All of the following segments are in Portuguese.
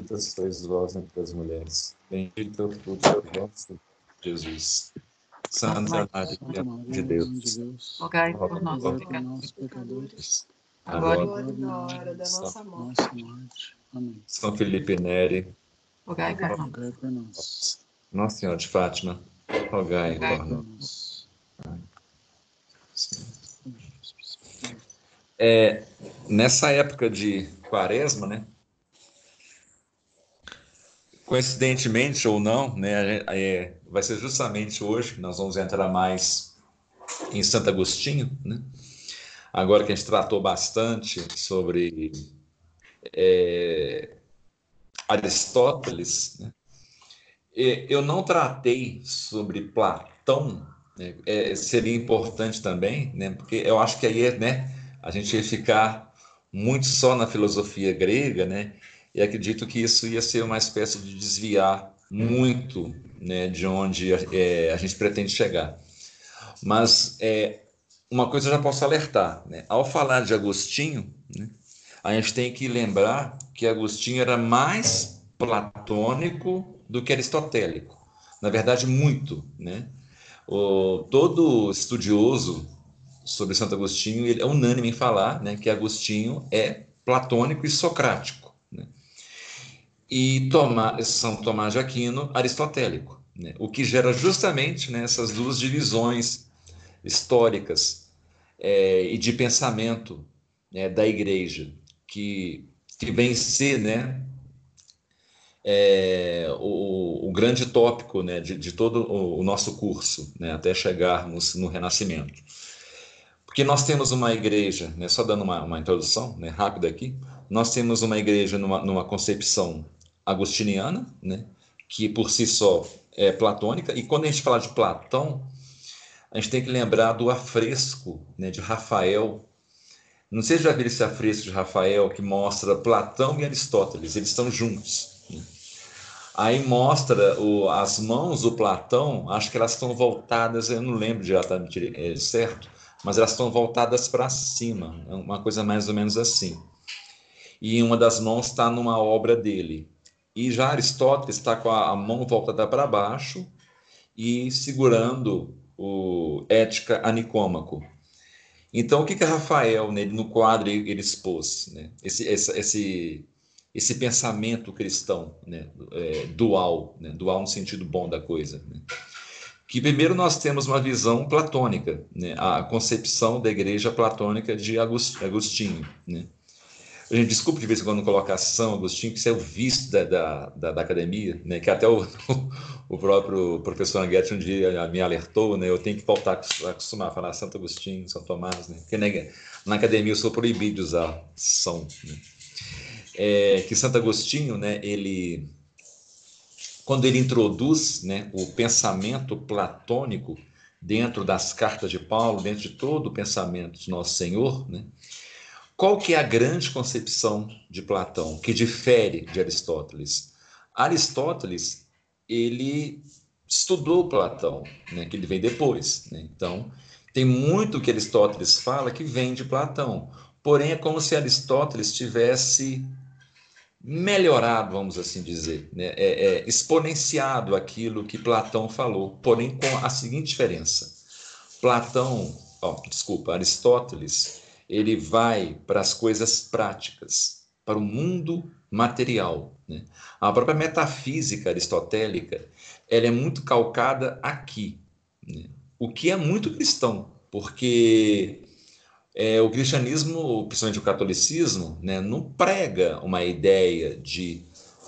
bendita sois vós entre as mulheres. Bendito é o fruto do vosso Jesus. Santa Maria, de Deus, rogai por nós, pecadores, agora e na hora da nossa morte. Amém. São Felipe Neri, Rogai por nós. Nós. Nossa Senhora de Fátima, rogai por nós. nós. É, nessa época de quaresma, né? Coincidentemente ou não, né? é, vai ser justamente hoje que nós vamos entrar mais em Santo Agostinho, né? Agora que a gente tratou bastante sobre é, Aristóteles, né? Eu não tratei sobre Platão, né? É, seria importante também, né? Porque eu acho que aí, né? A gente ia ficar muito só na filosofia grega, né? E acredito que isso ia ser uma espécie de desviar muito, né? De onde é, a gente pretende chegar. Mas é, uma coisa eu já posso alertar, né? Ao falar de Agostinho, né? a gente tem que lembrar que Agostinho era mais platônico do que aristotélico. Na verdade, muito, né? O, todo estudioso sobre Santo Agostinho ele é unânime em falar né, que Agostinho é platônico e socrático. E Tomás, São Tomás de Aquino, aristotélico. Né? O que gera justamente né, essas duas divisões históricas é, e de pensamento né, da igreja, que, que vem ser né, é, o, o, grande tópico né, de, de todo o, o nosso curso, né, até chegarmos no Renascimento. Porque nós temos uma igreja, né, só dando uma, uma introdução né, rápida aqui, nós temos uma igreja numa, numa concepção agostiniana, né, que por si só é platônica, e quando a gente fala de Platão, a gente tem que lembrar do afresco né, de Rafael. Não sei se já viram esse afresco de Rafael que mostra Platão e Aristóteles, eles estão juntos. Né? Aí mostra o, as mãos do Platão, acho que elas estão voltadas, eu não lembro diretamente é, certo, mas elas estão voltadas para cima, é uma coisa mais ou menos assim. E uma das mãos está numa obra dele. E já Aristóteles está com a, mão voltada para baixo e segurando o Ética a Nicômaco. Então, o que que Rafael, né, no quadro, ele expôs? Né? Esse, esse, esse, esse pensamento cristão né, é, dual, né, dual no sentido bom da coisa. Né? que primeiro nós temos uma visão platônica, né? a concepção da igreja platônica de Agostinho. Né? A gente desculpa de vez em quando colocar São Agostinho, que isso é o vício da, da, da, da academia, né? que até o, o próprio professor Anguete um dia me alertou, né? eu tenho que voltar a acostumar a falar Santo Agostinho, São Tomás, né? porque na, na academia eu sou proibido de usar São. Né? É, que Santo Agostinho, né, ele quando ele introduz né, o pensamento platônico dentro das cartas de Paulo, dentro de todo o pensamento de Nosso Senhor, né, qual que é a grande concepção de Platão que difere de Aristóteles? Aristóteles ele estudou Platão, né, que ele vem depois. Né? Então, tem muito que Aristóteles fala que vem de Platão. Porém, é como se Aristóteles tivesse melhorado, vamos assim dizer, né? é, é, exponenciado aquilo que Platão falou, porém com a seguinte diferença: Platão, oh, desculpa, Aristóteles, ele vai para as coisas práticas, para o mundo material. Né? A própria metafísica aristotélica, ela é muito calcada aqui, né? o que é muito cristão, porque é, o cristianismo, principalmente o catolicismo, né, não prega uma ideia de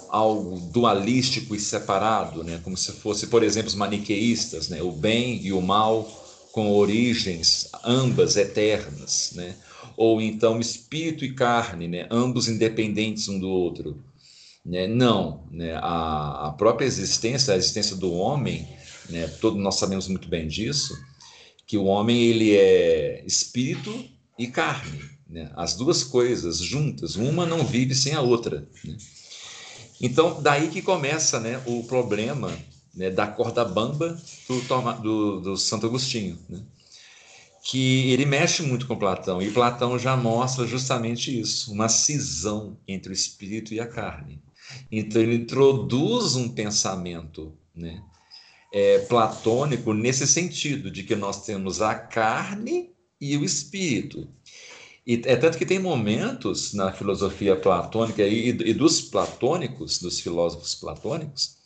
algo dualístico e separado, né, como se fosse, por exemplo, os maniqueístas, né, o bem e o mal com origens ambas eternas, né, ou então espírito e carne, né, ambos independentes um do outro. Né? Não, né, a, a própria existência, a existência do homem, né, todos nós sabemos muito bem disso, que o homem ele é espírito e carne, né? as duas coisas juntas, uma não vive sem a outra. Né? Então, daí que começa né, o problema né, da corda bamba do, do, do Santo Agostinho, né? Que ele mexe muito com Platão, e Platão já mostra justamente isso, uma cisão entre o espírito e a carne. Então ele introduz um pensamento, né? É, platônico nesse sentido de que nós temos a carne e o espírito. E é tanto que tem momentos na filosofia platônica e, e dos platônicos, dos filósofos platônicos,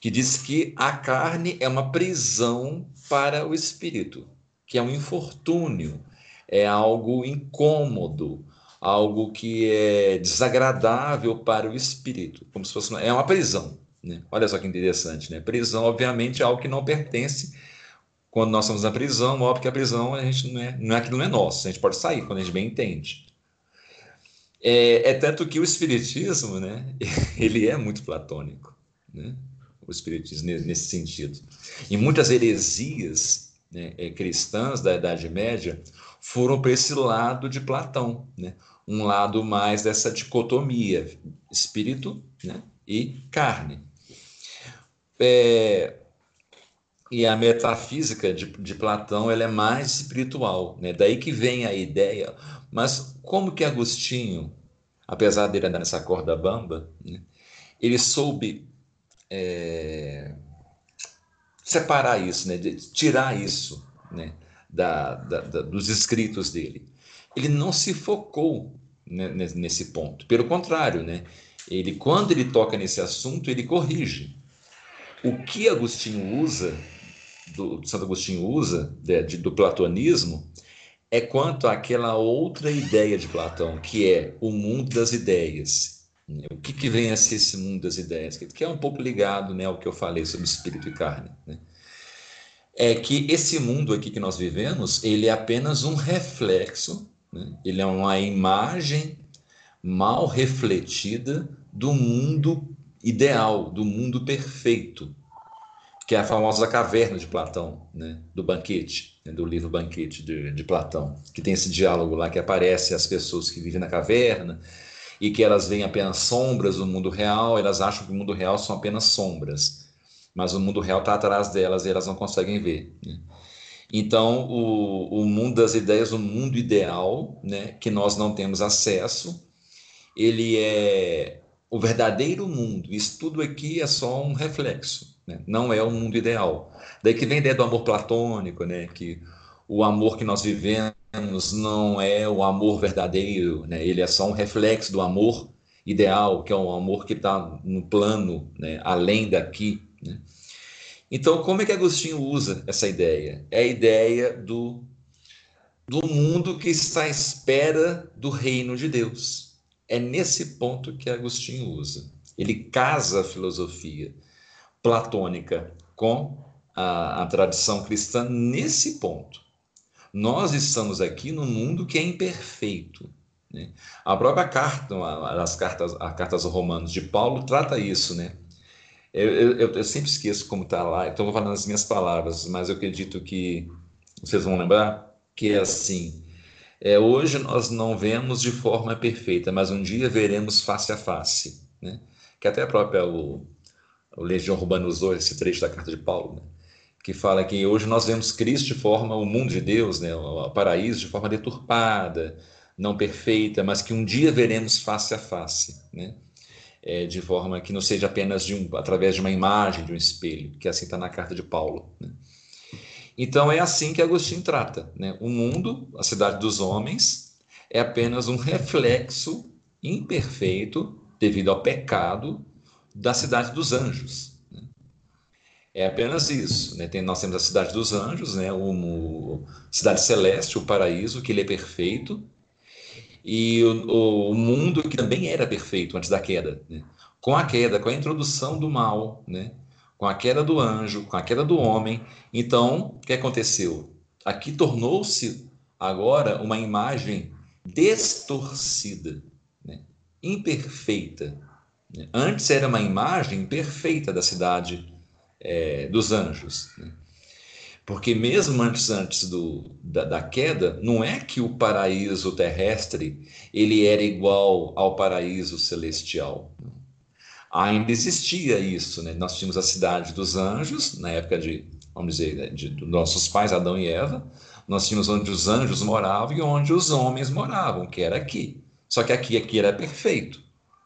que diz que a carne é uma prisão para o espírito, que é um infortúnio, é algo incômodo, algo que é desagradável para o espírito, como se fosse uma, é uma prisão. Né? Olha só que interessante, né? Prisão, obviamente, é algo que não pertence quando nós estamos na prisão, óbvio que a prisão a gente não é, não é aquilo não é nosso, a gente pode sair quando a gente bem entende. É, é tanto que o espiritismo, né, ele é muito platônico, né? O espiritismo nesse sentido. E muitas heresias né, é, cristãs da Idade Média foram para esse lado de Platão, né? Um lado mais dessa dicotomia espírito né, e carne. É, e a metafísica de, de Platão ela é mais espiritual, né? Daí que vem a ideia. Mas como que Agostinho, apesar dele andar nessa corda bamba, né? ele soube é, separar isso, né? De tirar isso, né? Da, da, da, dos escritos dele. Ele não se focou né, nesse ponto. Pelo contrário, né? Ele, quando ele toca nesse assunto, ele corrige. O que Agostinho usa do, Santo Agostinho usa, de, de, do platonismo, é quanto àquela outra ideia de Platão, que é o mundo das ideias. O que, que vem a ser esse mundo das ideias? Que é um pouco ligado né, ao que eu falei sobre espírito e carne. Né? É que esse mundo aqui que nós vivemos, ele é apenas um reflexo, né? ele é uma imagem mal refletida do mundo ideal, do mundo perfeito, que é a famosa caverna de Platão, né, do banquete, né, do livro Banquete de, de, Platão, que tem esse diálogo lá que aparece as pessoas que vivem na caverna e que elas veem apenas sombras do mundo real, elas acham que o mundo real são apenas sombras, mas o mundo real está atrás delas e elas não conseguem ver. Né? Então, o, o mundo das ideias, o mundo ideal, né, que nós não temos acesso, ele é o verdadeiro mundo. Isso tudo aqui é só um reflexo né? Não é o mundo ideal. Daí que vem a ideia do amor platônico, né? que o amor que nós vivemos não é o amor verdadeiro, né? ele é só um reflexo do amor ideal, que é um amor que está no plano, né? além daqui. Né? Então, como é que Agostinho usa essa ideia? É a ideia do, do mundo que está à espera do reino de Deus. É nesse ponto que Agostinho usa. Ele casa a filosofia platônica com a, a tradição cristã nesse ponto. Nós estamos aqui no mundo que é imperfeito. Né? A própria carta, as cartas, as cartas romanos de Paulo trata isso, né? Eu, eu, eu sempre esqueço como está lá, então vou falando as minhas palavras, mas eu acredito que vocês vão lembrar que é assim: é, hoje nós não vemos de forma perfeita, mas um dia veremos face a face, né? Que até a própria o, o Legião Urbana usou esse trecho da carta de Paulo, né? Que fala que hoje nós vemos Cristo de forma, o mundo de Deus, né? o paraíso de forma deturpada, não perfeita, mas que um dia veremos face a face, né? É, de forma que não seja apenas de um, através de uma imagem, de um espelho, que assim está na carta de Paulo. Né? Então é assim que Agostinho trata. Né? O mundo, a cidade dos homens, é apenas um reflexo imperfeito devido ao pecado da cidade dos anjos. Né? É apenas isso. Né? Tem, nós temos a cidade dos anjos, né? o, cidade celeste, o paraíso, que ele é perfeito, e o, o, mundo que também era perfeito antes da queda. Né? Com a queda, com a introdução do mal, né? com a queda do anjo, com a queda do homem, então, o que aconteceu? Aqui tornou-se agora uma imagem distorcida, né? imperfeita, Antes era uma imagem perfeita da cidade é, dos anjos. Né? Porque mesmo antes, antes do, da, da, queda, não é que o paraíso terrestre ele era igual ao paraíso celestial. Ainda existia isso. Né? Nós tínhamos a cidade dos anjos, na época de, vamos dizer, de, de nossos pais, Adão e Eva. Nós tínhamos onde os anjos moravam e onde os homens moravam, que era aqui. Só que aqui, aqui era perfeito.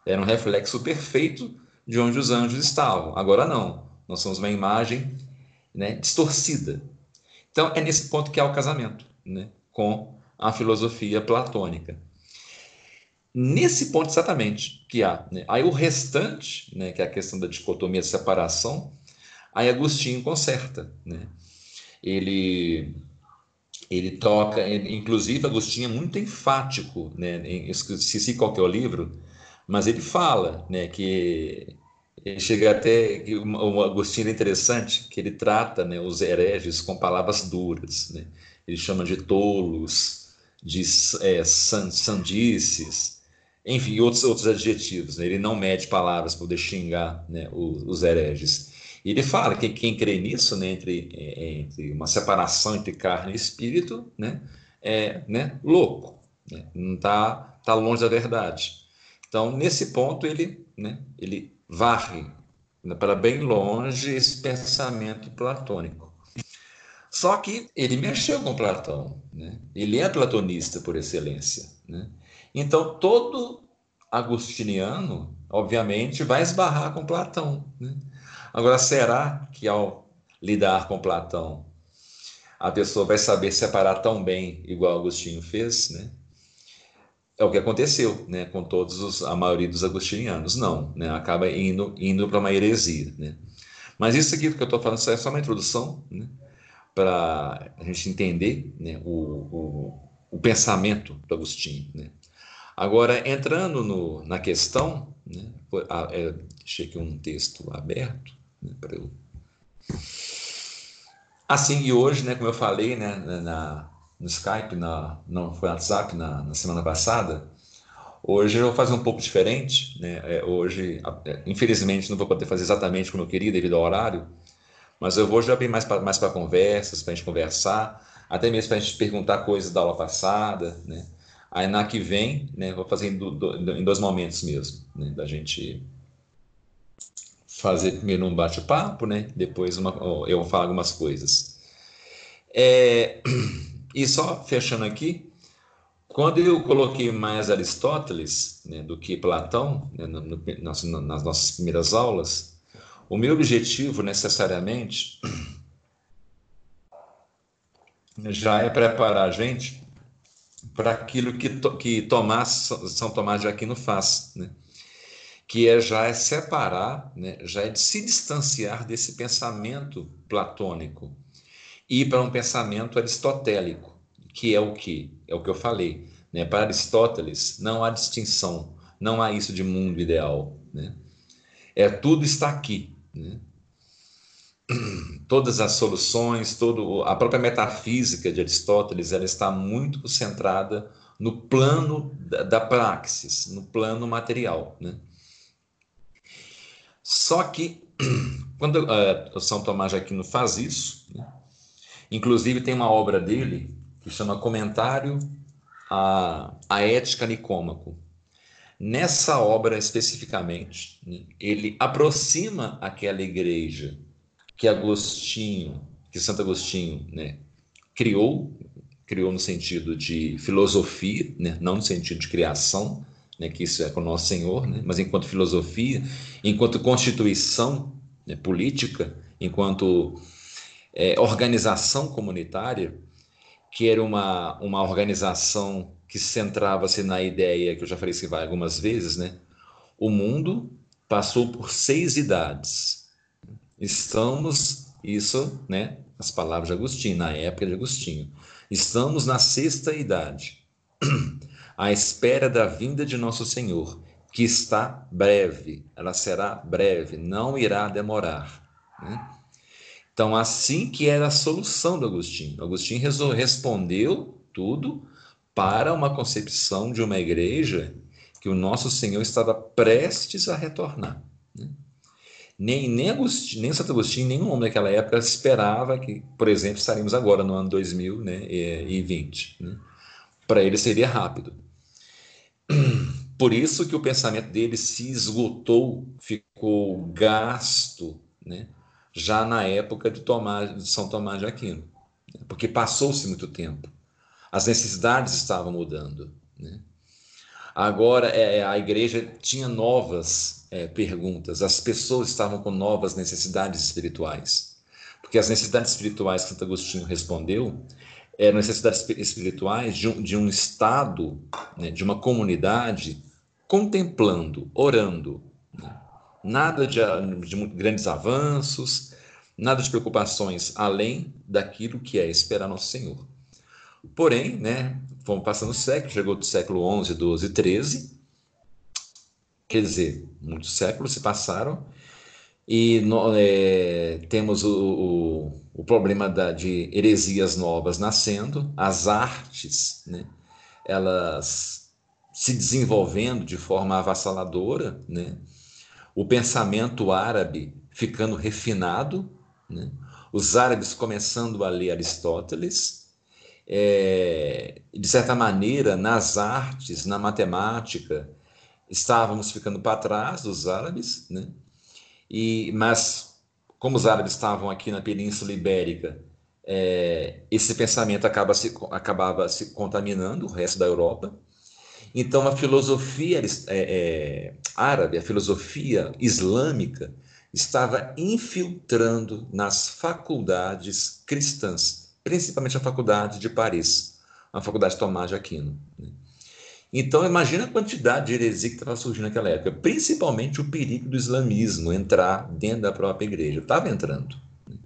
Era um reflexo perfeito de onde os anjos estavam. Agora não. Nós somos uma imagem né, distorcida. Então, é nesse ponto que há o casamento né, com a filosofia platônica. Nesse ponto exatamente que há. Né? Aí o restante, né, que é a questão da dicotomia de separação, aí Agostinho conserta. Né? Ele, ele toca, ele, inclusive Agostinho é muito enfático, né? esqueci qual que é o livro, mas ele fala né, que ele chega até o Agostinho é interessante que ele trata né, os hereges com palavras duras, né? Ele chama de tolos, de é, sandices, enfim, outros outros adjetivos. Né? Ele não mede palavras para poder xingar né, os, os, hereges. E ele fala que quem crê nisso, né, entre, é, entre uma separação entre carne e espírito, né, é né, louco, né? não está tá longe da verdade. Então, nesse ponto, ele, né, ele varre né, para bem longe esse pensamento platônico. Só que ele mexeu com Platão, né? ele é platonista por excelência. Né? Então, todo agostiniano, obviamente, vai esbarrar com Platão. Né? Agora, será que ao lidar com Platão, a pessoa vai saber separar tão bem, igual Agostinho fez? Né? É o que aconteceu né, com todos os, a maioria dos agostinianos. Não, né, acaba indo, indo para uma heresia. Né? Mas isso aqui que eu estou falando é só uma introdução né, para a gente entender né, o, o, o, pensamento do Agostinho. Né? Agora, entrando no, na questão, né, é, deixei aqui um texto aberto né, para eu. Assim, e hoje, né, como eu falei, né, na, no Skype, na, não foi no WhatsApp na, na, semana passada. Hoje eu vou fazer um pouco diferente. Né? É, hoje, é, infelizmente, não vou poder fazer exatamente como eu queria devido ao horário, mas eu vou já bem mais para mais conversas, para a gente conversar, até mesmo para a gente perguntar coisas da aula passada. Né? Aí na que vem, né, vou fazer em, do, em dois momentos mesmo, né, da gente fazer primeiro um bate-papo, né, depois uma, eu falar algumas coisas. É, E só fechando aqui, quando eu coloquei mais Aristóteles né, do que Platão né, no, no, nas, nas nossas primeiras aulas, o meu objetivo necessariamente já é preparar a gente para aquilo que, que Tomás, São Tomás de Aquino faz, né? que é já é separar, né? já é se distanciar desse pensamento platônico e para um pensamento aristotélico, que é o que? É o que eu falei. Né? Para Aristóteles, não há distinção, não há isso de mundo ideal. Né? É tudo está aqui. Né? Todas as soluções, todo, a própria metafísica de Aristóteles, ela está muito centrada no plano da, da praxis, no plano material. Né? Só que, quando uh, São Tomás de Aquino faz isso, né? Inclusive, tem uma obra dele que chama Comentário à, à Ética Nicômaco. Nessa obra, especificamente, ele aproxima aquela igreja que Agostinho, que Santo Agostinho né, criou, criou no sentido de filosofia, né, não no sentido de criação, né, que isso é com o nosso Senhor, né, mas enquanto filosofia, enquanto constituição né, política, enquanto é, organização comunitária, que era uma, uma organização que centrava-se na ideia, que eu já falei isso algumas vezes, né? O mundo passou por seis idades. Estamos, isso, né? As palavras de Agostinho, na época de Agostinho. Estamos na sexta idade, à espera da vinda de nosso Senhor, que está breve, ela será breve, não irá demorar. Né? Então, assim que era a solução do Agostinho. Agostinho respondeu tudo para uma concepção de uma igreja que o nosso Senhor estava prestes a retornar. Né? Nem, nem, Agostinho, nem Santo Agostinho, nenhum homem daquela época esperava que, por exemplo, estaríamos agora no ano 2020. Né? Para ele seria rápido. Por isso que o pensamento dele se esgotou, ficou gasto, né? Já na época de, Tomás, de São Tomás de Aquino, porque passou-se muito tempo, as necessidades estavam mudando. Né? Agora, é, a igreja tinha novas é, perguntas, as pessoas estavam com novas necessidades espirituais. Porque as necessidades espirituais que Santo Agostinho respondeu eram necessidades espirituais de um, de um estado, né, de uma comunidade contemplando, orando. Né? Nada de, de grandes avanços, nada de preocupações além daquilo que é esperar nosso Senhor. Porém, né, fomos passando o século, chegou do século 11, 12, 13, quer dizer, muitos séculos se passaram e é, temos o, o, o problema da, de heresias novas nascendo, as artes, né, elas se desenvolvendo de forma avassaladora, né, o pensamento árabe ficando refinado, né, os árabes começando a ler Aristóteles, é, de certa maneira, nas artes, na matemática, estávamos ficando para trás dos árabes, né? E, mas, como os árabes estavam aqui na Península Ibérica, é, esse pensamento acaba se, acabava se contaminando o resto da Europa. Então, a filosofia é, é, árabe, a filosofia islâmica, estava infiltrando nas faculdades cristãs principalmente a Faculdade de Paris, a Faculdade Tomás de Aquino. Né? Então, imagina a quantidade de heresia que estava surgindo naquela época, principalmente o perigo do islamismo entrar dentro da própria igreja. Estava entrando. Né?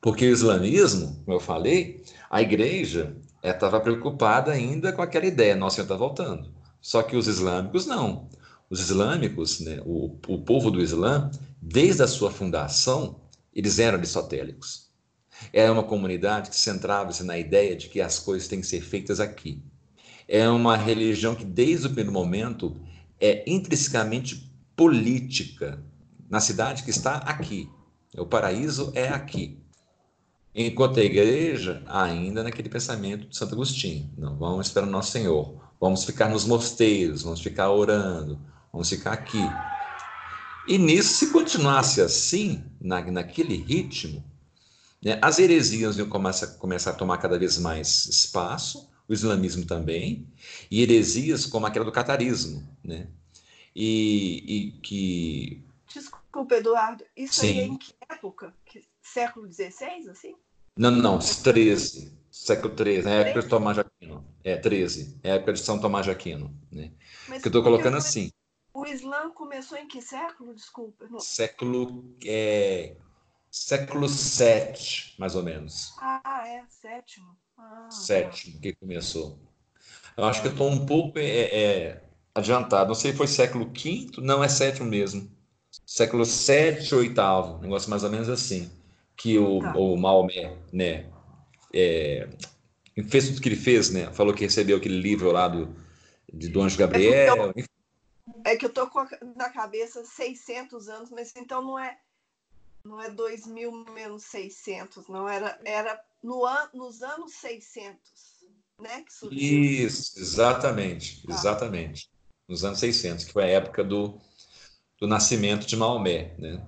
Porque o islamismo, como eu falei, a igreja estava preocupada ainda com aquela ideia, nossa Senhor está voltando. Só que os islâmicos não. Os islâmicos, né, o, o povo do Islã, desde a sua fundação, eles eram aristotélicos. É uma comunidade que centrava-se na ideia de que as coisas têm que ser feitas aqui. É uma religião que, desde o primeiro momento, é intrinsecamente política, na cidade que está aqui. O paraíso é aqui. Enquanto a igreja, ainda naquele pensamento de Santo Agostinho. Não, vamos esperar o nosso Senhor. Vamos ficar nos mosteiros, vamos ficar orando, vamos ficar aqui. E nisso, se continuasse assim, na, naquele ritmo, né? As heresias iam começar, começar a tomar cada vez mais espaço, o islamismo também, e heresias como aquela do catarismo, né? E, e que... Desculpa, Eduardo, isso Sim. aí é em que época? Século XVI, assim? Não, não, 13. Século XIII, é a época de Tomás de Aquino. É, 13. É a época de São Tomás de Aquino. Né? Mas que eu estou colocando assim. O Islã começou em que século? Desculpa. Século é, século VII, mais ou menos. Ah, é, sétimo. Ah, sétimo que começou. Eu acho que eu estou um pouco é, é, adiantado. Não sei se foi século V, não, é sétimo mesmo. Século VII, oitavo, negócio mais ou menos assim. Que o, tá. o Maomé, né, é, fez tudo que ele fez, né? Falou que recebeu aquele livro lá do, de Dom Gabriel. É que, eu, é que eu tô com na cabeça 600 anos, mas então não é não é 2000 menos 600, não era, era no an, nos anos 600, né? Que surgiu. Isso, exatamente, tá. exatamente. Nos anos 600, que foi a época do, do nascimento de Maomé, né?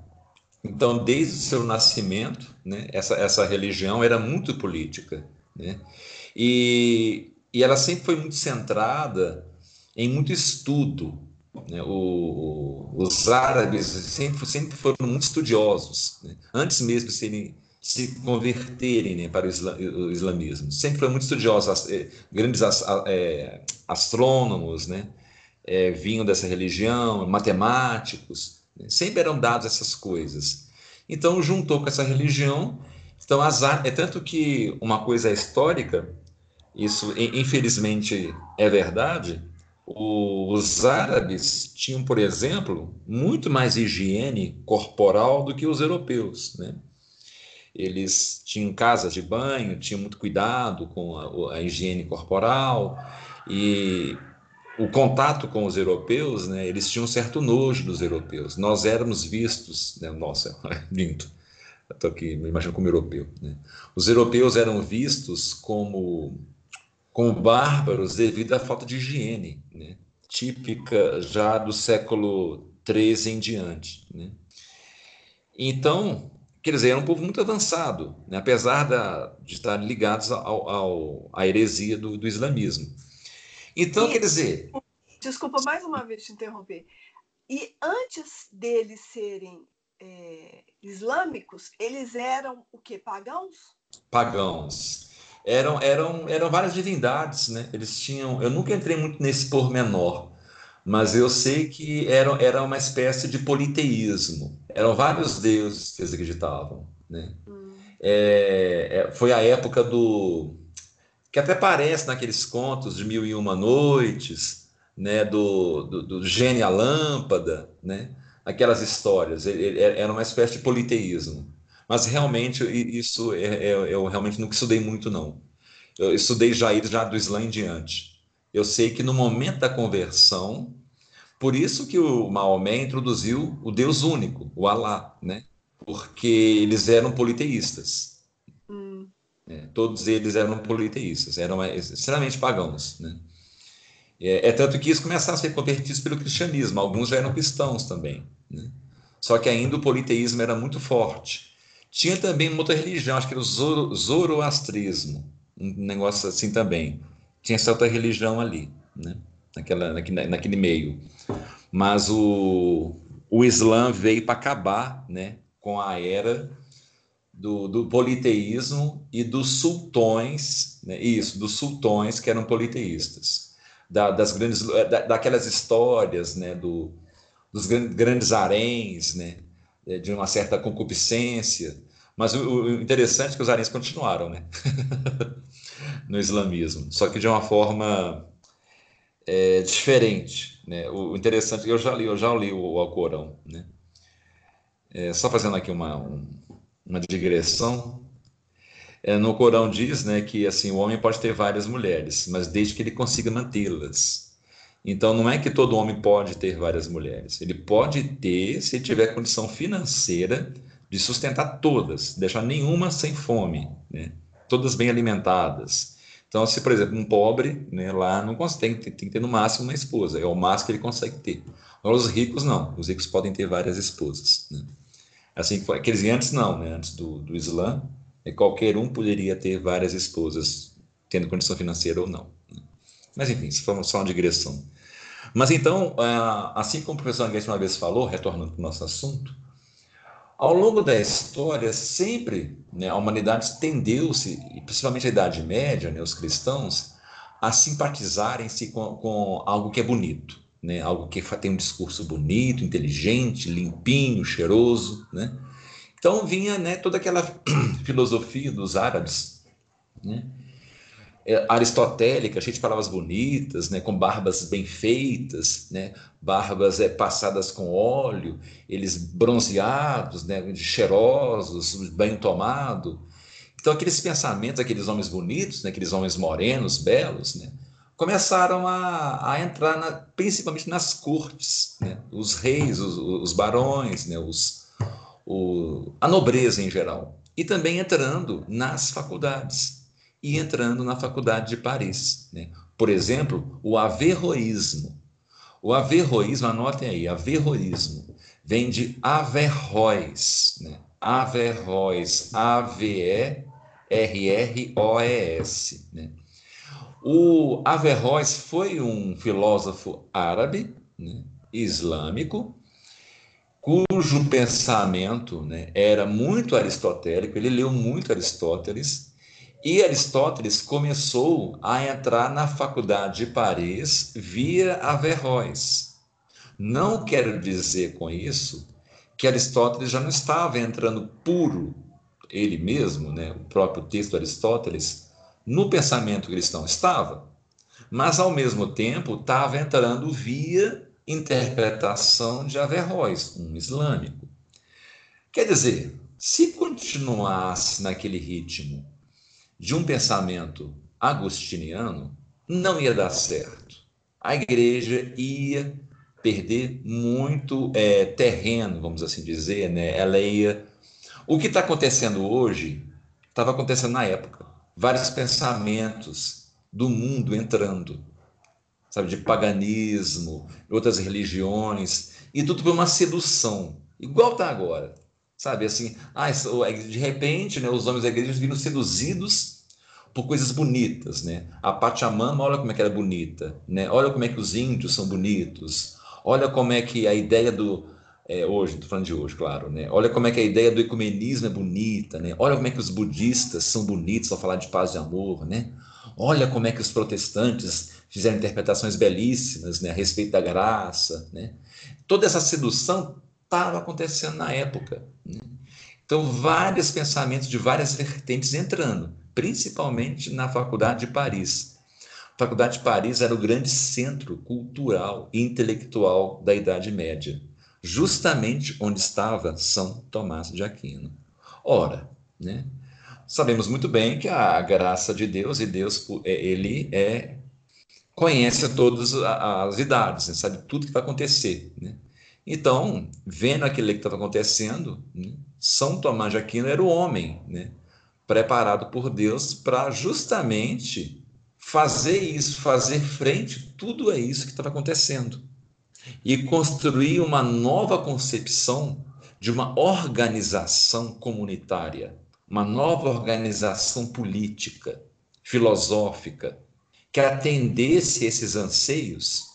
Então, desde o seu nascimento, né, essa, essa religião era muito política, né? E, e ela sempre foi muito centrada em muito estudo, né? O, os árabes sempre, sempre foram muito estudiosos, né? antes mesmo de serem, se converterem né, para o, o, islamismo. Sempre foram muito estudiosos, eh, grandes é, astrônomos né? É, vinham dessa religião, matemáticos? Sempre eram dados essas coisas. Então, juntou com essa religião. Então, as, é tanto que uma coisa histórica, isso infelizmente é verdade, os árabes tinham, por exemplo, muito mais higiene corporal do que os europeus, né? Eles tinham casas de banho, tinham muito cuidado com a, a higiene corporal e o contato com os europeus, né? Eles tinham um certo nojo dos europeus. Nós éramos vistos, né? Nossa, lindo. Estou aqui, me imagino como europeu. Né? Os europeus eram vistos como como bárbaros devido à falta de higiene, né? típica já do século XIII em diante. Né? Então, quer dizer, era um povo muito avançado, né? apesar da, de estar ligados ao, ao, à heresia do, do islamismo. Então, e, quer dizer. Desculpa mais uma vez te interromper. E antes deles serem é, islâmicos, eles eram o que? Pagãos? Pagãos. Eram, eram, eram várias divindades, né? Eles tinham. Eu nunca entrei muito nesse pormenor, mas eu sei que era, era uma espécie de politeísmo. Eram vários deuses que eles acreditavam, né? Hum. É, é, foi a época do. Que até parece naqueles contos de Mil e Uma Noites, né? Do, do, do gênio à lâmpada, né? Aquelas histórias. Era uma espécie de politeísmo. Mas realmente isso é, é, eu realmente nunca estudei muito, não. Eu estudei Jair já do Islã em diante. Eu sei que no momento da conversão, por isso que o Maomé introduziu o Deus único, o Alá, né? Porque eles eram politeístas. É, todos eles eram politeístas, eram extremamente pagãos, né? É, é, tanto que eles começaram a ser convertidos pelo cristianismo. Alguns já eram cristãos também. Né? Só que ainda o politeísmo era muito forte. Tinha também uma outra religião, acho que era o Zoro, zoroastrismo, um negócio assim também. Tinha essa outra religião ali, né? Naquela, naquele, naquele meio. Mas o, o Islã veio para acabar né? com a era do, do politeísmo e dos sultões, né? isso, dos sultões que eram politeístas. Da, das grandes, da, daquelas histórias né? Do, dos grandes haréns, né? É, de uma certa concupiscência. Mas o, o interessante é que os haréns continuaram, né? no islamismo, só que de uma forma é, diferente, né? O interessante, eu já li, eu já li o, o Alcorão, né? É, só fazendo aqui uma, um, uma digressão, é, no Corão diz, né, que assim o homem pode ter várias mulheres, mas desde que ele consiga mantê-las. Então, não é que todo homem pode ter várias mulheres. Ele pode ter se tiver condição financeira de sustentar todas, deixar nenhuma sem fome, né? todas bem alimentadas. Então, se, por exemplo, um pobre né, lá não consegue, tem, tem que ter no máximo uma esposa, é o máximo que ele consegue ter. Agora, os ricos não, os ricos podem ter várias esposas. Né? Assim, aqueles antes não, né? antes do, do Islã, qualquer um poderia ter várias esposas, tendo condição financeira ou não. Né? Mas enfim, isso foi só uma digressão. Mas então, ah, assim como o professor Anguete uma vez falou, retornando para o nosso assunto, ao longo da história, sempre né, a humanidade tendeu-se, principalmente a Idade Média, né, os cristãos, a simpatizarem-se com, com, algo que é bonito, né, algo que tem um discurso bonito, inteligente, limpinho, cheiroso. Né? Então vinha né, toda aquela filosofia dos árabes, né, é, aristotélica, cheia de palavras bonitas, né, com barbas bem feitas, né, barbas é, passadas com óleo, eles bronzeados, né, cheirosos, bem tomado. Então aqueles pensamentos, aqueles homens bonitos, né, aqueles homens morenos, belos, né, começaram a, a entrar na, principalmente nas cortes, né, os reis, os, os barões, né, os, o, a nobreza em geral, e também entrando nas faculdades e entrando na faculdade de Paris. Né? Por exemplo, o averroísmo. O averroísmo, anotem aí, averroísmo, vem de Averroes, né? Averroes, A-V-E-R-R-O-E-S. Né? O Averroes foi um filósofo árabe, né? islâmico, cujo pensamento né, era muito aristotélico, ele leu muito Aristóteles, e Aristóteles começou a entrar na faculdade de Paris via Averroes. Não quero dizer com isso que Aristóteles já não estava entrando puro, ele mesmo, né, o próprio texto de Aristóteles, no pensamento cristão. Estava. Mas, ao mesmo tempo, estava entrando via interpretação de Averroes, um islâmico. Quer dizer, se continuasse naquele ritmo de um pensamento agostiniano, não ia dar certo. A igreja ia perder muito é, terreno, vamos assim dizer, né? Ela ia. O que está acontecendo hoje estava acontecendo na época. Vários pensamentos do mundo entrando, sabe, de paganismo, outras religiões, e tudo por uma sedução, igual está agora. Sabe, assim, ah, de repente, né, os homens da igreja viram seduzidos por coisas bonitas, né? A Pachamama, olha como é que ela é bonita, né? Olha como é que os índios são bonitos. Olha como é que a ideia do é, hoje, estou falando de hoje, claro, né? Olha como é que a ideia do ecumenismo é bonita, né? Olha como é que os budistas são bonitos ao falar de paz e amor, né? Olha como é que os protestantes fizeram interpretações belíssimas, né, a respeito da graça, né? Toda essa sedução estava acontecendo na época. Né? Então, vários pensamentos de várias vertentes entrando, principalmente na Faculdade de Paris. A Faculdade de Paris era o grande centro cultural e intelectual da Idade Média justamente onde estava São Tomás de Aquino. Ora, né, sabemos muito bem que a graça de Deus e Deus é, ele é conhece todas as idades, né, sabe tudo que vai acontecer, né? Então, vendo aquilo que estava acontecendo, né, São Tomás de Aquino era o homem, né, preparado por Deus para justamente fazer isso, fazer frente tudo a isso que estava acontecendo e construir uma nova concepção de uma organização comunitária, uma nova organização política, filosófica, que atendesse esses anseios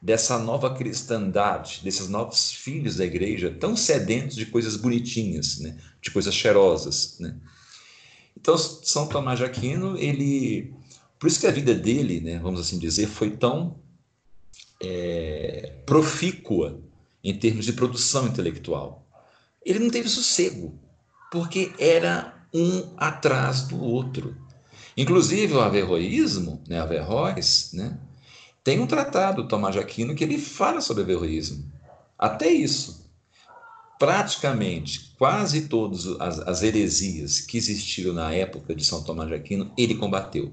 dessa nova cristandade, desses novos filhos da igreja, tão sedentos de coisas bonitinhas, né? de coisas cheirosas. Né? Então, São Tomás de Aquino, ele, por isso que a vida dele, né, vamos assim dizer, foi tão é, profícua em termos de produção intelectual. Ele não teve sossego, porque era um atrás do outro. Inclusive, o averroísmo, né, Averroes, né, tem um tratado, Tomás de Aquino, que ele fala sobre averroísmo. Até isso. Praticamente, quase todas as, as heresias que existiram na época de São Tomás de Aquino, ele combateu.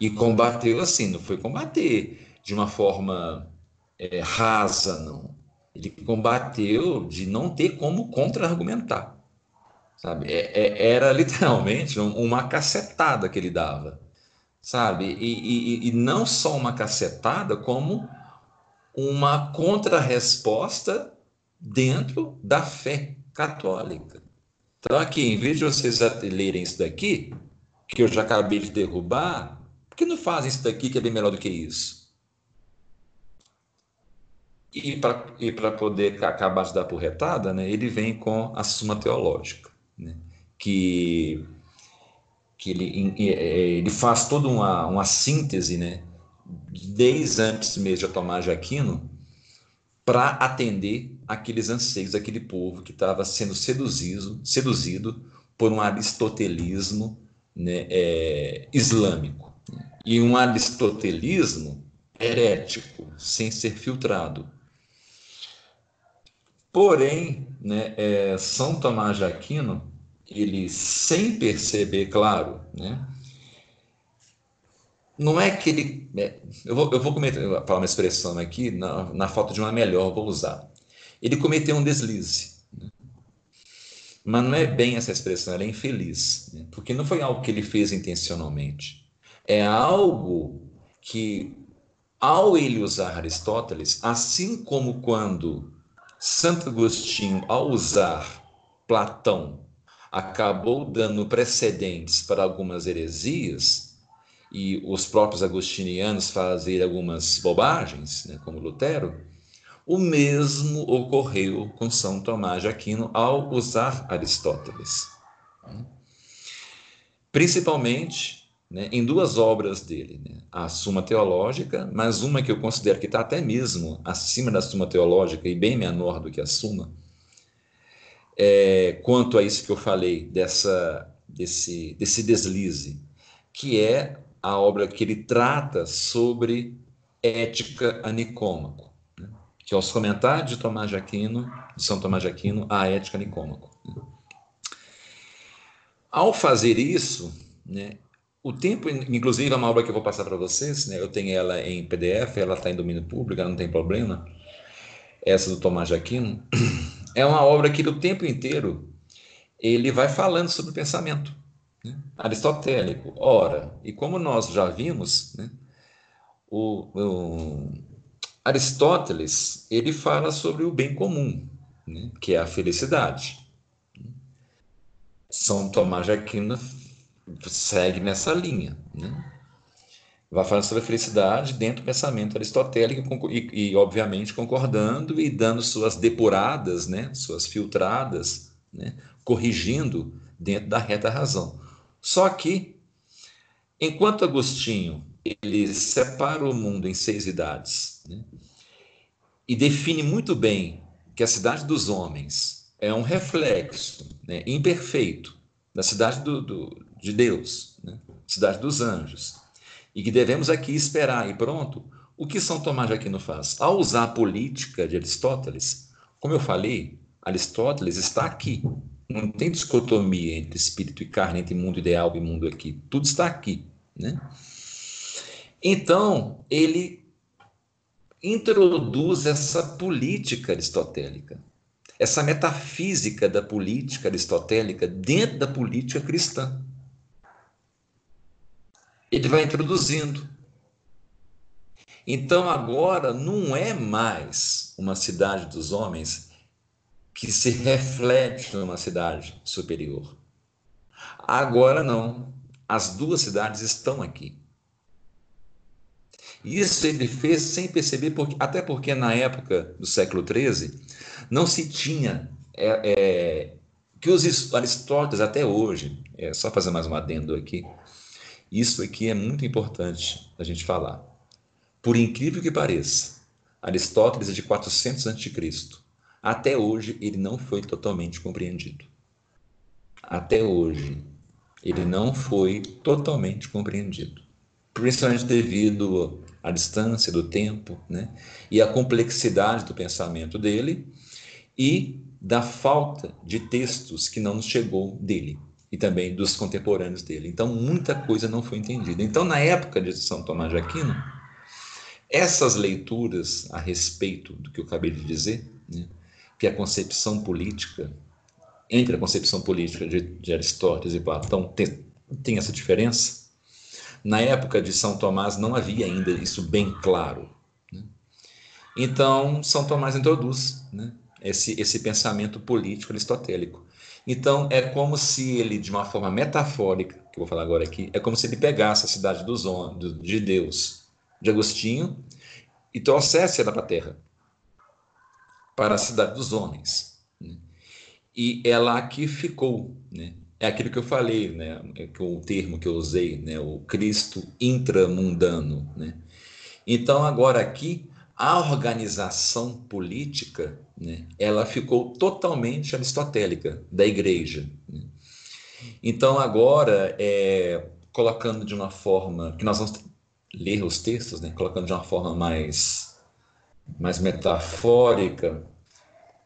E combateu assim, não foi combater de uma forma é, rasa, não. Ele combateu de não ter como contra-argumentar. Sabe? É, é, era literalmente uma cacetada que ele dava. Sabe? E, e, e não só uma cacetada, como uma contra-resposta dentro da fé católica. Então, aqui, em vez de vocês lerem isso daqui, que eu já acabei de derrubar, por que não fazem isso daqui que é bem melhor do que isso? E para poder acabar de dar por retada, né, ele vem com a Suma Teológica, né, que, que ele, é, ele faz toda uma, uma síntese, né, desde antes mesmo de Tomás de Aquino, para atender aqueles anseios daquele povo que estava sendo seduzido, seduzido por um aristotelismo né, é, islâmico. E um aristotelismo herético, sem ser filtrado Porém, né, é, São Tomás de Aquino, ele sem perceber, claro, né, não é que ele. É, eu, vou, eu vou cometer, falar uma expressão aqui, na, na falta de uma melhor, vou usar. Ele cometeu um deslize. Né? Mas não é bem essa expressão, ela é infeliz, né? porque não foi algo que ele fez intencionalmente. É algo que, ao ele usar Aristóteles, assim como quando Santo Agostinho, ao usar Platão, acabou dando precedentes para algumas heresias e os próprios agostinianos fazerem algumas bobagens, né, como Lutero, o mesmo ocorreu com São Tomás de Aquino ao usar Aristóteles. Principalmente né, em duas obras dele, né, a Suma Teológica, mas uma que eu considero que está até mesmo acima da Suma Teológica e bem menor do que a Suma, é, quanto a isso que eu falei, dessa, desse, desse deslize, que é a obra que ele trata sobre ética a Nicômaco, né, que é os comentários de Tomás de Aquino, de São Tomás de Aquino, a ética a Nicômaco. Né. Ao fazer isso, né, o tempo, inclusive, é uma obra que eu vou passar para vocês, né? eu tenho ela em PDF, ela está em domínio público, não tem problema. Essa do Tomás de Aquino. É uma obra que, o tempo inteiro, ele vai falando sobre o pensamento né? aristotélico. Ora, e como nós já vimos, né? o, o Aristóteles ele fala sobre o bem comum, né? que é a felicidade. São Tomás de Aquino segue nessa linha, né? Vai falando sobre a felicidade dentro do pensamento aristotélico e, e, obviamente, concordando e dando suas depuradas, né? Suas filtradas, né? Corrigindo dentro da reta razão. Só que, enquanto Agostinho ele separa o mundo em seis idades né? e define muito bem que a cidade dos homens é um reflexo né, imperfeito da cidade do, do, de Deus, né, cidade dos anjos, e que devemos aqui esperar e pronto, o que São Tomás de Aquino faz? Ao usar a política de Aristóteles, como eu falei, Aristóteles está aqui. Não tem dicotomia entre espírito e carne, entre mundo ideal e mundo aqui. Tudo está aqui. Né? Então, ele introduz essa política aristotélica, essa metafísica da política aristotélica dentro da política cristã. Ele vai introduzindo. Então, agora não é mais uma cidade dos homens que se reflete numa cidade superior. Agora não. As duas cidades estão aqui. Isso ele fez sem perceber, porque, até porque na época do século XIII não se tinha é, é, que os Aristóteles até hoje, é, só fazer mais um adendo aqui, isso aqui é muito importante a gente falar. Por incrível que pareça, Aristóteles é de 400 a.C. Até hoje ele não foi totalmente compreendido. Até hoje ele não foi totalmente compreendido principalmente devido à distância do tempo, né? E à complexidade do pensamento dele e da falta de textos que não nos chegou dele e também dos contemporâneos dele. Então, muita coisa não foi entendida. Então, na época de São Tomás de Aquino, essas leituras a respeito do que eu acabei de dizer, né, que a concepção política, entre a concepção política de, de Aristóteles e Platão, tem, tem essa diferença, na época de São Tomás não havia ainda isso bem claro. Né? Então, São Tomás introduz né, esse, esse pensamento político aristotélico. Então, é como se ele, de uma forma metafórica, que eu vou falar agora aqui, é como se ele pegasse a cidade dos, de Deus, de Agostinho, e trouxesse ela para a terra, para a cidade dos homens. Né? E ela aqui ficou, né? é aquilo que eu falei, né? É que o termo que eu usei, né? O Cristo intramundano, né? Então agora aqui a organização política, né? Ela ficou totalmente aristotélica da Igreja. Né? Então agora é, colocando de uma forma que nós vamos ler os textos, né? Colocando de uma forma mais mais metafórica,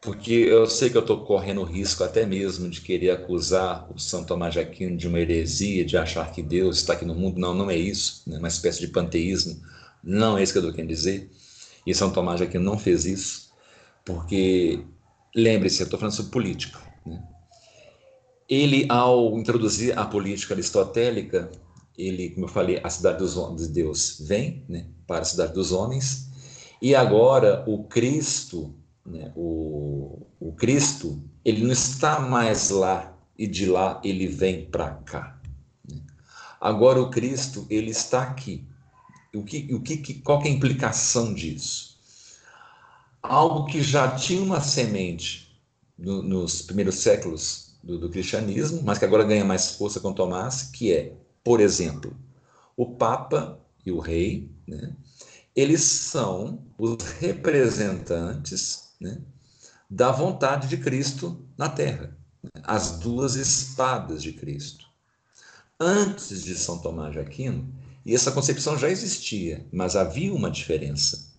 porque eu sei que eu estou correndo risco até mesmo de querer acusar o Santo Tomás de Aquino de uma heresia, de achar que Deus está aqui no mundo. Não, não é isso, né? uma espécie de panteísmo. Não é isso que eu estou querendo dizer. E São Tomás de Aquino não fez isso, porque, lembre-se, eu estou falando sobre política. Né? Ele, ao introduzir a política aristotélica, ele, como eu falei, a cidade dos homens, Deus vem né, para a cidade dos homens, e agora o Cristo né? O, o Cristo, ele não está mais lá e de lá ele vem para cá. Né? Agora o Cristo, ele está aqui. O que, o que, qual que é a implicação disso? Algo que já tinha uma semente no, nos primeiros séculos do, do cristianismo, mas que agora ganha mais força com Tomás, que é, por exemplo, o Papa e o Rei, né? eles são os representantes né, da vontade de Cristo na terra. As duas espadas de Cristo. Antes de São Tomás de Aquino, e essa concepção já existia, mas havia uma diferença.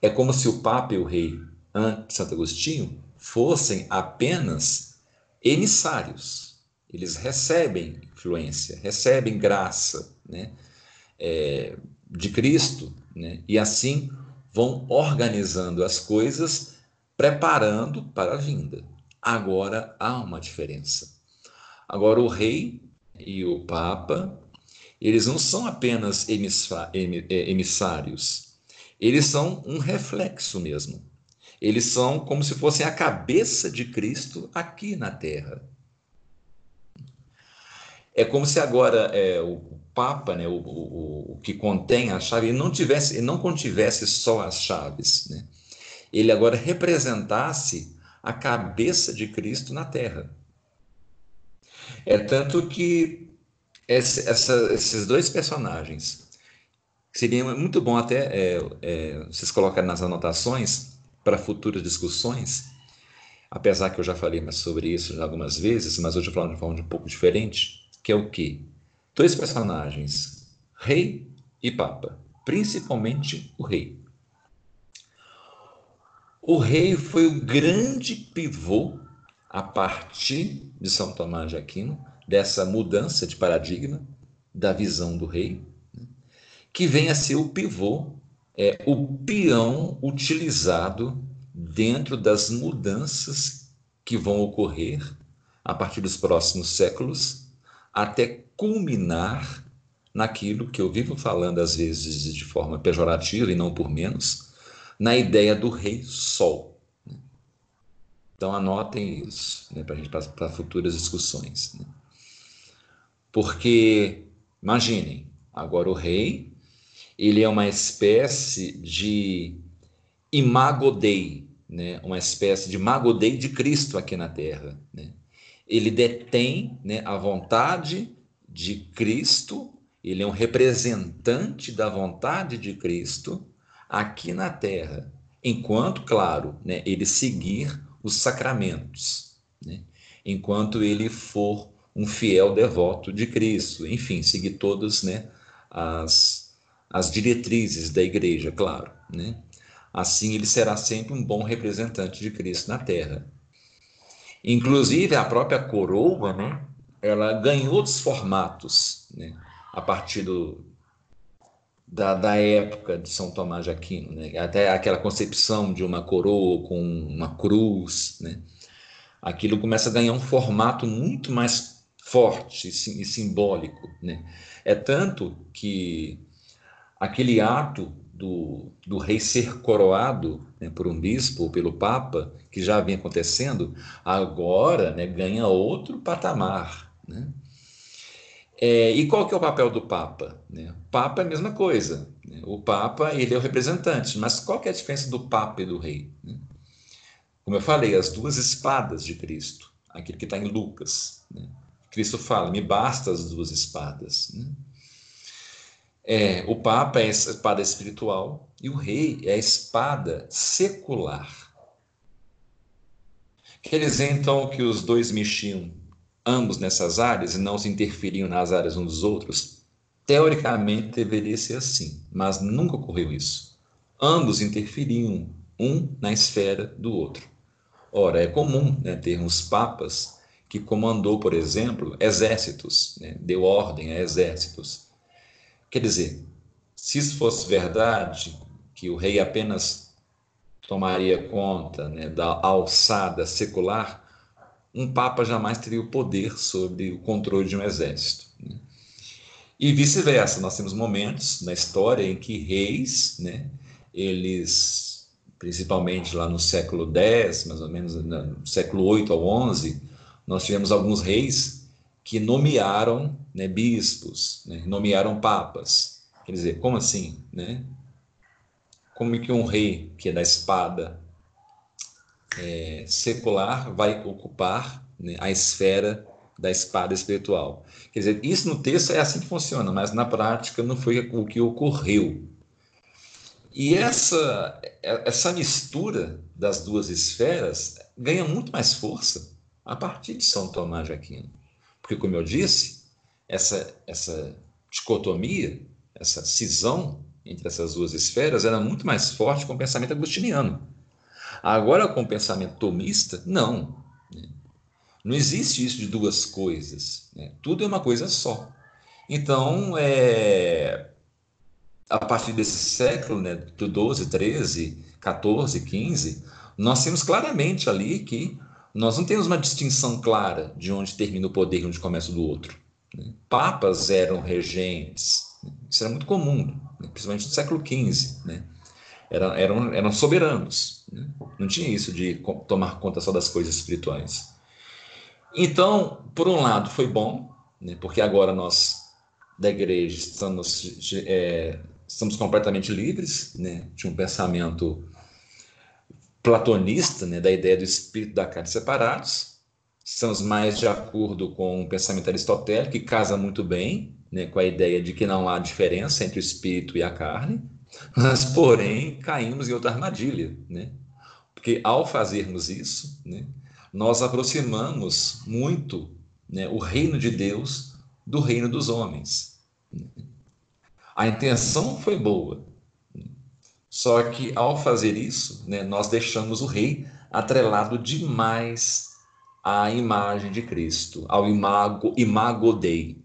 É como se o Papa e o Rei Santo Agostinho fossem apenas emissários. Eles recebem influência, recebem graça né, é, de Cristo, né, e assim vão organizando as coisas, preparando para a vinda. Agora há uma diferença. Agora o rei e o papa, eles não são apenas é, emissários, eles são um reflexo mesmo. Eles são como se fossem a cabeça de Cristo aqui na terra. é como se agora é, o Papa, né, o, o, o, que contém a chave, ele não tivesse, ele não contivesse só as chaves, né? Ele agora representasse a cabeça de Cristo na Terra. É tanto que esse, essa, esses dois personagens seria muito bom até é, é, vocês colocarem nas anotações para futuras discussões apesar que eu já falei sobre isso algumas vezes, mas hoje eu falar de uma forma um pouco diferente, que é o que? Dois personagens, rei e papa, principalmente o rei. O rei foi o grande pivô a partir de São Tomás de Aquino, dessa mudança de paradigma da visão do rei, né, que vem a ser o pivô, é, o peão utilizado dentro das mudanças que vão ocorrer a partir dos próximos séculos, até culminar naquilo que eu vivo falando às vezes de forma pejorativa e não por menos, na ideia do rei sol. Né? Então anotem isso né, para a gente para futuras discussões. Né? Porque imaginem, agora o rei ele é uma espécie de imago Dei, né, uma espécie de magodei de Cristo aqui na Terra. Né? Ele detém né, a vontade de Cristo, ele é um representante da vontade de Cristo aqui na Terra, enquanto, claro, né, ele seguir os sacramentos, né? enquanto ele for um fiel devoto de Cristo, enfim, seguir todas né, as, as diretrizes da igreja, claro. Né? Assim, ele será sempre um bom representante de Cristo na Terra. Inclusive, a própria coroa, né, ela ganhou outros formatos, né, a partir do, da, da, época de São Tomás de Aquino, né? até aquela concepção de uma coroa com uma cruz, né? aquilo começa a ganhar um formato muito mais forte e simbólico. Né? É tanto que aquele ato do, do rei ser coroado né, por um bispo ou pelo papa, que já vinha acontecendo, agora né, ganha outro patamar. Né? É, e qual que é o papel do Papa? Né? Papa é a mesma coisa. Né? O Papa ele é o representante, mas qual que é a diferença do Papa e do Rei? Né? Como eu falei, as duas espadas de Cristo, aquilo que está em Lucas. Né? Cristo fala: me basta as duas espadas. Né? É, o Papa é a espada espiritual e o rei é a espada secular. Quer dizer, então, que os dois mexiam ambos nessas áreas e não se interferiam nas áreas uns dos outros? Teoricamente deveria ser assim, mas nunca ocorreu isso. Ambos interferiam, um na esfera do outro. Ora, é comum né, termos papas que comandou, por exemplo, exércitos, né, deu ordem a exércitos Quer dizer, se isso fosse verdade, que o rei apenas tomaria conta né, da alçada secular, um papa jamais teria o poder sobre o controle de um exército. Né? E vice-versa, nós temos momentos na história em que reis, né, eles, principalmente lá no século X, mais ou menos no século 8 ao 11, nós tivemos alguns reis que nomearam né, bispos, né, nomearam papas. Quer dizer, como assim? Né? Como que um rei que é da espada é, secular vai ocupar né, a esfera da espada espiritual? Quer dizer, isso no texto é assim que funciona, mas na prática não foi o que ocorreu. E essa, essa mistura das duas esferas ganha muito mais força a partir de São Tomás de Aquino. Porque, como eu disse, essa, essa dicotomia, essa cisão entre essas duas esferas era muito mais forte com o pensamento agostiniano. Agora, com o pensamento tomista, não. Né? Não existe isso de duas coisas. Né? Tudo é uma coisa só. Então, é, a partir desse século, né, do 12, 13, 14, 15, nós temos claramente ali que nós não temos uma distinção clara de onde termina o poder e onde começa o do outro. Né? Papas eram regentes, né? isso era muito comum, né? principalmente no século XV. Né? Eram, eram, eram soberanos, né? não tinha isso de tomar conta só das coisas espirituais. Então, por um lado, foi bom, né? porque agora nós da igreja estamos, é, estamos completamente livres né? de um pensamento platonista, né? da ideia do espírito da carne separados. Estamos mais de acordo com o pensamento aristotélico, que casa muito bem né? com a ideia de que não há diferença entre o espírito e a carne, mas, porém, caímos em outra armadilha, né? Porque ao fazermos isso, né, nós aproximamos muito né, o reino de Deus do reino dos homens. A intenção foi boa, só que ao fazer isso, né, nós deixamos o rei atrelado demais à imagem de Cristo, ao imago, imago Dei.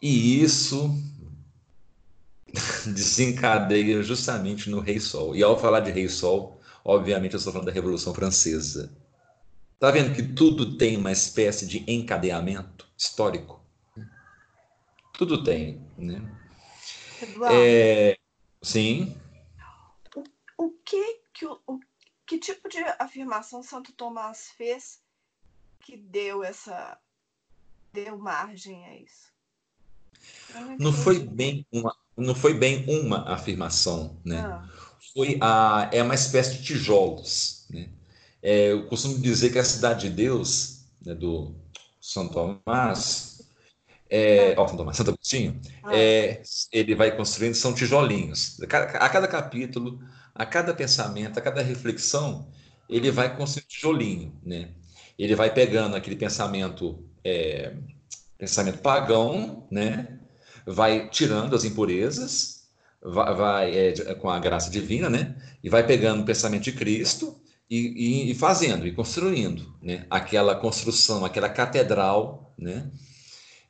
E isso desencadeia justamente no Rei Sol. E ao falar de Rei Sol, obviamente eu estou falando da Revolução Francesa. Está vendo que tudo tem uma espécie de encadeamento histórico? Tudo tem, né? Eduardo, É, sim. o, que, que, o, o- que tipo de afirmação Santo Tomás fez que deu essa. deu margem a isso? Não foi bem uma, não foi bem uma afirmação, né? Ah, Foi a, é uma espécie de tijolos, né? É, eu costumo dizer que a cidade de Deus, né, do São Tomás, é, ó, São Tomás, Santo Agostinho, ah, é, ele vai construindo, são tijolinhos. A cada, a cada capítulo, a cada pensamento, a cada reflexão, ele vai construindo tijolinho, né? Ele vai pegando aquele pensamento, é, pensamento pagão, né? Vai tirando as impurezas, vai, vai, é, com a graça divina, né? E vai pegando o pensamento de Cristo e, e- e fazendo, e construindo, né? Aquela construção, aquela catedral, né?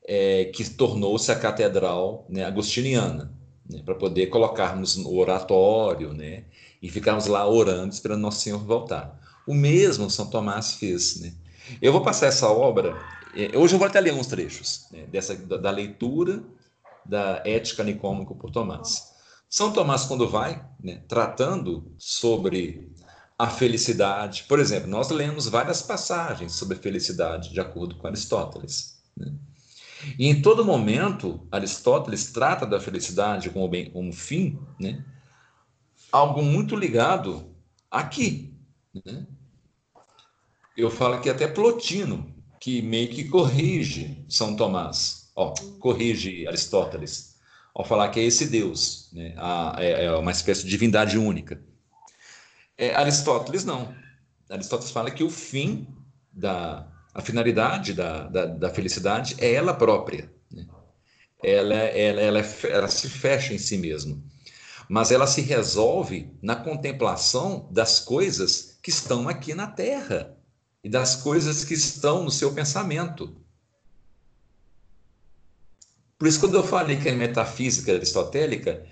É, que tornou-se a catedral né, agostiniana, né, para poder colocarmos no oratório né, e ficarmos lá orando, esperando Nosso Senhor voltar. O mesmo São Tomás fez. Né? Eu vou passar essa obra, é, hoje eu vou até ler uns trechos né, dessa, da, da leitura da Ética Nicômaco por Tomás. São Tomás, quando vai né, tratando sobre a felicidade, por exemplo, nós lemos várias passagens sobre felicidade, de acordo com Aristóteles. Né? E em todo momento, Aristóteles trata da felicidade como, bem, como fim, né? algo muito ligado aqui. Né? Eu falo que até Plotino, que meio que corrige São Tomás, ó, corrige Aristóteles, ao falar que é esse Deus, né? A, é, é uma espécie de divindade única. É, Aristóteles não. Aristóteles fala que o fim da, a finalidade da, da, da felicidade é ela própria. Né? Ela, ela, ela, ela se fecha em si mesma. Mas ela se resolve na contemplação das coisas que estão aqui na Terra e das coisas que estão no seu pensamento. Por isso, quando eu falei que a metafísica aristotélica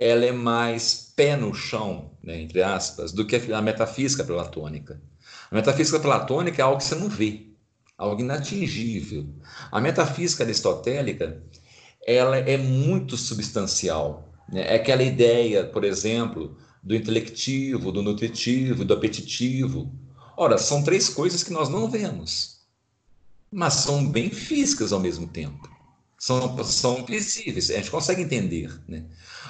ela é mais pé no chão, né, entre aspas, do que a metafísica platônica. A metafísica platônica é algo que você não vê, algo inatingível. A metafísica aristotélica, ela é muito substancial. Né? É aquela ideia, por exemplo, do intelectivo, do nutritivo, do apetitivo. Ora, são três coisas que nós não vemos, mas são bem físicas ao mesmo tempo. São, são visíveis, a gente consegue entender. Né?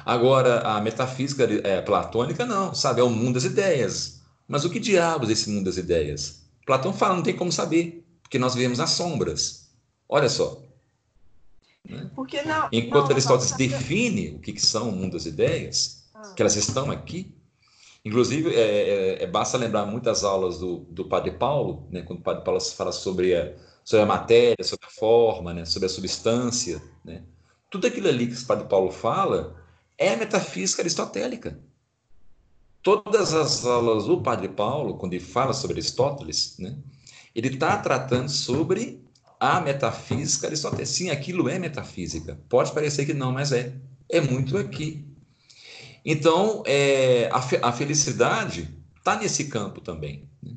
Agora, a metafísica é, platônica, não, sabe? É o mundo das ideias. Mas o que diabos é esse mundo das ideias? Platão fala, não tem como saber porque nós vemos as sombras. Olha só. Né? Não, Enquanto não, Aristóteles não, define o que, que são o mundo das ideias, Ah. que elas estão aqui, inclusive é, é, basta lembrar muitas aulas do, do Padre Paulo, né, quando o Padre Paulo fala sobre a, sobre a matéria, sobre a forma, né, sobre a substância. Né, tudo aquilo ali que o Padre Paulo fala é a metafísica aristotélica. Todas as aulas do Padre Paulo, quando ele fala sobre Aristóteles, né, ele está tratando sobre a metafísica aristotélica. Sim, aquilo é metafísica. Pode parecer que não, mas é. É muito aqui. Então, é, a, fe a, felicidade está nesse campo também. Né?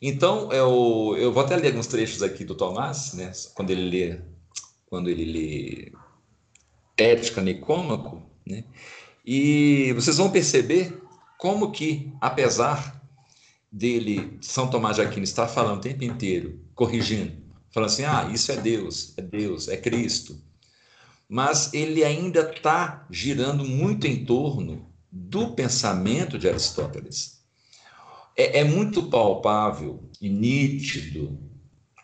Então, eu, eu vou até ler alguns trechos aqui do Tomás, né, quando ele lê, quando ele lê Ética Nicômaco, né, e vocês vão perceber como que, apesar dele, São Tomás de Aquino, estar falando o tempo inteiro, corrigindo, falando assim: ah, isso é Deus, é Deus, é Cristo. Mas ele ainda está girando muito em torno do pensamento de Aristóteles. É, é muito palpável e nítido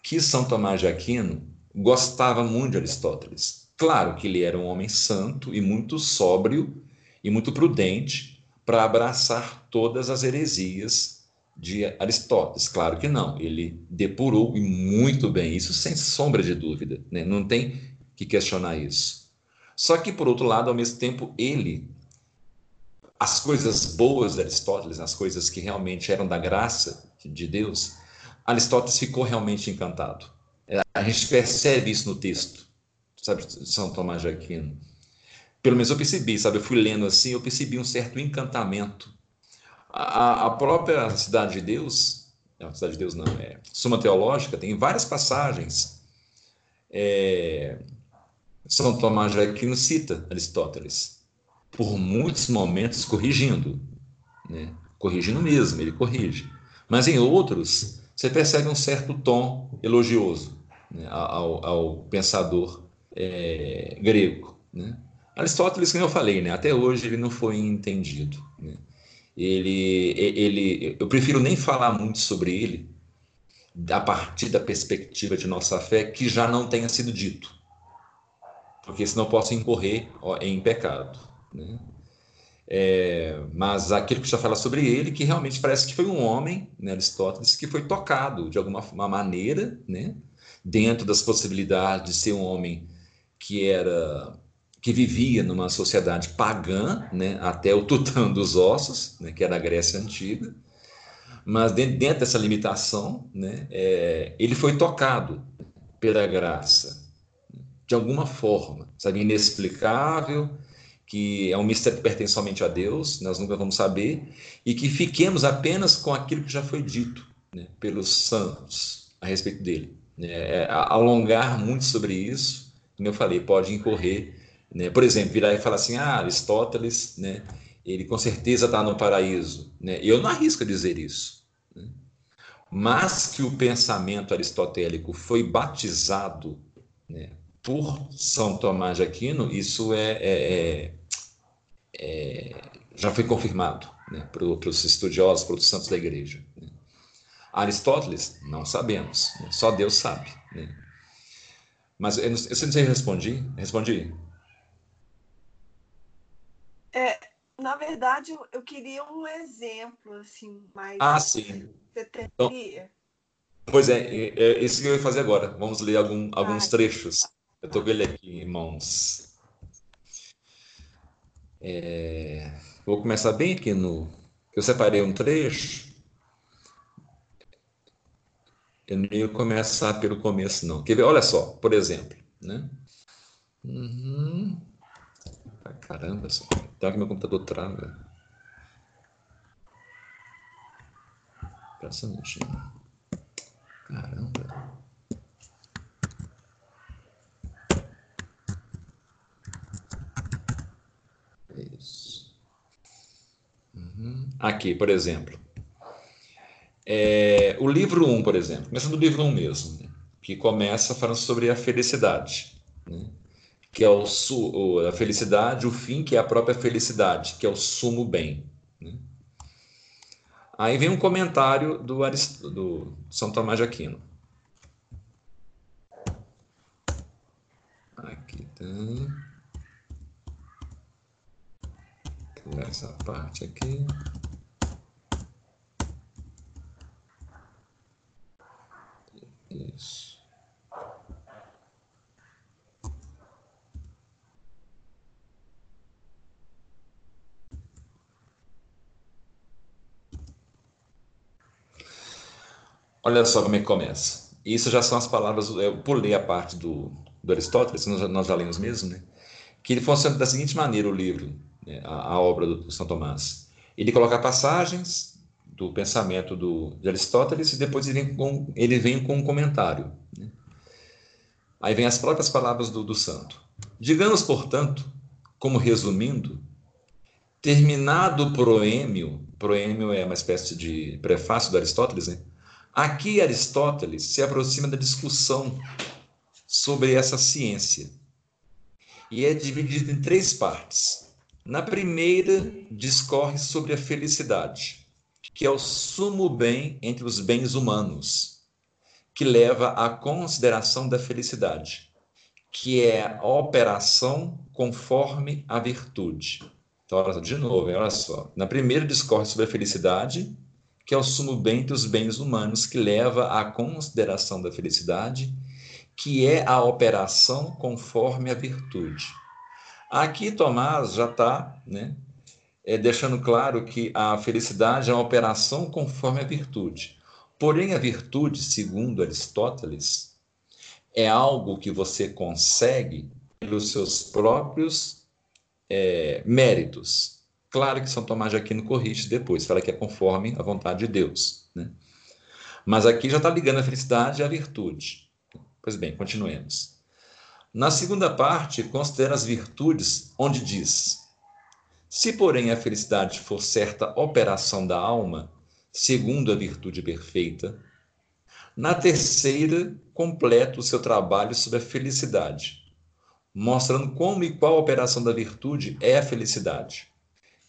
que São Tomás de Aquino gostava muito de Aristóteles. Claro que ele era um homem santo e muito sóbrio e muito prudente para abraçar todas as heresias de Aristóteles. Claro que não, ele depurou e muito bem, isso sem sombra de dúvida, né? não tem que questionar isso. Só que, por outro lado, ao mesmo tempo, ele, as coisas boas de Aristóteles, as coisas que realmente eram da graça de Deus, Aristóteles ficou realmente encantado. É, a gente percebe isso no texto, sabe, São Tomás de Aquino. Pelo menos eu percebi, sabe, eu fui lendo assim, eu percebi um certo encantamento. A, a própria Cidade de Deus, não, Cidade de Deus não, é Suma Teológica, tem várias passagens. É, São Tomás de Aquino cita Aristóteles, por muitos momentos corrigindo, né? corrigindo mesmo, ele corrige. Mas em outros, você percebe um certo tom elogioso né, ao, ao, pensador é, grego. Né? Aristóteles, como eu falei, né, até hoje ele não foi entendido. Né? Ele, ele, eu prefiro nem falar muito sobre ele a partir da perspectiva de nossa fé que já não tenha sido dito, porque senão posso incorrer em pecado. Né? É, mas aquilo que já fala sobre ele, que realmente parece que foi um homem, né, Aristóteles, que foi tocado de alguma maneira, né, dentro das possibilidades de ser um homem que era que vivia numa sociedade pagã, né, até o tutano dos ossos, né, que era a Grécia antiga, mas dentro, dentro dessa limitação, né, é, ele foi tocado pela graça, de alguma forma, sabe, inexplicável, que é um mistério que pertence somente a Deus, nós nunca vamos saber, e que fiquemos apenas com aquilo que já foi dito né, pelos santos a respeito dele. É, é alongar muito sobre isso, como eu falei, pode incorrer, né, por exemplo, virar e falar assim, ah, Aristóteles, né, ele com certeza está no paraíso. Né? Eu não arrisco dizer isso. Né? Mas que o pensamento aristotélico foi batizado né, por São Tomás de Aquino, isso é, é, é é, já foi confirmado né, por outros estudiosos, por outros santos da igreja. Né. Aristóteles, não sabemos, né, só Deus sabe. Né. Mas eu não, eu não sei se respondi. Respondi? É, na verdade, eu queria um exemplo, assim, mais. Ah, sim. Você teria? Então, pois é, é, é, isso que eu ia fazer agora. Vamos ler algum, alguns ah, trechos. Eu estou com ele aqui em mãos. É, vou começar bem aqui no. Eu separei um trecho. Eu não ia começar pelo começo, não. Quer ver? Olha só, por exemplo. Né? Uhum. Caramba, só. Tá que meu computador trava. Um minutinho. Caramba. Isso. Uhum. Aqui, por exemplo. É, o livro 1, um, por exemplo, começa do livro 1 um mesmo, né? que começa falando sobre a felicidade, né? Que é o, a felicidade, o fim, que é a própria felicidade, que é o sumo bem. Né? Aí vem um comentário do, Arist... do São Tomás de Aquino. Aqui. Tá essa parte aqui. Isso. Olha só como é que começa. Isso já são as palavras, eu pulei a parte do, do Aristóteles, nós, nós já lemos mesmo, né? Que ele funciona da seguinte maneira, o livro né, a, a, obra do, São Tomás. Ele coloca passagens do pensamento do, de Aristóteles e depois ele vem com, ele vem com um comentário. Né? Aí vem as próprias palavras do, do santo. Digamos, portanto, como resumindo, terminado o proêmio, proêmio é uma espécie de prefácio do Aristóteles, né? Aqui Aristóteles se aproxima da discussão sobre essa ciência. E é dividido em três partes. Na primeira, discorre sobre a felicidade, que é o sumo bem entre os bens humanos, que leva à consideração da felicidade, que é a operação conforme a virtude. Então, de novo, olha só. Na primeira, discorre sobre a felicidade, que é o sumo bem entre os bens humanos, que leva à consideração da felicidade, que é a operação conforme a virtude. Aqui Tomás já está né, é, deixando claro que a felicidade é uma operação conforme a virtude. Porém, a virtude, segundo Aristóteles, é algo que você consegue pelos seus próprios é, méritos. Claro que São Tomás de Aquino corrige depois, fala que é conforme a vontade de Deus. Né? Mas aqui já está ligando a felicidade à virtude. Pois bem, continuemos. Na segunda parte, considera as virtudes, onde diz: Se, porém, a felicidade for certa operação da alma, segundo a virtude perfeita, na terceira, completa o seu trabalho sobre a felicidade, mostrando como e qual operação da virtude é a felicidade.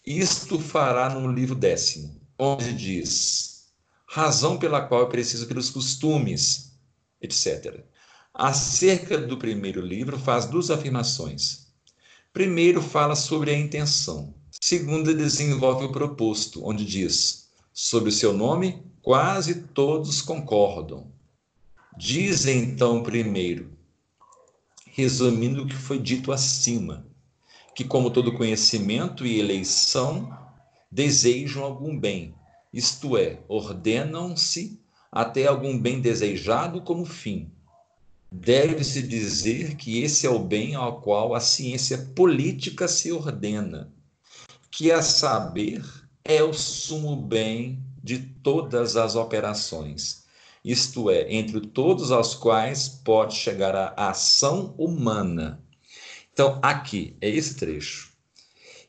Isto fará no livro décimo, onde diz: razão pela qual é preciso pelos costumes, etc. Acerca do primeiro livro, faz duas afirmações. Primeiro, fala sobre a intenção. Segundo, desenvolve o proposto, onde diz: sobre o seu nome, quase todos concordam. Diz então primeiro, resumindo o que foi dito acima, que, como todo conhecimento e eleição, desejam algum bem, isto é, ordenam-se até algum bem desejado como fim deve-se dizer que esse é o bem ao qual a ciência política se ordena, que a saber é o sumo bem de todas as operações, isto é, entre todos os quais pode chegar a ação humana. Então, aqui é esse trecho.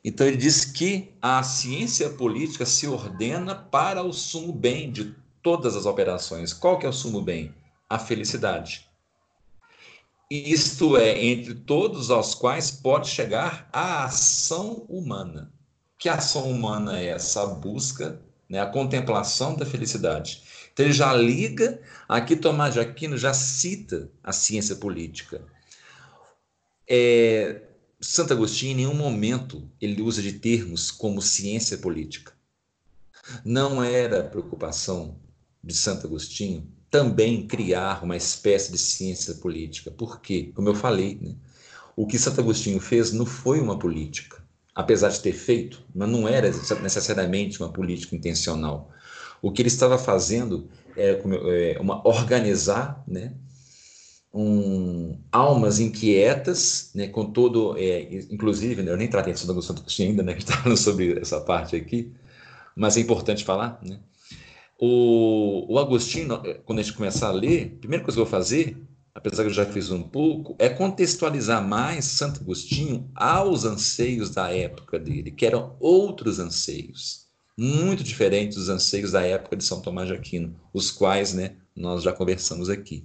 Então, ele diz que a ciência política se ordena para o sumo bem de todas as operações. Qual que é o sumo bem? A felicidade isto é, entre todos aos quais pode chegar a ação humana. Que ação humana é essa? A busca, né, a contemplação da felicidade. Então, ele já liga, aqui Tomás de Aquino já cita a ciência política. É, Santo Agostinho, em nenhum momento, ele usa de termos como ciência política. Não era preocupação de Santo Agostinho também criar uma espécie de ciência política. Por quê? Como eu falei, né? o que Santo Agostinho fez não foi uma política, apesar de ter feito, mas não era necessariamente uma política intencional. O que ele estava fazendo era é, uma organizar, né, um, almas inquietas, né, com todo, é, inclusive, né, eu nem tratei de Santo Agostinho ainda, né, que está falando sobre essa parte aqui, mas é importante falar, né, o, o Agostinho, quando a gente começar a ler, a primeira coisa que eu vou fazer, apesar que eu já fiz um pouco, é contextualizar mais Santo Agostinho aos anseios da época dele, que eram outros anseios, muito diferentes dos anseios da época de São Tomás de Aquino, os quais né, nós já conversamos aqui.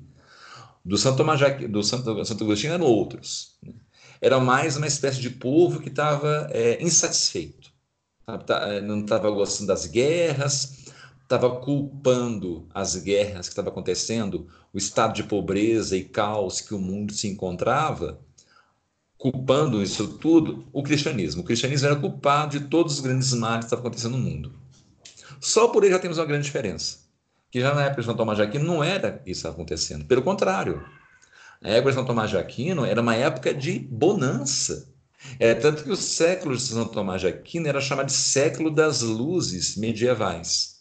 Do Santo, Tomás do Santo, Santo Agostinho eram outros. Né? Era mais uma espécie de povo que estava é, insatisfeito, tá, não estava gostando das guerras, estava culpando as guerras que estavam acontecendo, o estado de pobreza e caos que o mundo se encontrava, culpando isso tudo o cristianismo. O cristianismo era culpado de todos os grandes males que estavam acontecendo no mundo. Só por aí já temos uma grande diferença. Que já na época de São Tomás de Aquino não era isso acontecendo. Pelo contrário, a época de São Tomás de Aquino era uma época de bonança. É tanto que o século de São Tomás de Aquino era chamado de século das luzes medievais.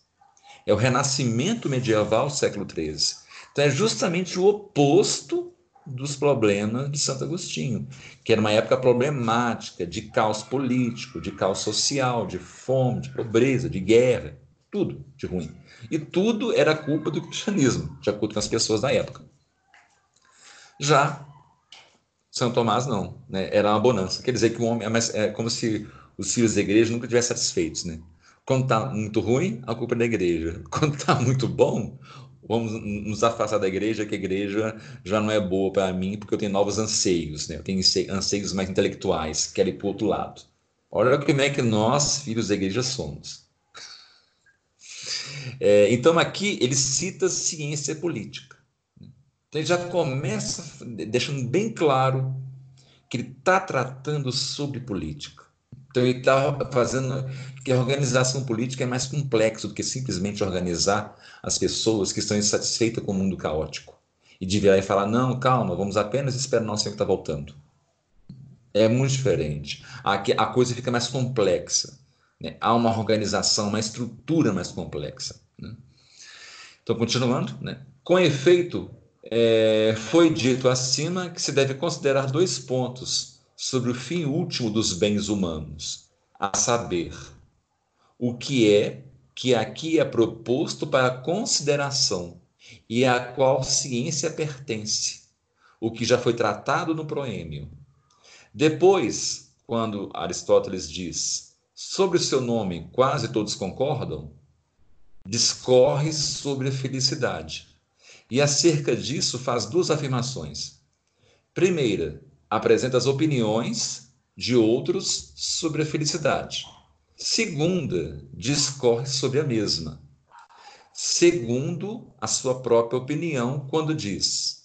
É o renascimento medieval, século XIII. Então é justamente o oposto dos problemas de Santo Agostinho, que era uma época problemática de caos político, de caos social, de fome, de pobreza, de guerra, tudo de ruim. E tudo era culpa do cristianismo, de acordo com as pessoas da época. Já São Tomás não, né? era uma bonança. Quer dizer que o homem é, é como se os filhos da igreja nunca estivessem satisfeitos, né? Quando está muito ruim, a culpa é da igreja. Quando está muito bom, vamos nos afastar da igreja, que a igreja já não é boa para mim, porque eu tenho novos anseios, né? Eu tenho anseios mais intelectuais, quero ir para o outro lado. Olha como é que nós, filhos da igreja, somos. É, então, aqui ele cita ciência política. Então, ele já começa deixando bem claro que ele está tratando sobre política. Então, ele está fazendo que a organização política é mais complexo do que simplesmente organizar as pessoas que estão insatisfeitas com o mundo caótico. E de virar e falar: não, calma, vamos apenas esperar o nosso Senhor que está voltando. É muito diferente. Aqui a coisa fica mais complexa. Né? Há uma organização, uma estrutura mais complexa. Né? Então, continuando, né? com efeito, é, foi dito acima que se deve considerar dois pontos sobre o fim último dos bens humanos, a saber, o que é que aqui é proposto para consideração e a qual ciência pertence, o que já foi tratado no proêmio. Depois, quando Aristóteles diz sobre o seu nome quase todos concordam, discorre sobre a felicidade. E acerca disso faz duas afirmações. Primeira, apresenta as opiniões de outros sobre a felicidade. Segunda, discorre sobre a mesma. Segundo a sua própria opinião, quando diz,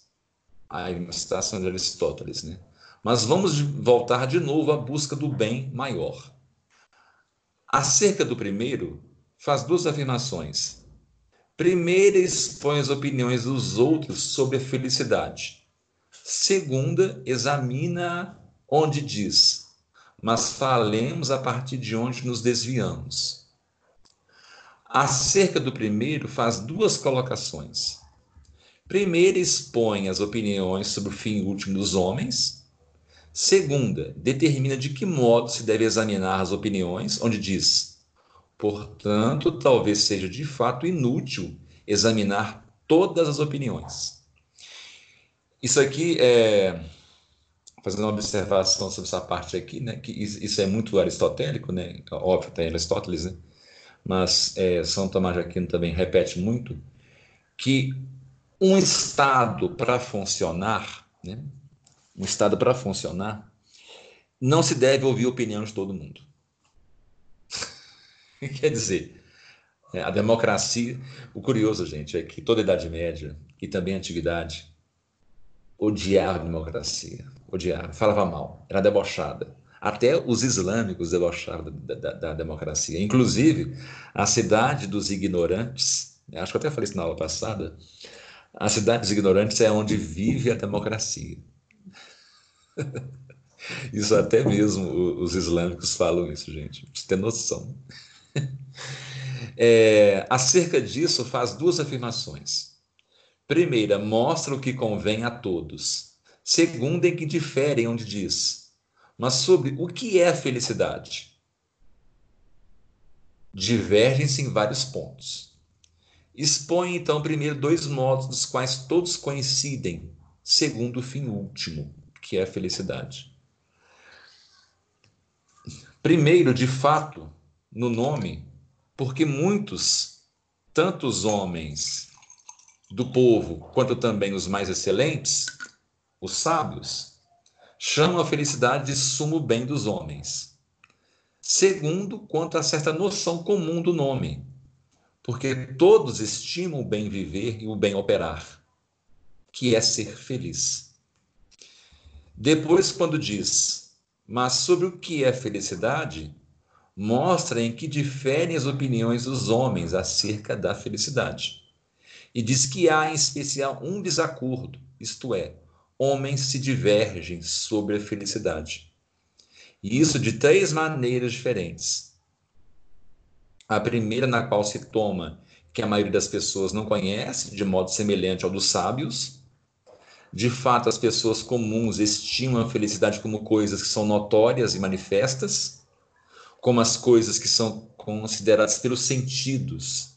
aí uma citação de Aristóteles, né? Mas vamos voltar de novo à busca do bem maior. Acerca do primeiro, faz duas afirmações. Primeira, expõe as opiniões dos outros sobre a felicidade. Segunda, examina onde diz, mas falemos a partir de onde nos desviamos. Acerca do primeiro, faz duas colocações. Primeira, expõe as opiniões sobre o fim último dos homens. Segunda, determina de que modo se deve examinar as opiniões, onde diz, Portanto, talvez seja de fato inútil examinar todas as opiniões. Isso aqui é fazendo uma observação sobre essa parte aqui, né? Que isso é muito aristotélico, né? Óbvio, tem Aristóteles, né? Mas é, São Tomás de Aquino também repete muito que um estado para funcionar, né? Um estado para funcionar, não se deve ouvir a opinião de todo mundo. Quer dizer, é, a democracia. O curioso, gente, é que toda a Idade Média e também a Antiguidade odiava a democracia, odiava, falava mal, era debochada. Até os islâmicos debocharam da, da, da democracia. Inclusive, a cidade dos ignorantes, né, acho que eu até falei isso na aula passada, a cidade dos ignorantes é onde vive a democracia. Isso até mesmo os islâmicos falam isso, gente. Você tem noção. É, acerca disso, faz duas afirmações. Primeira, mostra o que convém a todos. Segunda, em que diferem, onde diz, mas sobre o que é felicidade. Divergem-se em vários pontos. Expõe, então, primeiro dois modos dos quais todos coincidem, segundo o fim último, que é felicidade. Primeiro, de fato, no nome, porque muitos, tanto os homens do povo, quanto também os mais excelentes, os sábios, chamam a felicidade de sumo bem dos homens. Segundo, quanto a certa noção comum do nome, porque todos estimam o bem viver e o bem operar, que é ser feliz. Depois, quando diz, mas sobre o que é felicidade, mostra em que diferem as opiniões dos homens acerca da felicidade. E diz que há, em especial, um desacordo, isto é, homens se divergem sobre a felicidade. E isso de três maneiras diferentes. A primeira, na qual se toma que a maioria das pessoas não conhece, de modo semelhante ao dos sábios. De fato, as pessoas comuns estimam a felicidade como coisas que são notórias e manifestas como as coisas que são consideradas pelos sentidos,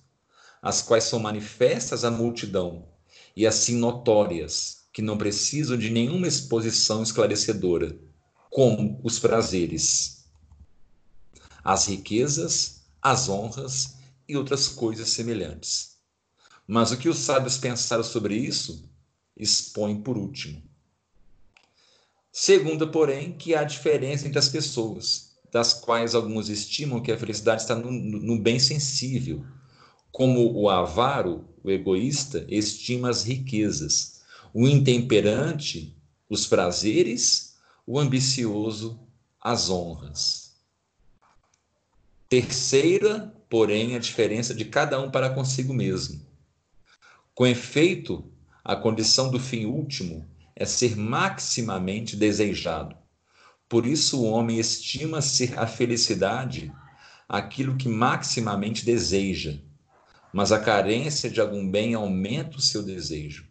as quais são manifestas à multidão e assim notórias, que não precisam de nenhuma exposição esclarecedora, como os prazeres, as riquezas, as honras e outras coisas semelhantes. Mas o que os sábios pensaram sobre isso, expõe por último. Segunda, porém, que há diferença entre as pessoas, das quais alguns estimam que a felicidade está no, no bem sensível, como o avaro, o egoísta, estima as riquezas, o intemperante, os prazeres, o ambicioso, as honras. Terceira, porém, a diferença de cada um para consigo mesmo. Com efeito, a condição do fim último é ser maximamente desejado. Por isso, o homem estima ser a felicidade aquilo que maximamente deseja, mas a carência de algum bem aumenta o seu desejo.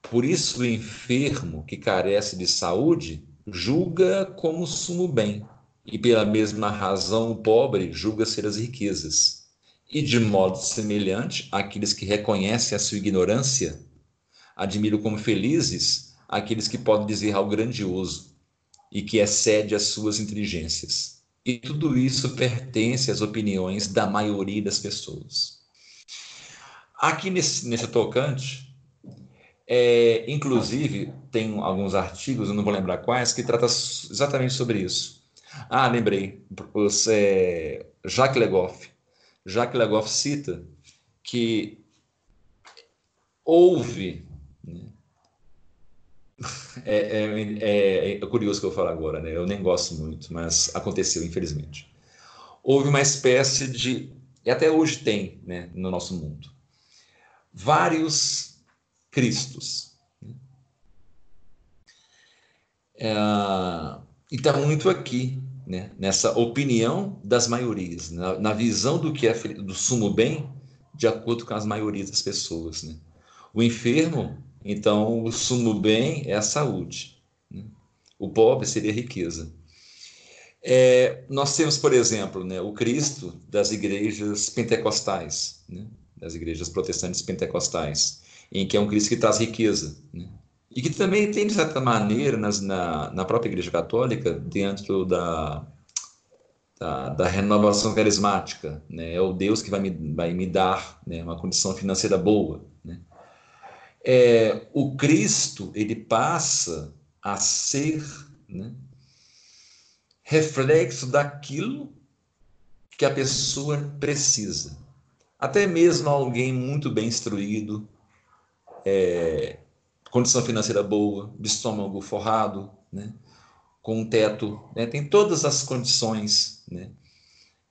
Por isso, o enfermo que carece de saúde julga como sumo bem, e pela mesma razão o pobre julga ser as riquezas. E de modo semelhante, aqueles que reconhecem a sua ignorância admiram como felizes aqueles que podem dizer algo grandioso e que excede as suas inteligências. E tudo isso pertence às opiniões da maioria das pessoas. Aqui nesse, nesse tocante, é, inclusive, tem alguns artigos, eu não vou lembrar quais, que tratam exatamente sobre isso. Ah, lembrei, é, Jacques Legoff. Jacques Legoff cita que houve é, é, é, é, curioso que eu falar agora, né? Eu nem gosto muito, mas aconteceu, infelizmente. Houve uma espécie de, e até hoje tem, né, no nosso mundo, vários Cristos. É, e está muito aqui, né, nessa opinião das maiorias, na, na, visão do que é do sumo bem, de acordo com as maiorias das pessoas. Né? O enfermo então, o sumo bem é a saúde. Né? O pobre seria a riqueza. É, nós temos, por exemplo, né, o Cristo das igrejas pentecostais, né, das igrejas protestantes pentecostais, em que é um Cristo que traz riqueza. Né, e que também tem, de certa maneira, nas, na, na própria Igreja Católica, dentro da, da, da, renovação carismática. Né? É o Deus que vai me, vai me dar né, uma condição financeira boa. É, o Cristo ele passa a ser né, reflexo daquilo que a pessoa precisa. Até mesmo alguém muito bem instruído, é, condição financeira boa, de estômago forrado, né, com um teto, né, tem todas as condições né,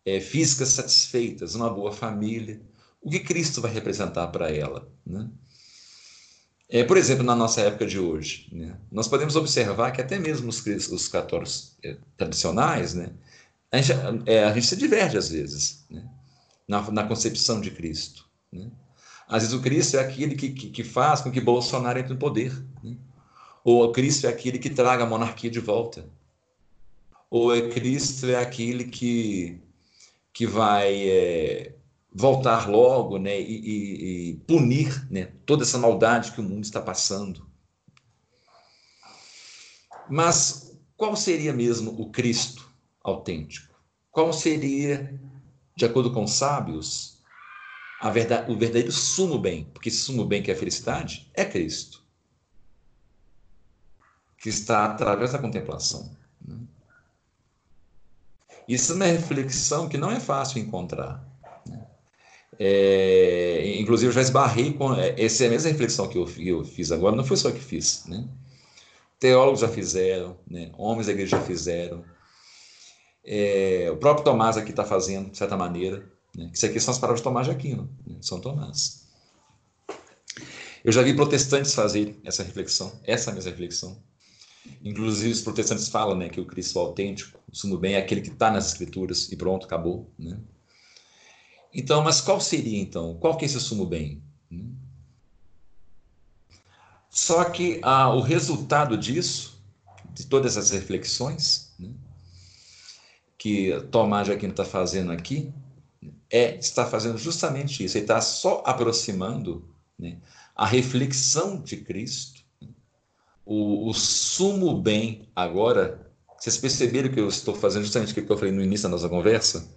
é, físicas satisfeitas, uma boa família. O que Cristo vai representar para ela? Né? É, por exemplo, na nossa época de hoje, né, nós podemos observar que até mesmo os, os católicos é, tradicionais, né, a, gente, é, a gente se diverge às vezes né, na, na, concepção de Cristo. Né. Às vezes o Cristo é aquele que, que, que faz com que Bolsonaro entre no poder. Né. Ou o Cristo é aquele que traga a monarquia de volta. Ou é Cristo é aquele que, que vai é, voltar logo né, e, e, e punir né, toda essa maldade que o mundo está passando. Mas qual seria mesmo o Cristo autêntico? Qual seria, de acordo com os sábios, verdade, o verdadeiro sumo bem? Porque esse sumo bem que é a felicidade é Cristo, que está através da contemplação. Né? Isso é uma reflexão que não é fácil encontrar. É, inclusive, eu já esbarrei com. É, essa é a mesma reflexão que eu, eu fiz agora, não foi só que fiz. Né? Teólogos já fizeram, né? homens da igreja já fizeram. É, o próprio Tomás aqui está fazendo, de certa maneira. Né? Isso aqui são as palavras de Tomás de Aquino, né? São Tomás. Eu já vi protestantes fazerem essa reflexão, essa mesma reflexão. Inclusive, os protestantes falam né, que o Cristo autêntico, o sumo bem, é aquele que está nas Escrituras e pronto, acabou. Né? Então, mas qual seria então? Qual que é esse sumo bem? Só que ah, o resultado disso, de todas essas reflexões, né, que Tomás de Aquino está fazendo aqui, é está fazendo justamente isso. Ele está só aproximando né, a reflexão de Cristo, o, o sumo bem agora. Vocês perceberam que eu estou fazendo justamente o que eu falei no início da nossa conversa?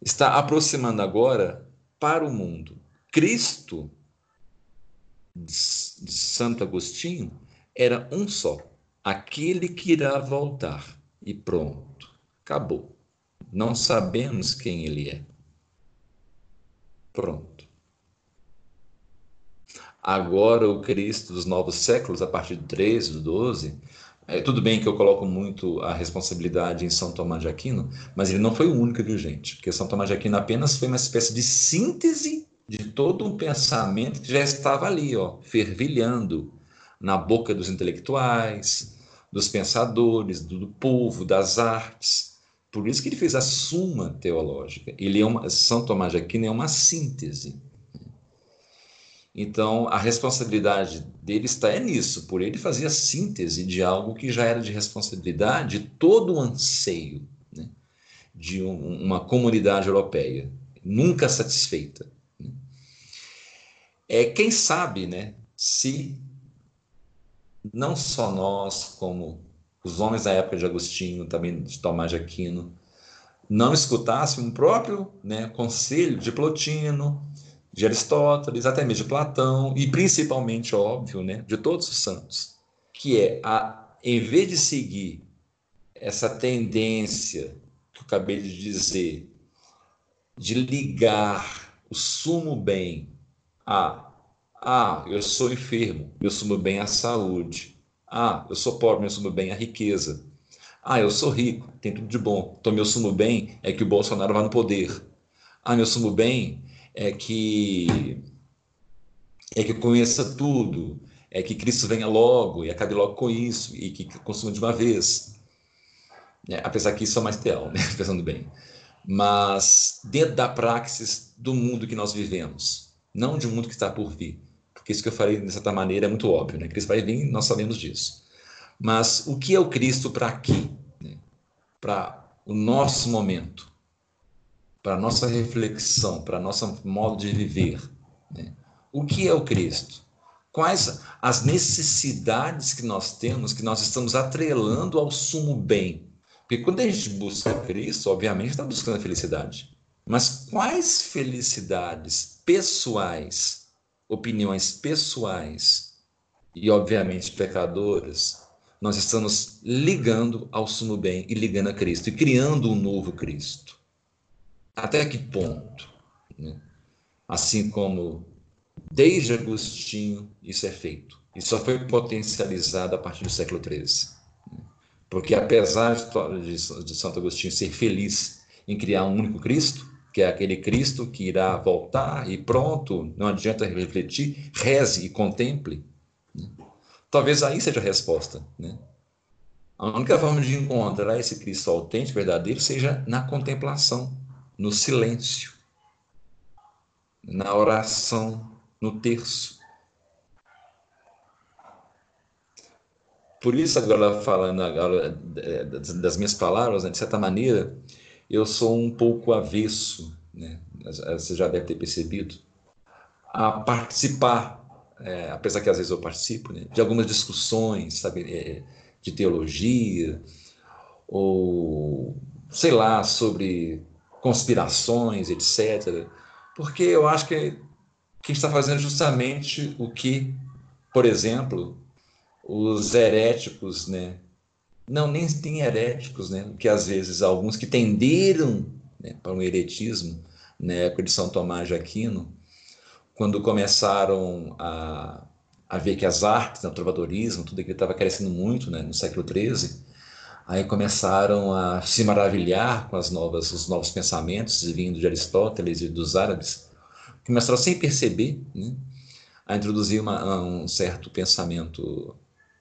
Está aproximando agora para o mundo Cristo de Santo Agostinho era um só, aquele que irá voltar. E pronto, acabou. Não sabemos quem ele é. Pronto. Agora, o Cristo dos novos séculos, a partir do 13, do 12, é, tudo bem que eu coloco muito a responsabilidade em São Tomás de Aquino, mas ele não foi o único dirigente, porque São Tomás de Aquino apenas foi uma espécie de síntese de todo um pensamento que já estava ali, ó, fervilhando na boca dos intelectuais, dos pensadores, do, do povo, das artes. Por isso que ele fez a Suma Teológica. Ele é uma, São Tomás de Aquino é uma síntese. Então, a responsabilidade dele está é nisso, por ele fazer a síntese de algo que já era de responsabilidade de todo o anseio né, de um, uma comunidade europeia, nunca satisfeita. Né. É, quem sabe né, se não só nós, como os homens da época de Agostinho, também de Tomás de Aquino, não escutassem um próprio né, conselho de Plotino, de Aristóteles, até mesmo de Platão, e principalmente, óbvio, né, de todos os santos, que é, a, em vez de seguir essa tendência que eu acabei de dizer, de ligar o sumo bem a ah, eu sou enfermo, meu sumo bem é a saúde. Ah, eu sou pobre, meu sumo bem é a riqueza. Ah, eu sou rico, tem tudo de bom. Então, meu sumo bem é que o Bolsonaro vá no poder. Ah, meu sumo bem é que é que conheça tudo, é que Cristo venha logo e acabe logo com isso e que consuma de uma vez. É, apesar que isso é mais ideal, né? pensando bem. Mas dentro da praxis do mundo que nós vivemos, não de um mundo que está por vir. Porque isso que eu falei, de certa maneira, é muito óbvio, né? Cristo vai vir, nós sabemos disso. Mas o que é o Cristo para aqui? Né? Para o nosso momento, para nossa reflexão, para nosso modo de viver. Né? O que é o Cristo? Quais as necessidades que nós temos, que nós estamos atrelando ao sumo bem? Porque quando a gente busca Cristo, obviamente está buscando a felicidade. Mas quais felicidades pessoais, opiniões pessoais e, obviamente, pecadoras, nós estamos ligando ao sumo bem e ligando a Cristo e criando um novo Cristo? Até que ponto? Né? Assim como desde Agostinho isso é feito. E só foi potencializado a partir do século XIII. Né? Porque apesar de, Santo Agostinho ser feliz em criar um único Cristo, que é aquele Cristo que irá voltar e pronto, não adianta refletir, reze e contemple. Né? Talvez aí seja a resposta. Né? A única forma de encontrar esse Cristo autêntico, verdadeiro, seja na contemplação no silêncio, na oração, no terço. Por isso, agora falando agora das minhas palavras, né, de certa maneira, eu sou um pouco avesso, né, você já deve ter percebido, a participar, é, apesar que às vezes eu participo, né, de algumas discussões, sabe, é, de teologia, ou sei lá, sobre conspirações, etc. Porque eu acho que, que está fazendo justamente o que, por exemplo, os heréticos, né? Não, nem tem heréticos, né? Que às vezes alguns que tenderam né, para um heretismo na época de São Tomás de Aquino, quando começaram a, a ver que as artes, né, o trovadorismo, tudo aquilo estava crescendo muito né, no século XIII, Aí começaram a se maravilhar com as novas, os novos pensamentos vindo de Aristóteles e dos árabes. Começaram sem perceber né, a introduzir uma, um certo pensamento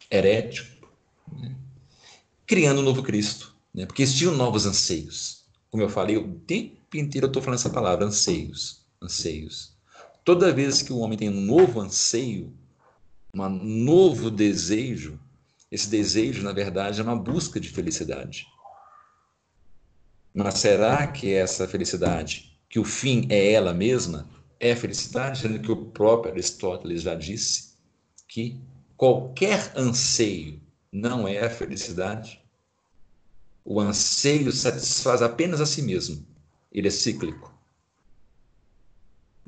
herético, né, criando um novo Cristo, né, porque existiam novos anseios. Como eu falei, o tempo inteiro eu estou falando essa palavra, anseios, anseios. Toda vez que o homem tem um novo anseio, um novo desejo, esse desejo, na verdade, é uma busca de felicidade. Mas será que essa felicidade, que o fim é ela mesma, é felicidade? Sendo que o próprio Aristóteles já disse que qualquer anseio não é a felicidade. O anseio satisfaz apenas a si mesmo. Ele é cíclico.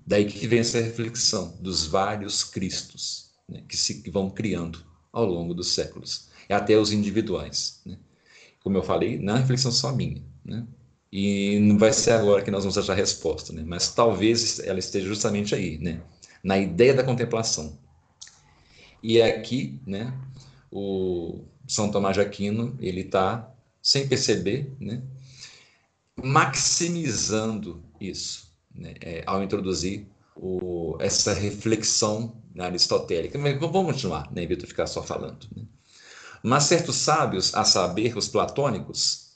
Daí que vem essa reflexão dos vários Cristos né, que se que vão criando ao longo dos séculos, até os individuais. Né? Como eu falei, não é reflexão só minha. Né? E não vai ser agora que nós vamos achar a resposta, né? mas talvez ela esteja justamente aí, né? na ideia da contemplação. E é aqui, né, o São Tomás de Aquino, ele está, sem perceber, né, maximizando isso, né, é, ao introduzir o, essa reflexão aristotélica. Mas vamos continuar, né, em de ficar só falando. Né? Mas certos sábios, a saber, os platônicos,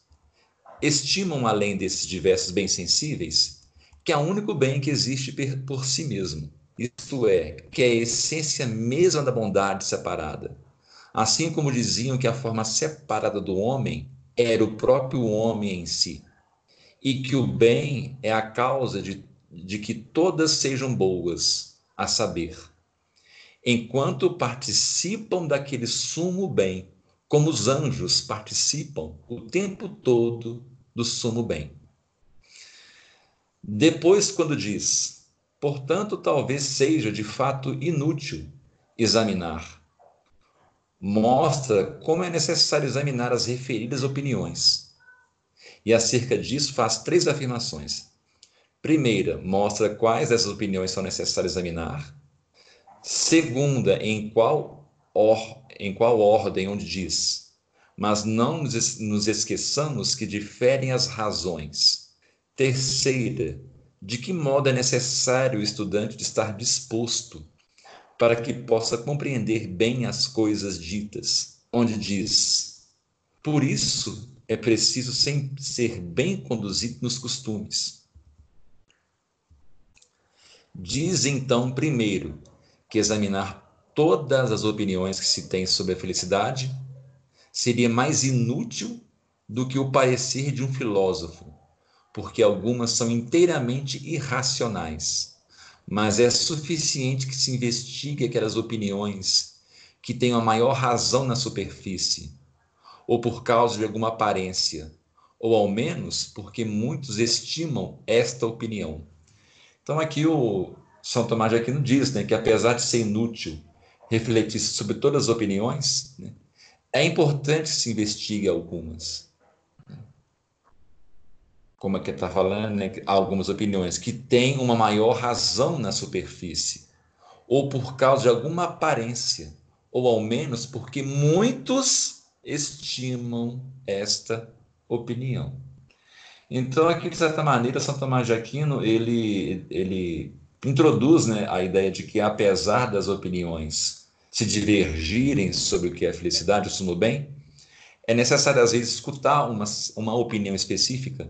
estimam, além desses diversos bens sensíveis, que há um único bem que existe por si mesmo, isto é, que é a essência mesma da bondade separada. Assim como diziam que a forma separada do homem era o próprio homem em si, e que o bem é a causa de, de que todas sejam boas, a saber, enquanto participam daquele sumo bem, como os anjos participam o tempo todo do sumo bem. Depois, quando diz, Portanto, talvez seja de fato inútil examinar. Mostra como é necessário examinar as referidas opiniões. E acerca disso faz três afirmações. Primeira, mostra quais dessas opiniões são necessárias examinar. Segunda, em qual, or, em qual ordem, onde diz. Mas não nos esqueçamos que diferem as razões. Terceira, de que modo é necessário o estudante estar disposto para que possa compreender bem as coisas ditas, onde diz: Por isso é preciso ser bem conduzido nos costumes. Diz então, primeiro, que examinar todas as opiniões que se tem sobre a felicidade seria mais inútil do que o parecer de um filósofo porque algumas são inteiramente irracionais. Mas é suficiente que se investigue aquelas opiniões que têm a maior razão na superfície, ou por causa de alguma aparência, ou ao menos porque muitos estimam esta opinião. Então aqui o São Tomás de Aquino diz né, que apesar de ser inútil refletir sobre todas as opiniões, né, é importante se investigue algumas como é que está falando, né, algumas opiniões, que têm uma maior razão na superfície, ou por causa de alguma aparência, ou ao menos porque muitos estimam esta opinião. Então, aqui, de certa maneira, São Tomás de Aquino, ele, ele introduz né, a ideia de que, apesar das opiniões se divergirem sobre o que é felicidade, o sumo bem, é necessário, às vezes, escutar uma, uma opinião específica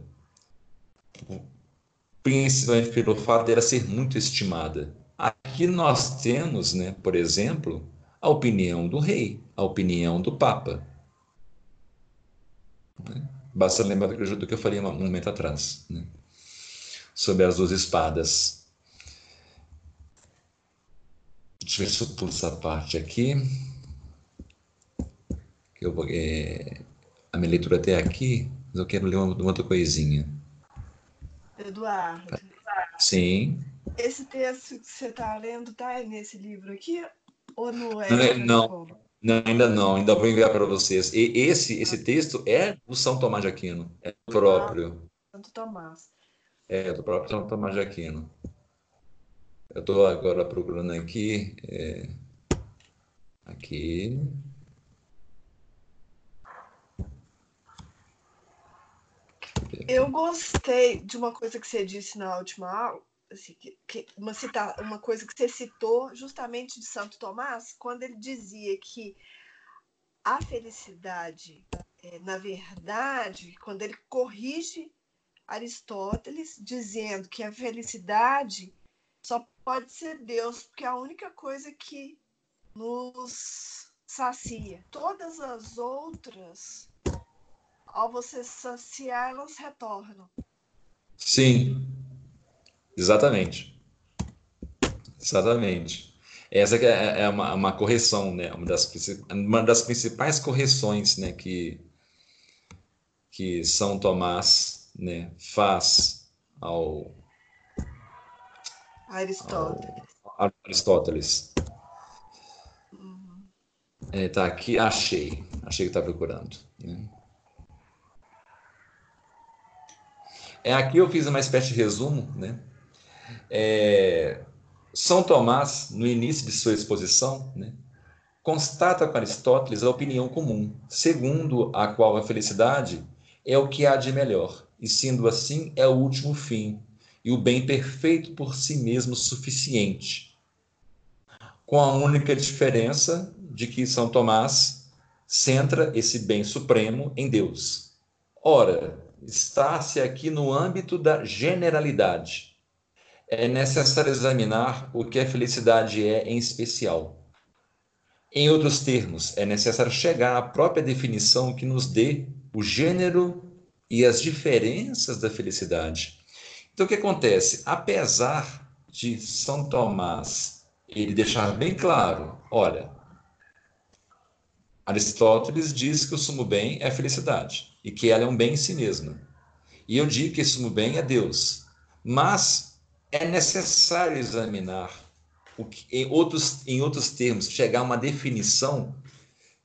principalmente pelo fato dela ser muito estimada. Aqui nós temos, né, por exemplo, a opinião do rei, a opinião do papa. Né? Basta lembrar do que eu falei um momento atrás, né? sobre as duas espadas. Deixa eu ver se eu pulo essa parte aqui. Que eu vou, é, a minha leitura até aqui, mas eu quero ler uma, uma outra coisinha. Eduardo. Sim. Esse texto que você está lendo está nesse livro aqui? Ou no é? Não, não, ainda não. Ainda vou enviar para vocês. E esse, esse texto é do São Tomás de Aquino. É do próprio. Santo Tomás. É, do próprio São Tomás de Aquino. Eu estou agora procurando aqui. É, aqui. Eu gostei de uma coisa que você disse na última aula, assim, que, que, uma, cita, uma coisa que você citou justamente de Santo Tomás, quando ele dizia que a felicidade, é, na verdade, quando ele corrige Aristóteles, dizendo que a felicidade só pode ser Deus, porque é a única coisa que nos sacia. Todas as outras ao você saciar, elas retornam. Sim, exatamente. Exatamente. Essa é, é uma, uma correção, né? Uma das, uma das principais correções, né? Que, que São Tomás, né? Faz ao Aristóteles. Ao Aristóteles. Uhum. É, tá aqui, achei. Achei que está procurando. Né? É, aqui eu fiz uma espécie de resumo, né? É, São Tomás, no início de sua exposição, né, constata com Aristóteles a opinião comum, segundo a qual a felicidade é o que há de melhor, e sendo assim é o último fim, e o bem perfeito por si mesmo suficiente. Com a única diferença de que São Tomás centra esse bem supremo em Deus. Ora, está-se aqui no âmbito da generalidade. É necessário examinar o que a felicidade é em especial. Em outros termos, é necessário chegar à própria definição que nos dê o gênero e as diferenças da felicidade. Então, o que acontece? Apesar de São Tomás ele deixar bem claro, olha, Aristóteles diz que o sumo bem é a felicidade e que ela é um bem em si mesma. E eu digo que esse sumo bem é Deus. Mas é necessário examinar o que, em outros em outros termos, chegar a uma definição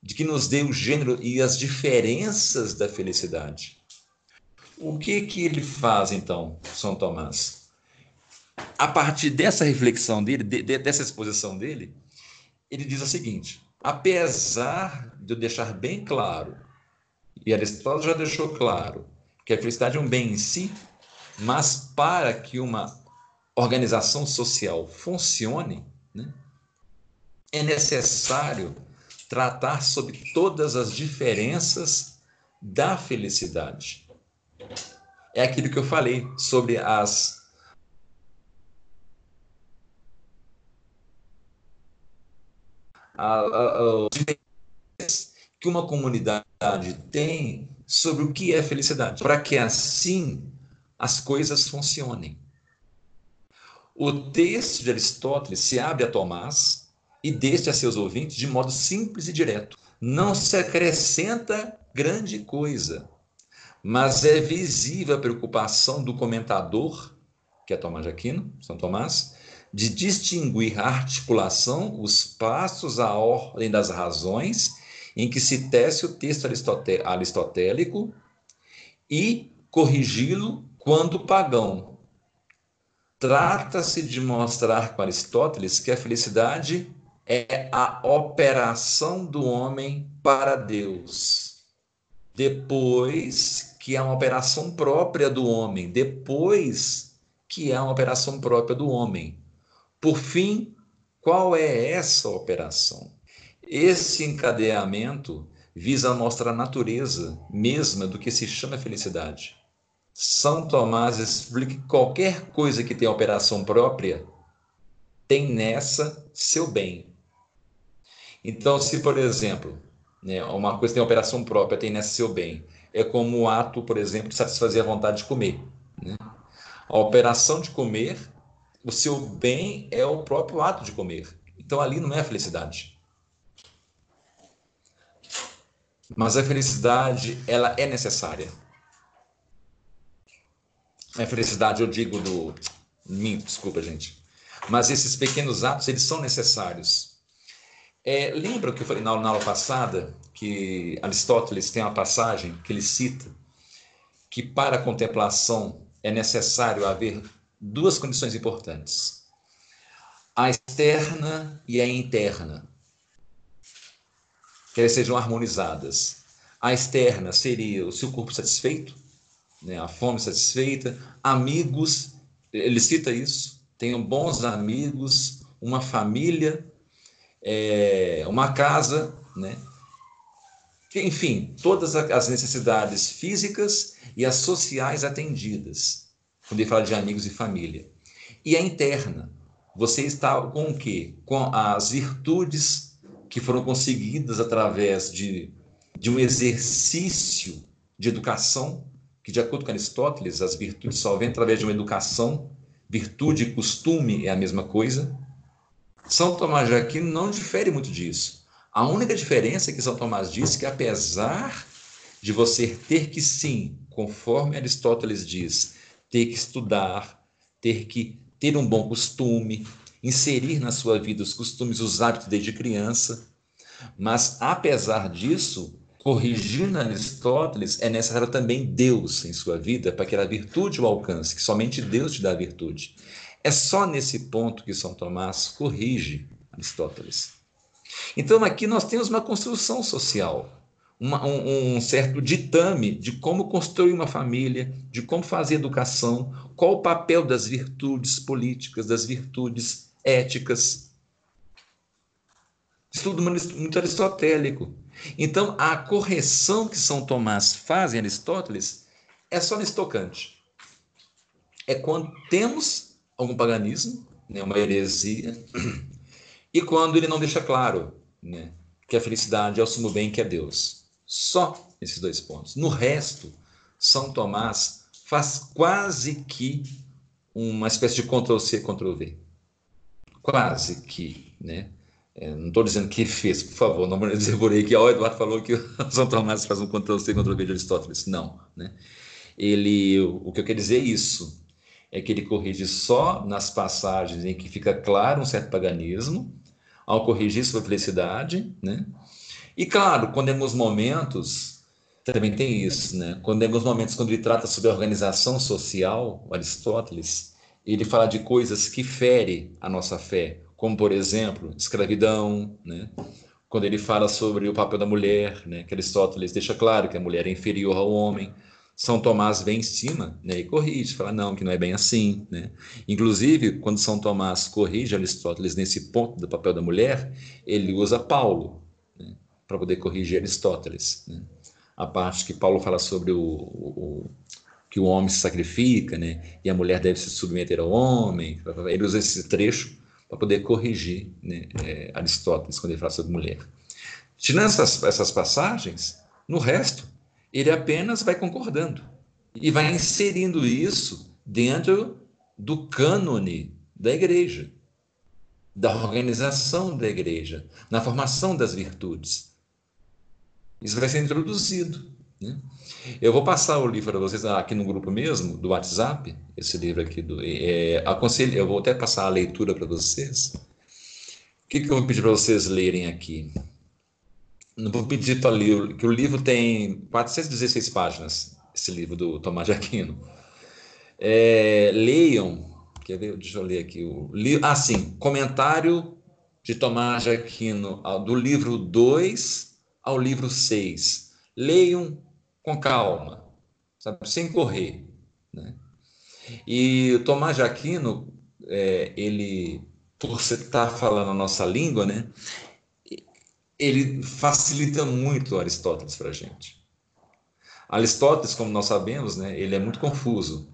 de que nos dê o gênero e as diferenças da felicidade. O que que ele faz então, São Tomás? A partir dessa reflexão dele, de, de, dessa exposição dele, ele diz o seguinte: apesar de eu deixar bem claro, e Aristóteles já deixou claro, que a felicidade é um bem em si, mas para que uma organização social funcione, né, é necessário tratar sobre todas as diferenças da felicidade. É aquilo que eu falei sobre as que uma comunidade tem sobre o que é felicidade, para que assim as coisas funcionem. O texto de Aristóteles se abre a Tomás e deste a seus ouvintes de modo simples e direto. Não se acrescenta grande coisa, mas é visível a preocupação do comentador, que é Tomás de Aquino, São Tomás, de distinguir a articulação, os passos, a ordem das razões em que se tece o texto aristotélico e corrigi-lo quando pagão. Trata-se de mostrar com Aristóteles que a felicidade é a operação do homem para Deus. Depois que é uma operação própria do homem, depois que é uma operação própria do homem. Por fim, qual é essa operação? Esse encadeamento visa mostrar a natureza mesma do que se chama felicidade. São Tomás explica que qualquer coisa que tem operação própria tem nessa seu bem. Então, se, por exemplo, né, uma coisa tem operação própria, tem nessa seu bem, é como o ato, por exemplo, de satisfazer a vontade de comer. Né? A operação de comer o seu bem é o próprio ato de comer. Então ali não é a felicidade. Mas a felicidade, ela é necessária. A felicidade, eu digo do. Minto, desculpa, gente. Mas esses pequenos atos, eles são necessários. É, lembra que eu falei na na aula passada que Aristóteles tem uma passagem que ele cita que para a contemplação é necessário haver duas condições importantes: a externa e a interna, que elas sejam harmonizadas. A externa seria o seu corpo satisfeito, né, a fome satisfeita, amigos, ele cita isso, tenham bons amigos, uma família, é, uma casa, né? Enfim, todas as necessidades físicas e as sociais atendidas quando ele fala de amigos e família. E a interna, você está com o quê? Com as virtudes que foram conseguidas através de, de um exercício de educação, que de acordo com Aristóteles, as virtudes só vêm através de uma educação, virtude e costume é a mesma coisa. São Tomás de Aquino não difere muito disso. A única diferença é que São Tomás diz que apesar de você ter que sim, conforme Aristóteles diz, ter que estudar, ter que ter um bom costume, inserir na sua vida os costumes, os hábitos desde criança. Mas, apesar disso, corrigindo Aristóteles, é necessário também Deus em sua vida para que a virtude o alcance, que somente Deus te dá a virtude. É só nesse ponto que São Tomás corrige Aristóteles. Então, aqui nós temos uma construção social, uma, um, um, certo ditame de como construir uma família, de como fazer educação, qual o papel das virtudes políticas, das virtudes éticas. Estudo muito aristotélico. Então, a correção que São Tomás faz em Aristóteles é só nesse tocante. É quando temos algum paganismo, né, uma heresia, e quando ele não deixa claro né, que a felicidade é o sumo bem que é Deus. Só esses dois pontos. No resto, São Tomás faz quase que uma espécie de Ctrl-C, Ctrl-V. Quase que, né? É, não estou dizendo que fez, por favor, não me aí que o Eduardo falou que o São Tomás faz um Ctrl-C, Ctrl-V de Aristóteles. Não, né? Ele, o que eu quero dizer é isso, é que ele corrige só nas passagens em que fica claro um certo paganismo, ao corrigir sua felicidade, né? E claro, quando em alguns momentos, também tem isso, né? Quando em alguns momentos, quando ele trata sobre a organização social, Aristóteles, ele fala de coisas que ferem a nossa fé, como, por exemplo, escravidão, né? Quando ele fala sobre o papel da mulher, né? Que Aristóteles deixa claro que a mulher é inferior ao homem, são Tomás vem em cima né, e corrige, fala não, que não é bem assim. Né? Inclusive, quando São Tomás corrige Aristóteles nesse ponto do papel da mulher, ele usa Paulo né, para poder corrigir Aristóteles. Né? A parte que Paulo fala sobre o, o, que o homem se sacrifica né, e a mulher deve se submeter ao homem, ele usa esse trecho para poder corrigir né, é, Aristóteles quando ele fala sobre mulher. Tirando essas, essas passagens, no resto, ele apenas vai concordando e vai inserindo isso dentro do cânone da igreja, da organização da igreja, na formação das virtudes. Isso vai ser introduzido. Né? Eu vou passar o livro para vocês aqui no grupo mesmo, do WhatsApp, esse livro aqui. Do, é, aconselho, eu vou até passar a leitura para vocês. O que, que eu vou pedir para vocês lerem aqui? Não vou ler, que o livro tem 416 páginas, esse livro do Tomás de Aquino. É, leiam, quer ver? Deixa eu ler aqui. O, li, ah, sim, comentário de Tomás de Aquino, do livro 2 ao livro 6. Leiam com calma, sabe? sem correr. Né? E o Tomás de Aquino, é, ele, por você estar tá falando a nossa língua, né? Ele facilita muito Aristóteles para a gente. Aristóteles, como nós sabemos, né, ele é muito confuso.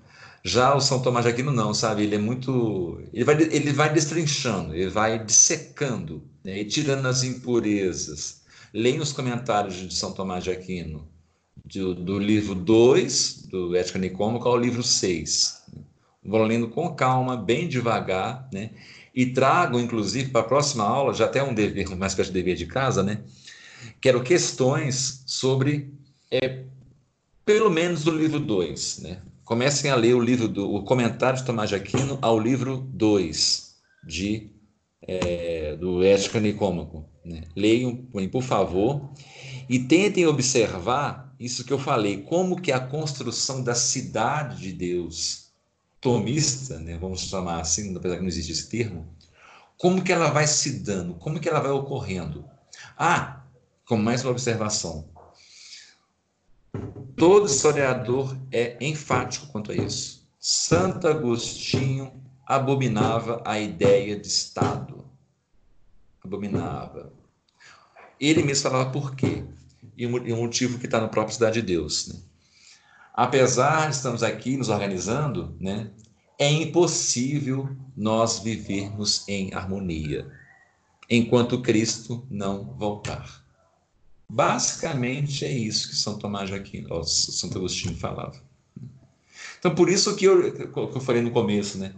Já o São Tomás de Aquino não, sabe? Ele é muito, ele vai, ele vai destrinchando, ele vai dissecando, né, e tirando as impurezas. Leia os comentários de São Tomás de Aquino, do, do livro 2, do Ética Nicômica, ao livro 6. Vão lendo com calma, bem devagar, né? E trago, inclusive, para a próxima aula, já até um dever, uma espécie de dever de casa, né? Quero questões sobre, é, pelo menos, do livro 2, né? Comecem a ler o livro do o comentário de Tomás de Aquino ao livro 2 de é, do Ética Nicômaco. Né? Leiam, por favor, e tentem observar isso que eu falei, como que a construção da cidade de Deus tomista, né, vamos chamar assim, apesar que não existe esse termo, como que ela vai se dando, como que ela vai ocorrendo. Ah, com mais uma observação. Todo historiador é enfático quanto a isso. Santo Agostinho abominava a ideia de Estado. Abominava. Ele mesmo falava por quê. E um motivo que está no próprio Cidade de Deus. Né? Apesar de estarmos aqui nos organizando, né, é impossível nós vivermos em harmonia enquanto Cristo não voltar. Basicamente é isso que São Tomás Aquino, Santo Agostinho falava. Então, por isso que eu, que eu falei no começo, né?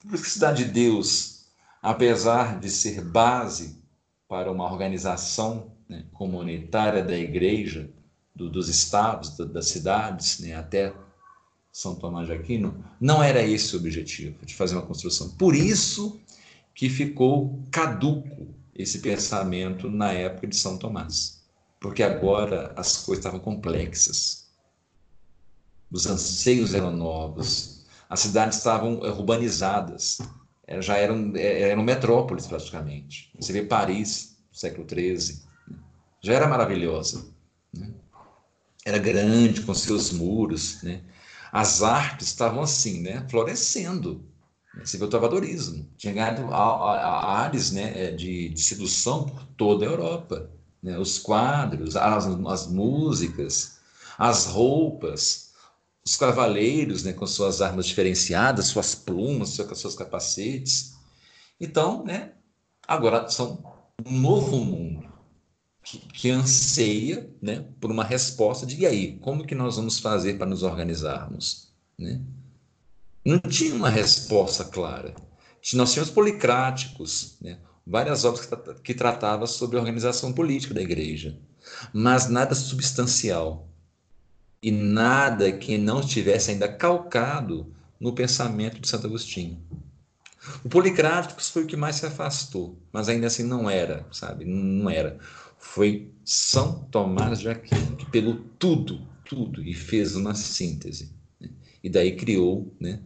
Por isso que Cidade de Deus, apesar de ser base para uma organização né, comunitária da igreja, do, dos estados, do, das cidades, né, até São Tomás de Aquino, não era esse o objetivo, de fazer uma construção. Por isso que ficou caduco esse pensamento na época de São Tomás. Porque agora as coisas estavam complexas. Os anseios eram novos, as cidades estavam urbanizadas, eh, já eram, eh, eram metrópoles praticamente. Você vê Paris, século XIII, né? já era maravilhosa. Né? Era grande, com seus muros. Né? As artes estavam assim, né? florescendo. Você vê o travadorismo. Tinha ganhado áreas né, eh, de, de sedução por toda a Europa. Né? Os quadros, as, as músicas, as roupas, os cavaleiros, né, com suas armas diferenciadas, suas plumas, seus, seus capacetes. Então, né, agora são um novo mundo que, que, anseia né, por uma resposta de e aí, como que nós vamos fazer para nos organizarmos? Né? Não tinha uma resposta clara. Nós tínhamos policráticos, né, várias obras que, que tratavam sobre a organização política da igreja, mas nada substancial e nada que não estivesse ainda calcado no pensamento de Santo Agostinho. O Policráticos foi o que mais se afastou, mas ainda assim não era, sabe? Não era. Foi São Tomás de Aquino que pegou tudo, tudo e fez uma síntese. Né? E daí criou né,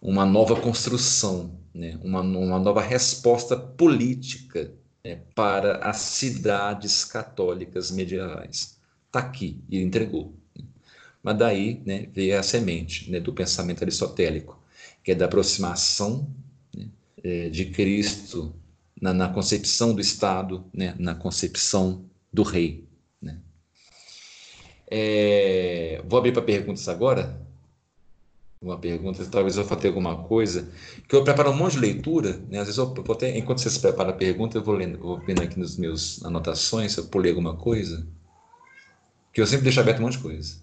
uma nova construção, né? uma, uma nova resposta política né, para as cidades católicas medievais. Está aqui, e entregou. Mas daí né, veio a semente né, do pensamento aristotélico, que é da aproximação né, é, de Cristo na, na, concepção do Estado, né, na concepção do rei. Né. É, vou abrir para perguntas agora. Uma pergunta, talvez eu ter alguma coisa. Que eu preparo um monte de leitura, né? às vezes eu vou ter, enquanto você se prepara a pergunta, eu vou, lendo, vou vendo aqui nos meus anotações, se eu pulei alguma coisa. Que eu sempre deixo aberto um monte de coisa.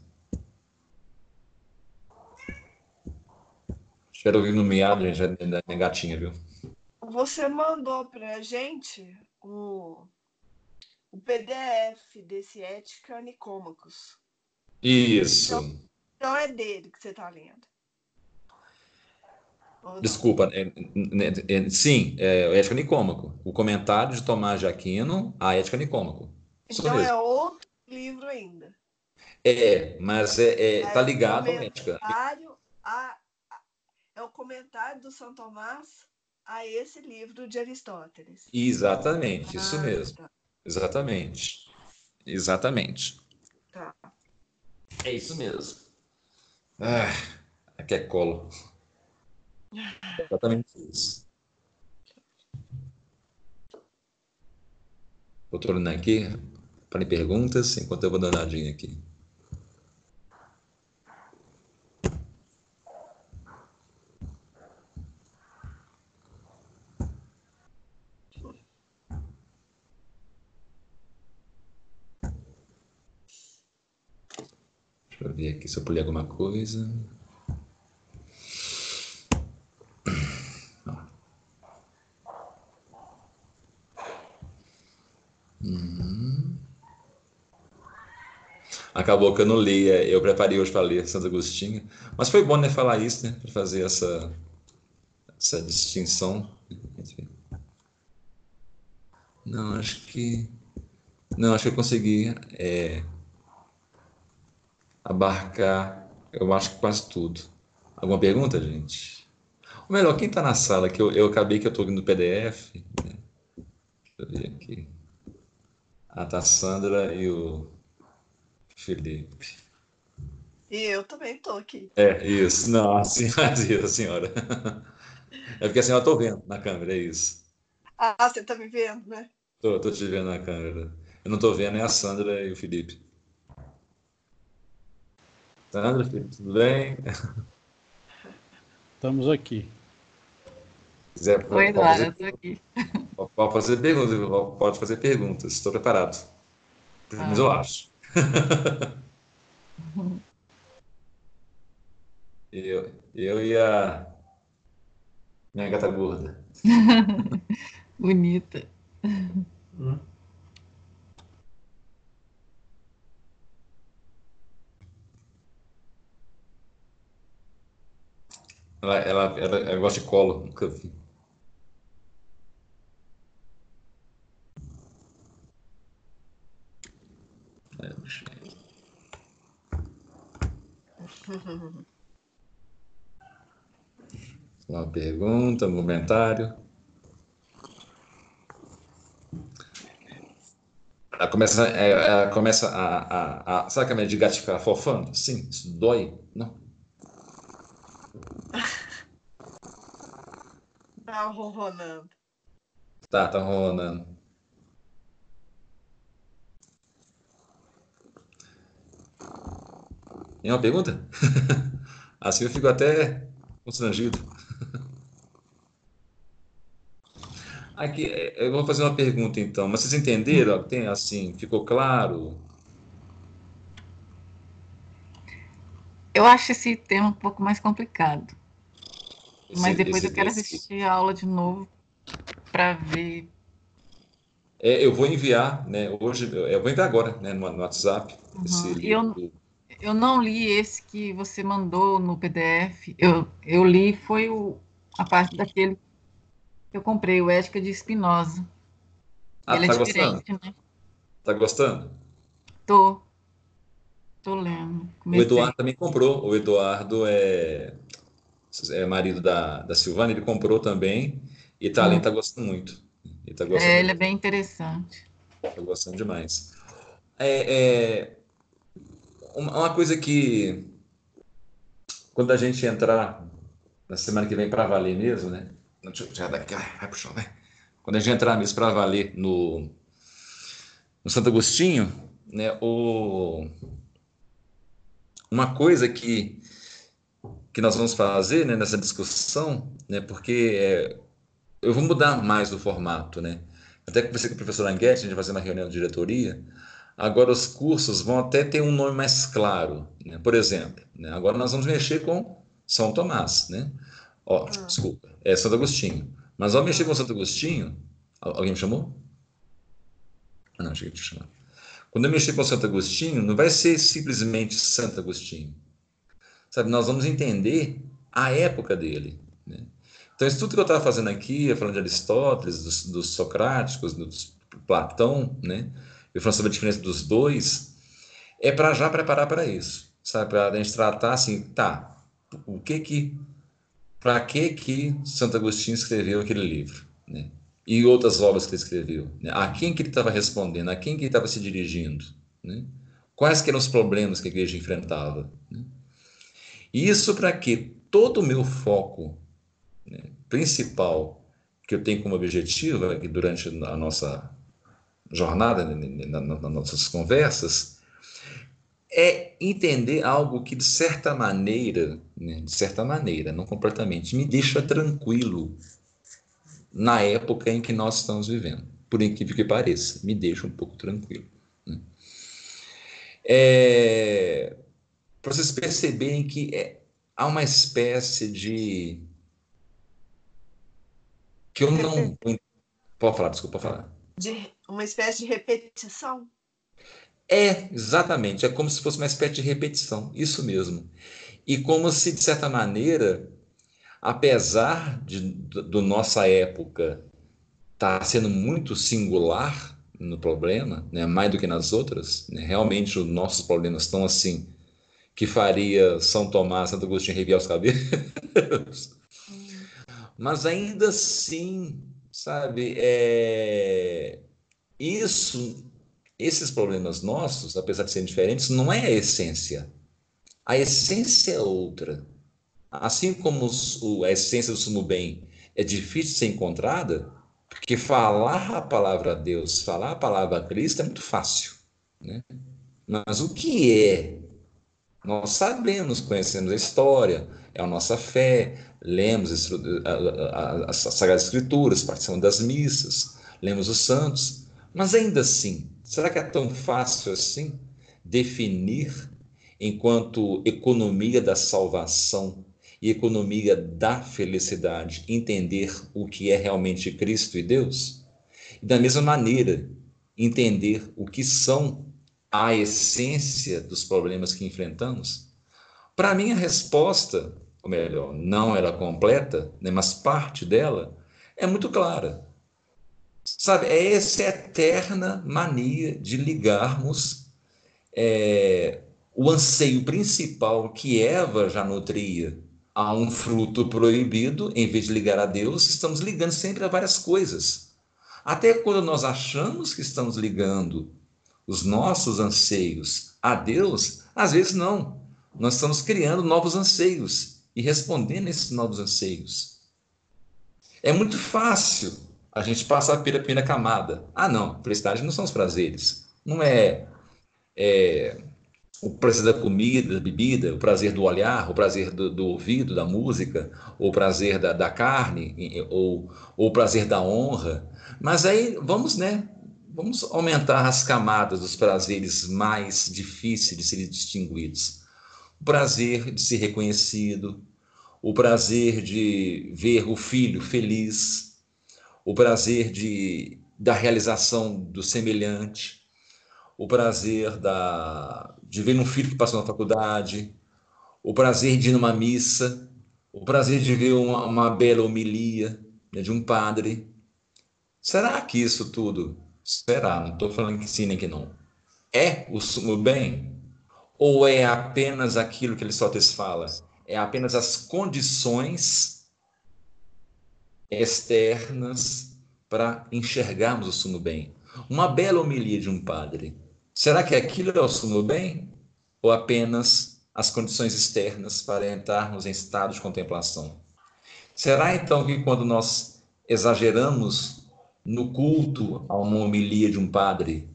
Espero ouvir no meado, gente, da minha gatinha, viu? Você mandou pra gente o, o PDF desse Ética Nicômacos. Isso. Então, então, é dele que você está lendo. Desculpa, é, é, é, sim, é Ética Nicômaco. O comentário de Tomás de Aquino, a Ética Nicômaco. Então é outro livro ainda. É, mas é, é, tá ligado à Ética. A é o comentário do São Tomás a esse livro de Aristóteles. Exatamente, ah, isso mesmo. Tá. Exatamente. Exatamente. Tá. É isso mesmo. Ah, aqui é colo. Exatamente isso. Vou tornar aqui para perguntas enquanto eu vou dar uma olhadinha aqui. Ver aqui se eu pulei alguma coisa. Uhum. Acabou que eu não li, eu preparei hoje para ler Santo Agostinho, mas foi bom né, falar isso, né, para fazer essa, essa distinção. Não, acho que. Não, acho que eu consegui é, abarcar, eu acho que quase tudo. Alguma pergunta, gente? Ou melhor, quem está na sala, que eu, eu acabei que eu estou no PDF. Né? Deixa eu ver aqui. Ah, tá a Sandra e o Felipe. E eu também estou aqui. É, isso. Não, assim, a senhora. É porque a senhora estou vendo na câmera, é isso. Ah, você está me vendo, né? Tô te vendo na câmera. Eu não estou vendo é a Sandra e o Felipe. Sandra, tudo bem? Estamos aqui. quiser, Oi, Eduardo, fazer, estou aqui. Pode fazer perguntas, pode fazer perguntas, estou preparado. Mas ah. eu acho. eu, eu e a minha gata gorda. Bonita. Hum? Ela, ela, ela, ela gosta de colo, nunca vi. É, Uma pergunta, um comentário. Ela começa, é, ela começa a, a, a. Sabe que a de gato ficar fofando? Sim, isso dói? Não. Tá ronronando. Tá, tá ronronando. Tem uma pergunta? assim eu fico até constrangido. Aqui, eu vou fazer uma pergunta então, mas vocês entenderam? Tem assim, ficou claro? Eu acho esse tema um pouco mais complicado. Esse- mas depois esse- eu quero esse- assistir a aula de novo para ver. É, eu vou enviar, né? Hoje, eu vou enviar agora, né? No, no WhatsApp. Uhum. Esse eu-. Eu não li esse que você mandou no PDF. Eu, eu li foi o, a parte daquele que eu comprei, o Ética de Spinoza. Ah, Ele tá é gostando? diferente, né? Tá gostando? Tô. Tô lendo. O Comecei. Eduardo também comprou. O Eduardo é, é marido da, da Silvana, ele comprou também. E tá ali, Hum. tá gostando muito. Ele tá gostando, É, ele é bem interessante. tá gostando demais. É, é, uma coisa que quando a gente entrar na semana que vem para valer mesmo, né? Deixa eu daqui, ai, vai pro chão, vai. Quando a gente entrar mesmo para valer no, no Santo Agostinho, né? O, uma coisa que que nós vamos fazer né, nessa discussão, né? Porque é, eu vou mudar mais o formato, né? Até conversei com o professor Anguete, a gente vai fazer uma reunião de diretoria. Agora os cursos vão até ter um nome mais claro, né? Por exemplo, né? agora nós vamos mexer com São Tomás, né? Ó, Ah. desculpa, é Santo Agostinho. Mas ao mexer com Santo Agostinho, al- alguém me chamou? Ah, não, achei que te chamar. Quando eu mexer com Santo Agostinho, não vai ser simplesmente Santo Agostinho. Sabe, nós vamos entender a época dele, né? Então, isso tudo que eu estava fazendo aqui, falando de Aristóteles, dos, dos socráticos, dos Platão, né? Eu falando sobre a diferença dos dois, é para já preparar para isso, sabe? Para a gente tratar assim, tá, o que que, para que que Santo Agostinho escreveu aquele livro, né? E outras obras que ele escreveu, né? A quem que ele estava respondendo, a quem que ele estava se dirigindo, né? Quais que eram os problemas que a igreja enfrentava, né? Isso para que todo o meu foco né, principal que eu tenho como objetivo aqui durante a nossa jornada, né, na- na- nas nossas conversas, é entender algo que, de certa maneira, né, de certa maneira, não completamente, me deixa tranquilo na época em que nós estamos vivendo. Por incrível que pareça, me deixa um pouco tranquilo. né. É, para vocês perceberem que é- há uma espécie de. que eu não. Pode falar, desculpa, pode falar. De uma espécie de repetição. É, exatamente. É como se fosse uma espécie de repetição, isso mesmo. E como se, de certa maneira, apesar de do, do nossa época estar sendo muito singular no problema, né, mais do que nas outras, né, realmente os nossos problemas estão assim, que faria São Tomás, Santo Agostinho arrepiar os cabelos. Mas ainda assim, sabe, é... isso esses problemas nossos, apesar de serem diferentes, não é a essência. A essência é outra. Assim como o- a essência do sumo bem é difícil de ser encontrada, porque falar a palavra a Deus, falar a palavra a Cristo é muito fácil. Né? Mas o que é? Nós sabemos, conhecemos a história, é a nossa fé, lemos as Sagradas Escrituras, participamos das missas, lemos os santos, mas ainda assim, será que é tão fácil assim definir enquanto economia da salvação e economia da felicidade, entender o que é realmente Cristo e Deus? E da mesma maneira, entender o que são a essência dos problemas que enfrentamos? Para mim, a resposta ou melhor, não ela completa, né, mas parte dela, é muito clara. Sabe, é essa eterna mania de ligarmos é, o anseio principal que Eva já nutria a um fruto proibido, em vez de ligar a Deus, estamos ligando sempre a várias coisas. Até quando nós achamos que estamos ligando os nossos anseios a Deus, às vezes não. Nós estamos criando novos anseios e respondendo esses novos anseios. É muito fácil a gente passar pela primeira camada. Ah, não, felicidade não são os prazeres. Não é, é o prazer da comida, da bebida, o prazer do olhar, o prazer do, do ouvido, da música, o prazer da, da carne, ou, ou o prazer da honra. Mas aí vamos, né? Vamos aumentar as camadas dos prazeres mais difíceis de serem distinguidos. O prazer de ser reconhecido, o prazer de ver o filho feliz, o prazer de, da realização do semelhante, o prazer da, de ver um filho que passou na faculdade, o prazer de ir numa missa, o prazer de ver uma, uma bela homilia né, de um padre. Será que isso tudo, será, não estou falando que sim nem que não, é o sumo bem? Ou é apenas aquilo que Aristóteles fala? É apenas as condições externas para enxergarmos o sumo bem. Uma bela homilia de um padre Será que aquilo é o sumo bem? Ou apenas as condições externas para entrarmos em estado de contemplação? Será então que quando nós exageramos no culto a uma homilia de um padre,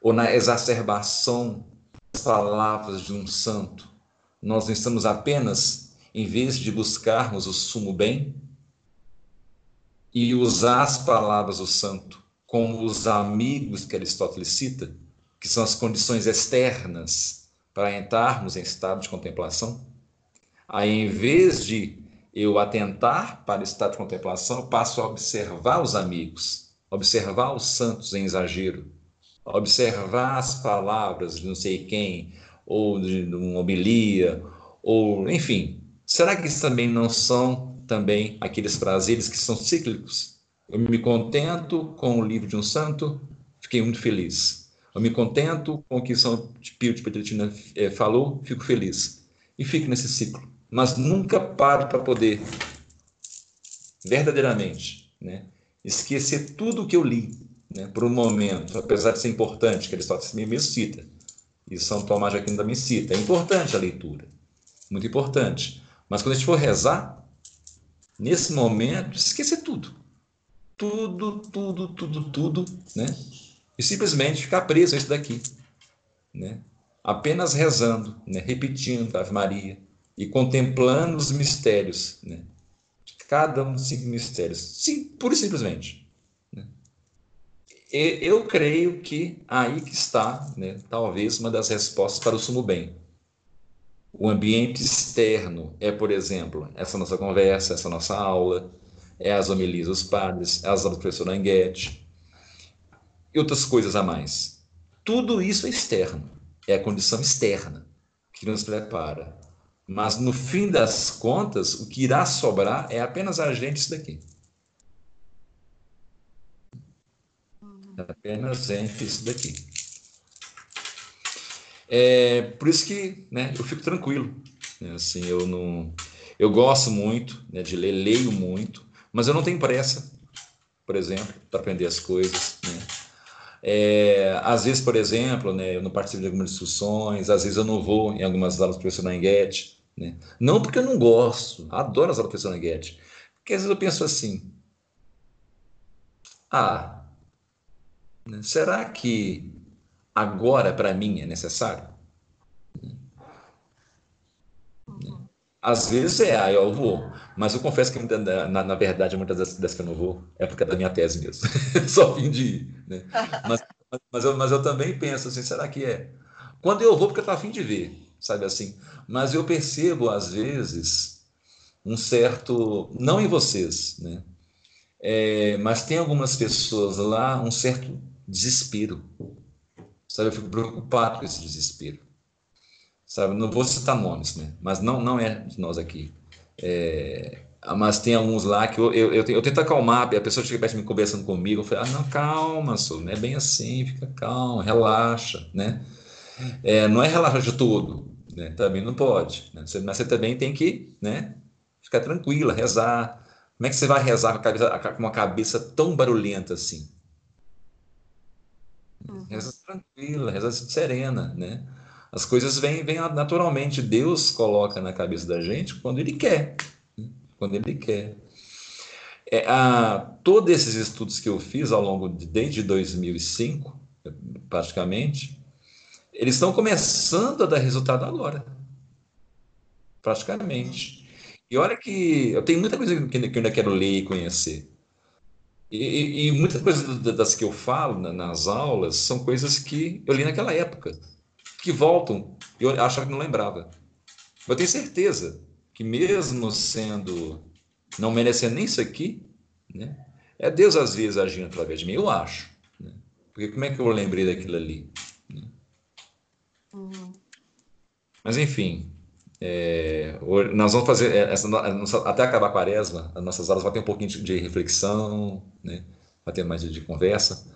ou na exacerbação das palavras de um santo, nós não estamos apenas, em vez de buscarmos o sumo bem, e usar as palavras do santo como os amigos que Aristóteles cita, que são as condições externas para entrarmos em estado de contemplação, aí em vez de eu atentar para o estado de contemplação, passo a observar os amigos, observar os santos em exagero, observar as palavras de não sei quem, ou de uma homilia, ou enfim. Será que isso também não são também aqueles prazeres que são cíclicos? Eu me contento com o livro de um santo, fiquei muito feliz. Eu me contento com o que São Pio de Petritina é, falou, fico feliz. E fico nesse ciclo. Mas nunca paro para poder, verdadeiramente, né, esquecer tudo o que eu li, né, por um momento, apesar de ser importante, que Aristóteles me cita, e São Tomás de Aquino também cita. É importante a leitura, muito importante. Mas quando a gente for rezar, nesse momento, esquecer tudo. Tudo, tudo, tudo, tudo, né? e simplesmente ficar preso a isso daqui, né? apenas rezando, né? repetindo a Ave Maria e contemplando os mistérios, né? cada um dos cinco mistérios, sim, pura e simplesmente. Né? E eu creio que aí que está, né? talvez, uma das respostas para o sumo bem. O ambiente externo é, por exemplo, essa nossa conversa, essa nossa aula, é as homilias dos padres, é as aulas do professor Anguete, e outras coisas a mais. Tudo isso é externo, é a condição externa que nos prepara. Mas no fim das contas, o que irá sobrar é apenas a gente isso daqui. É apenas gente isso daqui. É por isso que né, eu fico tranquilo. Né, assim, eu não, eu gosto muito né, de ler, leio muito, mas eu não tenho pressa, por exemplo, para aprender as coisas. Né? É, às vezes, por exemplo, né, eu não participo de algumas discussões, às vezes eu não vou em algumas aulas do professor Nanguete, né? Não porque eu não gosto, adoro as aulas do professor Nanguete, porque às vezes eu penso assim, ah, né, será que agora para mim é necessário? Às vezes é, aí eu vou. Mas eu confesso que, na, na verdade, muitas das, das, que eu não vou é porque é da minha tese mesmo. Só fim de ir. Né? Mas, mas, eu, mas eu também penso assim, será que é? Quando eu vou, porque eu estou a fim de ver, sabe assim? Mas eu percebo, às vezes, um certo... Não em vocês, né? É, mas tem algumas pessoas lá, um certo desespero. Sabe, eu fico preocupado com esse desespero sabe? Não vou citar nomes, né? Mas não não é de nós aqui. É, mas tem alguns lá que eu, eu, eu, eu tento acalmar, a pessoa chega perto de me conversando comigo, eu falo, ah, não, calma, sou, não é bem assim, fica calmo, relaxa, né? É, não é relaxar de tudo, né? Também não pode, né? Você, mas você também tem que, né? Ficar tranquila, rezar. Como é que você vai rezar com, a cabeça, com uma cabeça tão barulhenta assim? Uhum. Reza tranquila, reza serena, né? As coisas vêm, vêm naturalmente. Deus coloca na cabeça da gente quando Ele quer. Né? Quando Ele quer. É, a, todos esses estudos que eu fiz ao longo de desde 2005, praticamente, eles estão começando a dar resultado agora. Praticamente. E olha que eu tenho muita coisa que, ainda quero ler e conhecer. E, e muitas coisas das que eu falo nas aulas são coisas que eu li naquela época, que voltam, eu achava que não lembrava. Eu tenho certeza que mesmo sendo, não merecendo nem isso aqui, né, é Deus às vezes agindo através de mim, eu acho. Né? Porque como é que eu lembrei daquilo ali? Uhum. Mas enfim, é, nós vamos fazer, é, essa, até acabar a quaresma, as nossas aulas vão ter um pouquinho de, de reflexão, né? vai ter mais de, de conversa.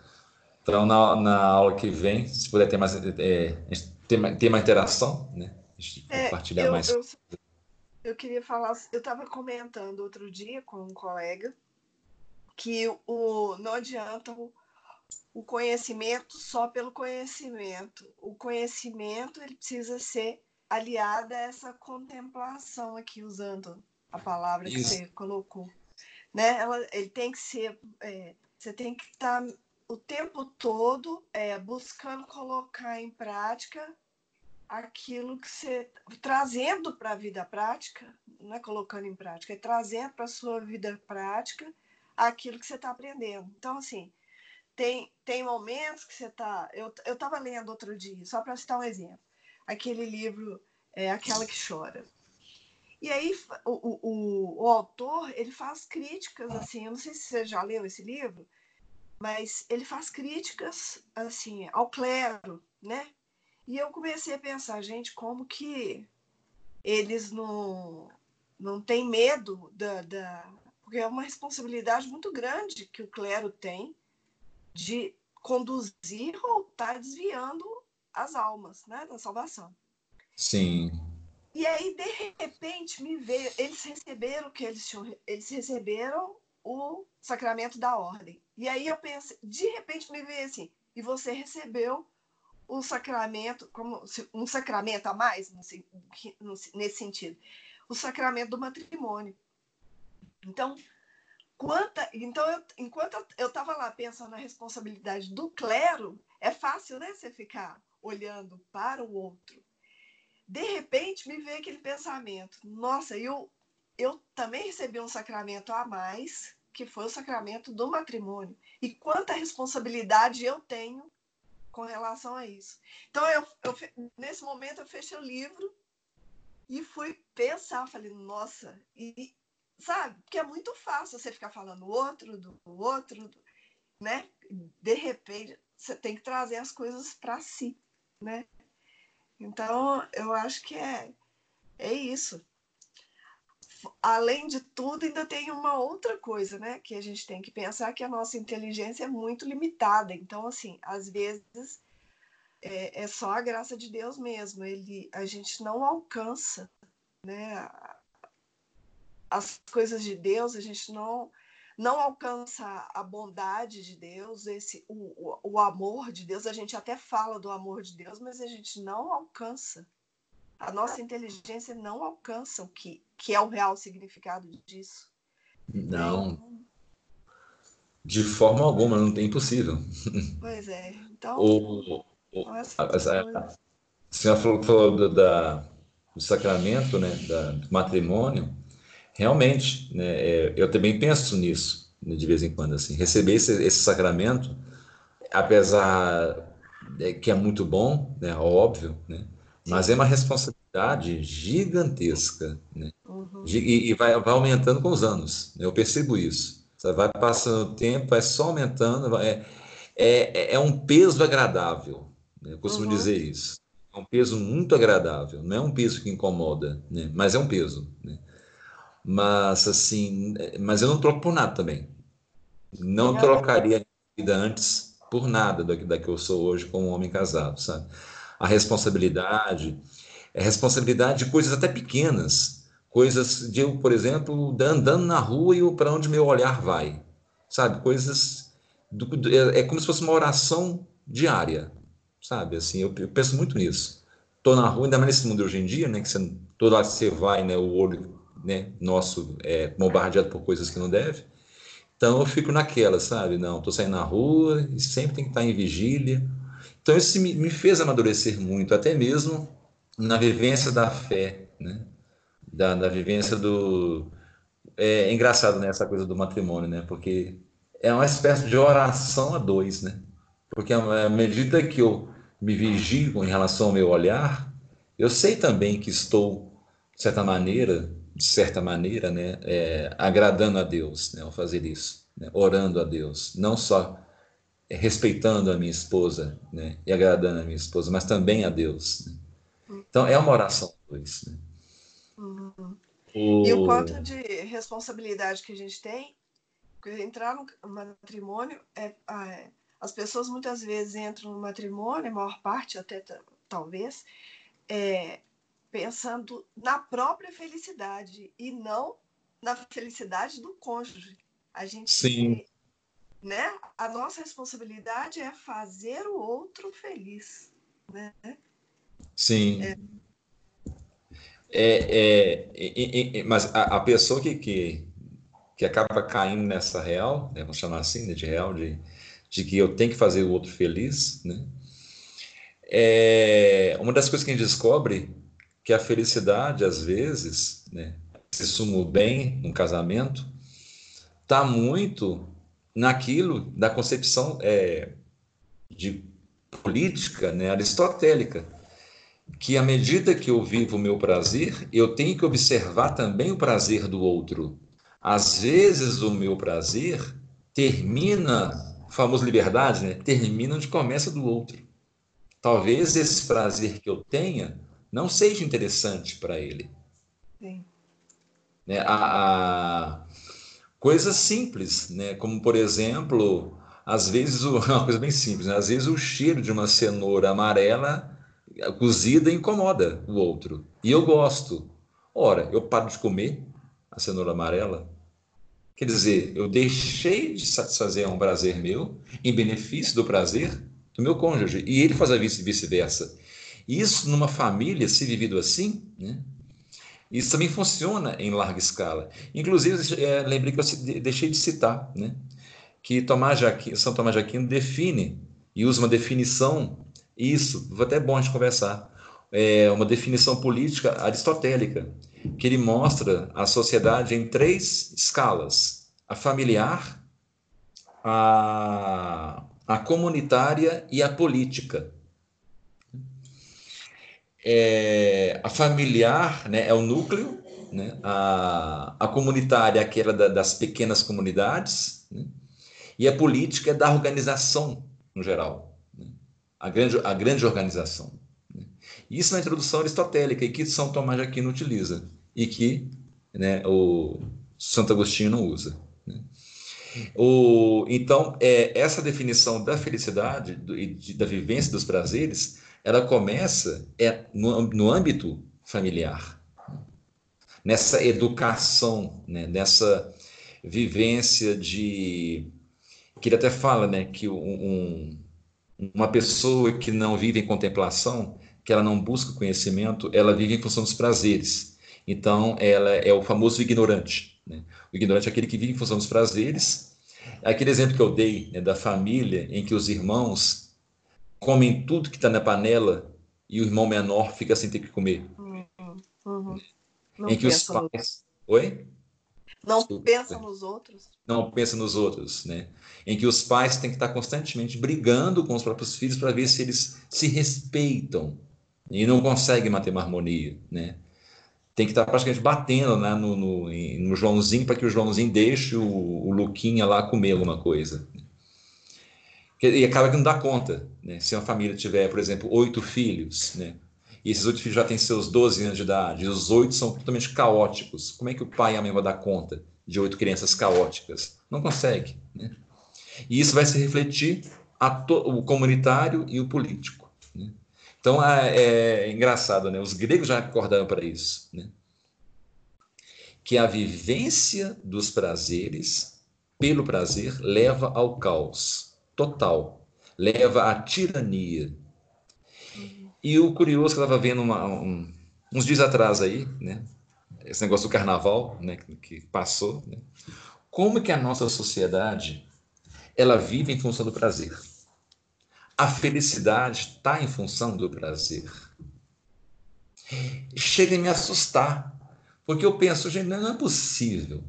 Então, na, na, aula que vem, se puder ter mais, é, ter, ter uma interação, né? É, compartilhar eu, mais. Eu, eu queria falar, eu estava comentando outro dia com um colega que o, não adianta o, o conhecimento só pelo conhecimento. O conhecimento ele precisa ser aliada a essa contemplação aqui, usando a palavra Isso. que você colocou. Né? Ela, ele tem que ser. É, você tem que estar tá o tempo todo é, buscando colocar em prática aquilo que você. trazendo para a vida prática, não é colocando em prática, é trazendo para a sua vida prática aquilo que você está aprendendo. Então, assim. Tem, tem momentos que você está. Eu estava lendo outro dia, só para citar um exemplo aquele livro é Aquela que Chora. E aí o, o, o, autor ele faz críticas assim, eu não sei se você já leu esse livro, mas ele faz críticas assim ao clero, né? E eu comecei a pensar, gente, como que eles não não têm medo da, da porque é uma responsabilidade muito grande que o clero tem de conduzir ou estar tá desviando as almas, né, da salvação. Sim. E aí, de repente, me veio. Eles receberam o que eles tinham. Eles receberam o sacramento da ordem. E aí eu pensei, de repente me veio assim, e você recebeu o sacramento, como um sacramento a mais, nesse sentido, o sacramento do matrimônio. Então, quanta, então eu, enquanto eu estava lá pensando na responsabilidade do clero, é fácil, né, você ficar olhando para o outro de repente me veio aquele pensamento: nossa, eu, eu também recebi um sacramento a mais, que foi o sacramento do matrimônio. E quanta responsabilidade eu tenho com relação a isso. Então, eu, eu, nesse momento, eu fechei o livro e fui pensar. Falei, nossa, e sabe? Porque é muito fácil você ficar falando outro, do outro, do, né? De repente, você tem que trazer as coisas para si, né? Então, eu acho que é, é isso. Além de tudo, ainda tem uma outra coisa, né? Que a gente tem que pensar que a nossa inteligência é muito limitada. Então, assim, às vezes é, é só a graça de Deus mesmo. Ele, a gente não alcança, né? As coisas de Deus, a gente não não alcança a bondade de Deus, esse o, o, amor de Deus. A gente até fala do amor de Deus, mas a gente não alcança. A nossa inteligência não alcança o que, que é o real significado disso. Não. De forma alguma, não tem impossível. Pois é. Então. O, o, a, a, a, senhora falou, falou do, da, do sacramento, né, da, do matrimônio realmente, né, é, eu também penso nisso né, de vez em quando, assim, receber esse, esse sacramento, apesar que é muito bom, né, óbvio, né, mas é uma responsabilidade gigantesca, né, uhum. e, e vai, vai, aumentando com os anos, né, eu percebo isso. Você vai passando o tempo, vai só aumentando, vai, é, é, é um peso agradável, né, eu costumo uhum. dizer isso. É um peso muito agradável, não é um peso que incomoda, né, mas é um peso. Né? Mas, assim, mas eu não troco por nada também. Não trocaria a vida antes por nada da, da que eu sou hoje como homem casado, sabe? A responsabilidade, é responsabilidade de coisas até pequenas, coisas de eu, por exemplo, andando na rua e para onde meu olhar vai, sabe? Coisas do, é, é, como se fosse uma oração diária, sabe? Assim, eu, eu penso muito nisso. Tô na rua, ainda mais nesse mundo hoje em dia, né? Que você, todo lado que você vai, né? O olho, né? Nosso é bombardeado por coisas que não deve. Então eu fico naquela, sabe? Não, tô saindo na rua e sempre tem que estar em vigília. Então isso me, me fez amadurecer muito, até mesmo na vivência da fé, né? Da, da vivência do. É, é engraçado, né? Essa coisa do matrimônio, né? Porque é uma espécie de oração a dois, né? Porque à medida que eu me vigio em relação ao meu olhar, eu sei também que estou, de certa maneira, de certa maneira, né, é, agradando a Deus né, ao fazer isso, né, orando a Deus, não só respeitando a minha esposa né, e agradando a minha esposa, mas também a Deus. Né? Então é uma oração dois. Né? Uhum. O... E o quanto de responsabilidade que a gente tem, porque entrar no matrimônio é, é as pessoas muitas vezes entram no matrimônio, a maior parte até talvez, é, pensando na própria felicidade e não na felicidade do cônjuge. A gente Sim. né? A nossa responsabilidade é fazer o outro feliz, né? Sim. É. É, é, é, mas a, a, pessoa que, que, que acaba caindo nessa real, né, vamos chamar assim, né, de real, de, de que eu tenho que fazer o outro feliz, né? É, uma das coisas que a gente descobre que a felicidade, às vezes, né, se sumo bem no casamento, está muito naquilo da concepção é, de política né, aristotélica, que à medida que eu vivo o meu prazer, eu tenho que observar também o prazer do outro. Às vezes o meu prazer termina famoso liberdade, né? Termina onde começa do outro. Talvez esse prazer que eu tenha não seja interessante para ele. Sim. Né? A, a, coisas simples, né? Como por exemplo, às vezes uma coisa bem simples, né? às vezes o cheiro de uma cenoura amarela cozida incomoda o outro. E eu gosto. Ora, eu paro de comer a cenoura amarela Quer dizer, eu deixei de satisfazer um prazer meu em benefício do prazer do meu cônjuge. E ele faz a vice-versa. Isso, numa família, se vivido assim, né? isso também funciona em larga escala. Inclusive, é, lembrei que eu deixei de citar né? que Tomás Jaquino, São Tomás de Aquino define e usa uma definição, isso, até bom a gente conversar, é uma definição política aristotélica, que ele mostra a sociedade em três escalas: a familiar, a, a comunitária e a política. É, a familiar né, é o núcleo, né, a, a comunitária é aquela da, das pequenas comunidades, né, e a política é da organização no geral, né, a, grande, a grande organização. Isso na introdução aristotélica e que São Tomás de Aquino utiliza e que né, o Santo Agostinho não usa. Né? O, então, é, essa definição da felicidade e da vivência dos prazeres, ela começa é, no, no âmbito familiar, nessa educação, né, nessa vivência de que ele até fala, né, que um, uma pessoa que não vive em contemplação, que ela não busca conhecimento, ela vive em função dos prazeres. Então, ela é o famoso ignorante. Né? O ignorante é aquele que vive em função dos prazeres. Aquele exemplo que eu dei né, da família em que os irmãos comem tudo que está na panela e o irmão menor fica sem ter que comer. Uhum. uhum. Em que os pais. No... Oi? Não Desculpa. pensa nos outros. Não pensa nos outros, né? Em que os pais têm que estar constantemente brigando com os próprios filhos para ver se eles se respeitam, e não consegue manter uma harmonia, né? Tem que estar praticamente batendo né, no, no, no Joãozinho para que o Joãozinho deixe o, o Luquinha lá comer alguma coisa. E acaba que não dá conta, né? Se uma família tiver, por exemplo, oito filhos, né? e esses oito filhos já têm seus 12 anos de idade, e os oito são totalmente caóticos. Como é que o pai e a mãe vão dar conta de oito crianças caóticas? Não consegue. Né? E isso vai se refletir o comunitário e o político. Né? Então é, é, engraçado, né? Os gregos já acordaram para isso, né? Que a vivência dos prazeres pelo prazer leva ao caos total, leva à tirania, e o curioso que eu estava vendo uma, um, uns dias atrás aí, né? Esse negócio do carnaval, né? Que passou, né? Como que a nossa sociedade ela vive em função do prazer? A felicidade está em função do prazer. Chega a me assustar, porque eu penso, gente, não é possível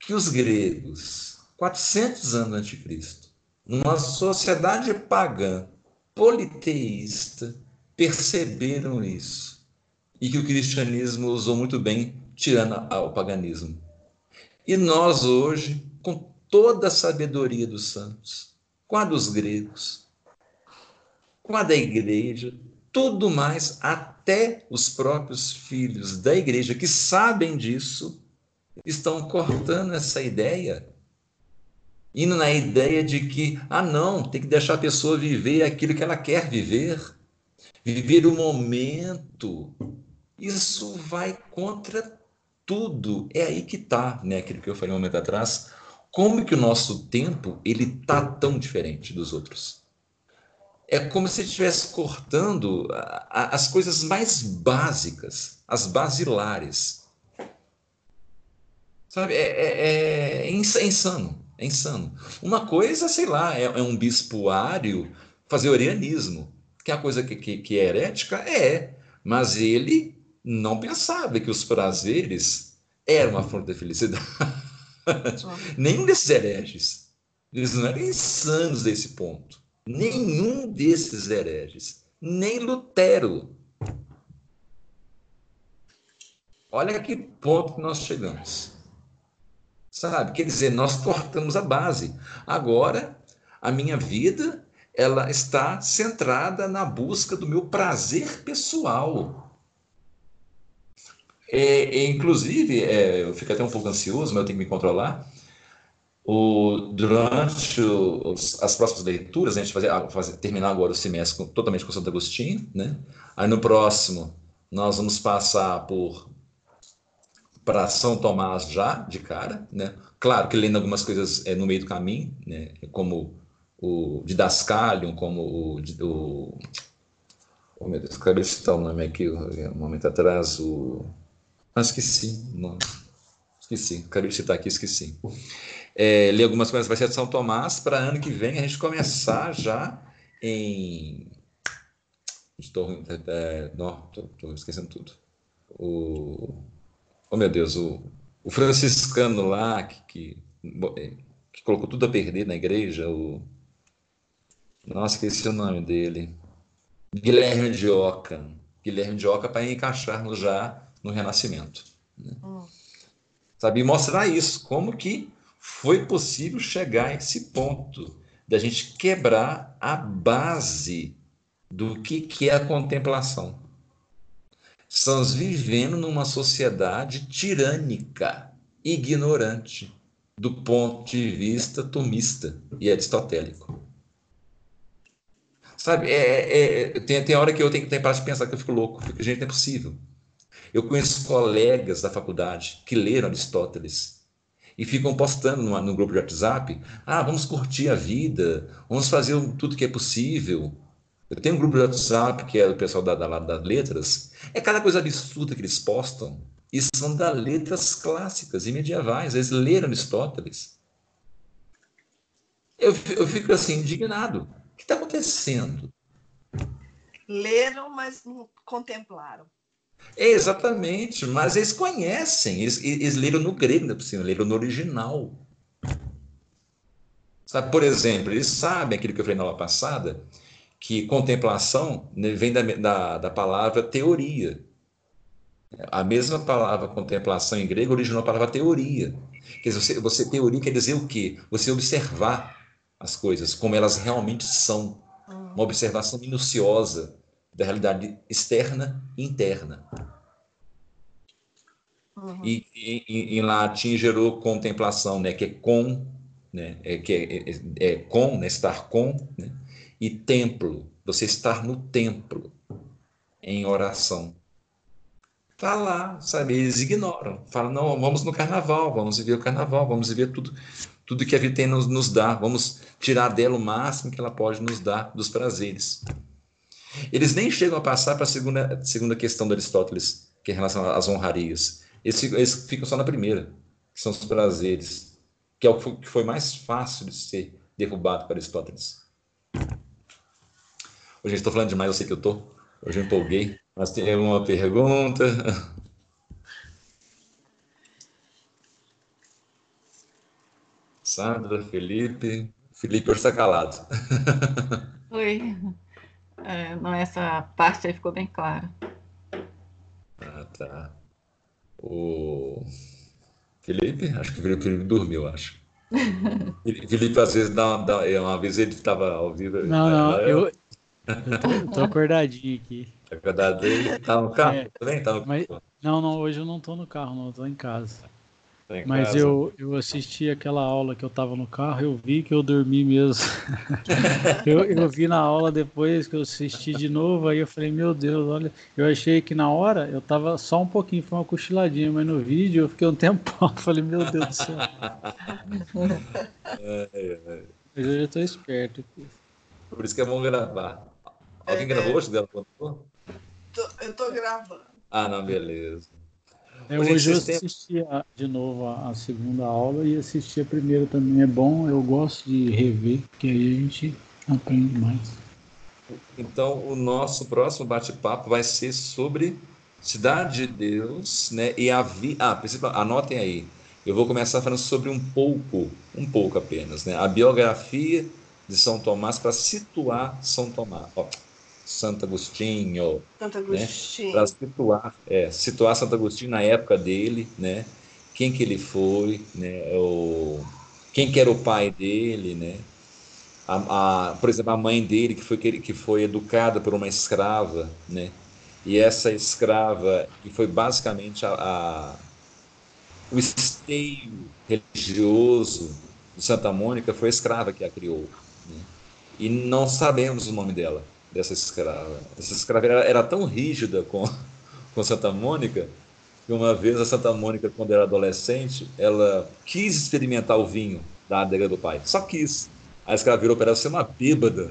que os gregos, 400 anos antes de Cristo, numa sociedade pagã, politeísta perceberam isso e que o cristianismo usou muito bem, tirando o paganismo. E nós hoje, com toda a sabedoria dos santos, com a dos gregos, com a da igreja, tudo mais, até os próprios filhos da igreja que sabem disso, estão cortando essa ideia indo na ideia de que, ah, não, tem que deixar a pessoa viver aquilo que ela quer viver, viver o momento. Isso vai contra tudo. É aí que está, né, aquilo que eu falei um momento atrás. Como que o nosso tempo ele tá tão diferente dos outros? É como se estivesse cortando as coisas mais básicas, as basilares. Sabe, é, é, é insano. É insano. Uma coisa, sei lá, é, é um bispoário fazer orianismo, que é a coisa que, que, que é herética? É. Mas ele não pensava que os prazeres eram uma fonte de felicidade. Nenhum desses hereges. Eles não eram insanos desse ponto. Nenhum desses hereges. Nem Lutero. Olha a que ponto nós chegamos sabe? Quer dizer, nós cortamos a base. Agora, a minha vida ela está centrada na busca do meu prazer pessoal. É, é, inclusive, é, eu fico até um pouco ansioso, mas eu tenho que me controlar. O, durante os, as próximas leituras, a gente vai fazer, fazer, terminar agora o semestre com, totalmente com Santo Agostinho, né? Aí no próximo, nós vamos passar por para São Tomás já, de cara, né? Claro que lendo algumas coisas é, no meio do caminho, né? Como o Didascalion, como o, o oh meu Deus, de citar o nome aqui um momento atrás, o ah, esqueci, não, esqueci, de citar aqui, esqueci. É, algumas coisas vai ser de São Tomás para ano que vem a gente começar já em estou é, não, estou esquecendo tudo. O oh meu Deus, o, o franciscano lá que, que, é, que, colocou tudo a perder na igreja, o. Nossa, esqueci o nome dele. Guilherme de Oca. Guilherme de Oca para encaixarmos já no Renascimento. Né? Hum. Sabe, e mostrar isso, como que foi possível chegar a esse ponto da gente quebrar a base do que, que é a contemplação. Estamos vivendo numa sociedade tirânica, ignorante, do ponto de vista tomista e aristotélico. Sabe, é, é, é tem, tem hora que eu tenho que parar de pensar que eu fico louco, porque, gente, não é possível. Eu conheço colegas da faculdade que leram Aristóteles e ficam postando no, no grupo de WhatsApp: ah, vamos curtir a vida, vamos fazer tudo que é possível. Eu tenho um grupo de WhatsApp que é o pessoal da, da, das letras. É cada coisa absurda que eles postam. E são das letras clássicas e medievais. Eles leram Aristóteles. Eu, eu fico assim, indignado. O que está acontecendo? Leram, mas não contemplaram. É, exatamente, mas eles conhecem, eles, eles leram no grego, não é possível, leram no original. Sabe, por exemplo, eles sabem aquilo que eu falei na aula passada, que contemplação né, vem da, da, da, palavra teoria. A mesma palavra contemplação em grego originou a palavra teoria. Quer dizer, você, você teoria quer dizer o quê? Você observar as coisas como elas realmente são. Uma observação minuciosa da realidade externa e interna. Uhum. E, e, em latim gerou contemplação, né, que é com, né, é, que é, é, é com, né, estar com, né, e templo, você estar no templo em oração. Tá lá, sabe? Eles ignoram. Falam, não, vamos no carnaval, vamos viver o carnaval, vamos viver tudo, tudo que a vida tem nos, nos dá, vamos tirar dela o máximo que ela pode nos dar dos prazeres. Eles nem chegam a passar para a segunda, segunda questão de Aristóteles, que é em relação às honrarias. Eles eles ficam só na primeira, que são os prazeres, que é o que foi mais fácil de ser derrubado para Aristóteles. Hoje estou falando demais, eu sei que eu estou. Hoje eu empolguei. Mas tem uma pergunta. Sandra, Felipe. Felipe hoje está calado. Oi. É, não, essa parte aí ficou bem clara. Ah, tá. O Felipe, acho que o Felipe dormiu, acho. Felipe, às vezes, dá, dá, uma vez ele estava ao vivo. Não, não, eu, eu, tô, tô acordadinho aqui. Tá acordadinho? Tá no carro? É, também? Tá no mas, não, não, hoje eu não tô no carro, não, eu tô em casa. Mas eu, eu assisti aquela aula que eu tava no carro, eu vi que eu dormi mesmo. eu, eu vi na aula depois que eu assisti de novo, aí eu falei, meu Deus, olha, eu achei que na hora eu tava só um pouquinho, foi uma cochiladinha, mas no vídeo eu fiquei um tempão, falei, meu Deus do céu. é, é. Mas eu já tô esperto. Por isso que é bom gravar. Alguém é, gravou hoje? Gravou? Eu tô gravando. Ah, não, beleza. É, hoje eu assisti a, de novo a, a, segunda aula e assisti a primeira também. É bom, eu gosto de rever, porque aí a gente aprende mais. Então, o nosso próximo bate-papo vai ser sobre Cidade de Deus, né? E a vi... Ah, anotem aí. Eu vou começar falando sobre um pouco, um pouco apenas, né? A biografia de São Tomás para situar São Tomás. Ó, Santo Agostinho. Santo né? Agostinho. Né? Para situar, é, situar Santo Agostinho na época dele, né? Quem que ele foi, né? O, quem que era o pai dele, né? A, a, por exemplo, a mãe dele que foi, que foi educada por uma escrava, né? E essa escrava, que foi basicamente a, a o esteio religioso de Santa Mônica, foi a escrava que a criou. Né? E não sabemos o nome dela dessa escrava. Essa escrava era, era tão rígida com, com Santa Mônica que uma vez a Santa Mônica, quando era adolescente, ela quis experimentar o vinho da adega do pai. Só quis. A escrava virou para ela ser uma bêbada.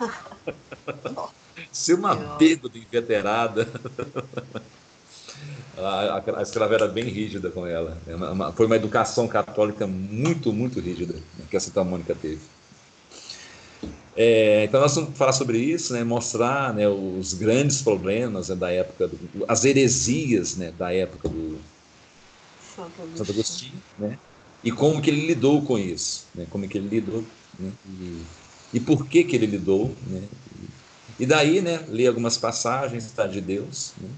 ser uma bêbada inveterada. A, a, a, escrava era bem rígida com ela. É uma, uma, foi uma educação católica muito, muito rígida que a Santa Mônica teve. É, então nós vamos falar sobre isso, né, mostrar né, os grandes problemas né, da época, do, as heresias né, da época do Santo Agostinho, Santo Agostinho né, e como que ele lidou com isso, né, como que ele lidou né, e, e, por que que ele lidou, né, e, daí, né, ler algumas passagens tá, de Deus, né,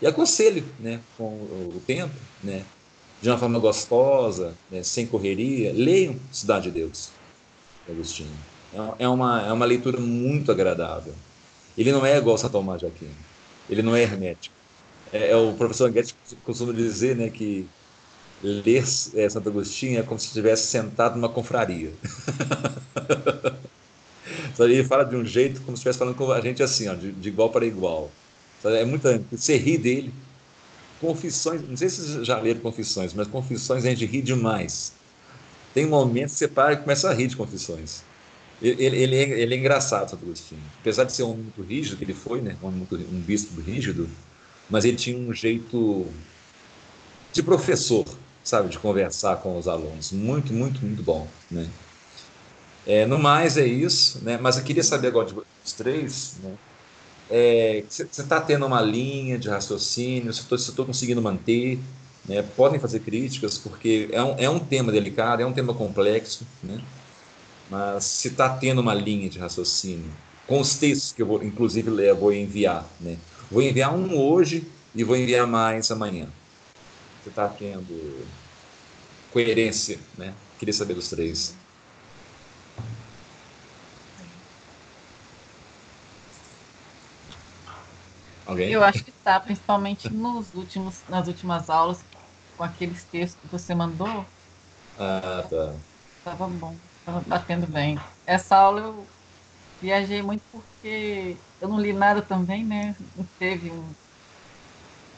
e aconselho, né, com o, o tempo, né, de uma forma gostosa, né, sem correria, leiam Cidade de Deus, Agostinho. É, uma, é uma leitura muito agradável. Ele não é igual São Tomás de Aquino. Ele não é hermético. É, é o professor Guedes costuma dizer né, que ler é, Santo Agostinho é como se estivesse sentado numa confraria. Ele fala de um jeito como se estivesse falando com a gente assim, ó, de, de igual para igual. É muito. Você ri dele. Confissões, não sei se vocês já leram Confissões, mas Confissões a gente ri demais. Tem momentos que você para e começa a rir de Confissões. Ele, ele, ele é engraçado, Santo Agostinho. Apesar de ser um homem muito rígido, que ele foi, né? Um, muito, um bispo rígido, mas ele tinha um jeito de professor, sabe? De conversar com os alunos. Muito, muito, muito bom, né? É, no mais, é isso, né? Mas eu queria saber agora de vocês três, né? Você é, está tendo uma linha de raciocínio, se estou conseguindo manter, né? podem fazer críticas, porque é um, é um tema delicado, é um tema complexo, né? Mas se está tendo uma linha de raciocínio, com os textos que eu vou, inclusive, eu vou enviar, né? Vou enviar um hoje e vou enviar mais amanhã. Você está tendo coerência, né? Queria saber dos três. Alguém? Eu acho que está, principalmente nos últimos, nas últimas aulas, com aqueles textos que você mandou. Ah, tá. Tava bom, tava batendo bem. Essa aula eu viajei muito porque eu não li nada também, né? Não teve um,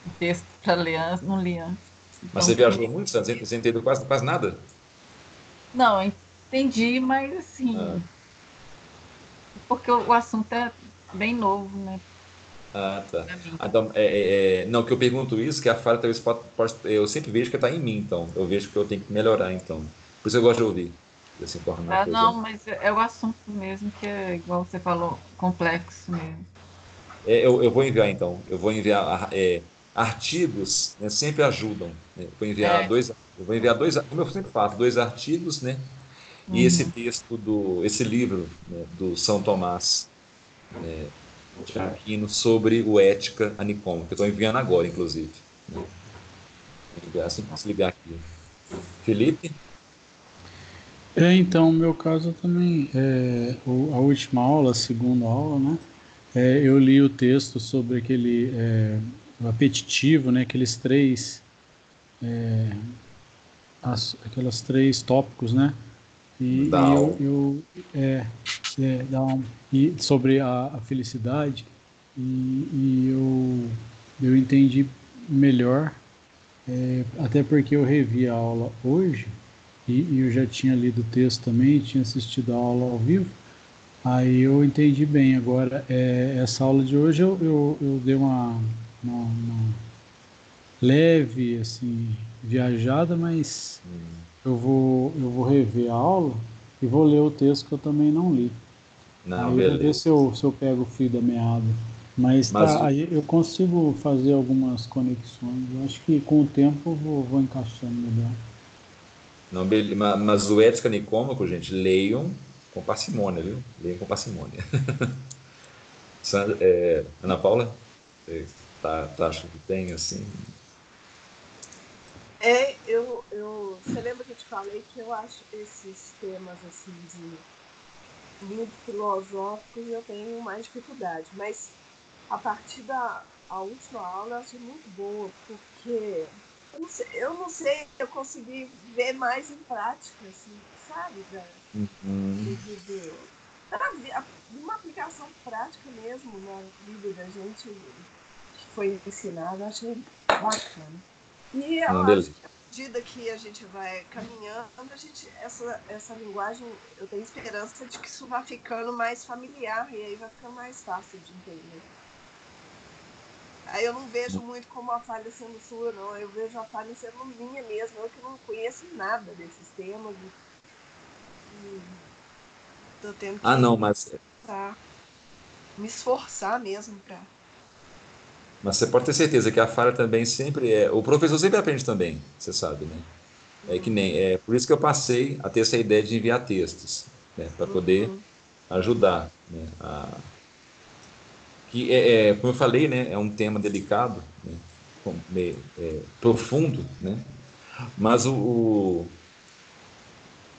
um texto para ler antes, não li antes. Então, mas você viajou muito? Você não entendeu quase, quase nada? Não, entendi, mas assim. Ah. Porque o, o assunto é bem novo, né? Ah, tá. Então, é, é, é, não, que eu pergunto isso, que a falha talvez pode eu sempre vejo que está em mim, então. Eu vejo que eu tenho que melhorar, então. Por isso eu gosto de ouvir. Assim, ah, não, mas é, é o assunto mesmo que é, igual você falou, complexo mesmo. É, eu, eu vou enviar, então. Eu vou enviar é, artigos, né, sempre ajudam. Né? Vou enviar é. dois, eu vou enviar dois, como eu sempre faço, dois artigos, né? E uhum. esse texto do, esse livro né, do São Tomás, né, de Aquino sobre o Ética a Nicômaco, que eu estou enviando agora, inclusive. Né? Assim que se ligar aqui. Felipe? É, então, no meu caso também, é, a última aula, a segunda aula, né? É, eu li o texto sobre aquele é, apetitivo, né? Aqueles três, é, as, aquelas três tópicos, né? E, e eu, eu é, é, um, e sobre a, a felicidade e, e, eu, eu entendi melhor, é, até porque eu revi a aula hoje e, e, eu já tinha lido o texto também, tinha assistido a aula ao vivo, aí eu entendi bem. Agora, é, essa aula de hoje eu, eu, eu dei uma, uma, uma, leve, assim, viajada, mas hum. eu, vou, eu vou rever a aula e vou ler o texto que eu também não li. Não, aí beleza. ver se eu, se eu pego o fio da meada. Mas, Mas tá, aí eu consigo fazer algumas conexões. Eu acho que com o tempo eu vou, vou encaixando melhor. Não. Mas o Ética Nicômaco, gente, leiam com parcimônia, viu? Leiam com parcimônia. É, Ana Paula, tá, tá, acha que tem assim? É, eu, eu, você lembra que eu te falei que eu acho esses temas assim de muito filosóficos eu tenho mais dificuldade. Mas a partir da a última aula eu achei muito boa, porque não sei, eu, não sei, eu consegui ver mais em prática, assim, sabe? Da, uhum. de, de, uma aplicação prática mesmo na vida da gente que foi ensinado, eu achei bacana. E eu acho que medida que a gente vai caminhando, a gente, essa, essa linguagem, eu tenho esperança de que isso vai ficando mais familiar e aí vai ficando mais fácil de entender. Aí eu não vejo muito como a falha sendo sua, não. Eu vejo a falha sendo minha mesmo. Eu que não conheço nada desses temas. E tô tendo que ah, não, mas... Tá, me esforçar mesmo para mas você pode ter certeza que a falha também sempre é. O professor sempre aprende também, você sabe, né? É que nem. É por isso que eu passei a ter essa ideia de enviar textos, né? Para poder uhum. ajudar. Né? A... Que é, é, como eu falei, né? É um tema delicado, né? Meio, é, profundo, né? Mas o, o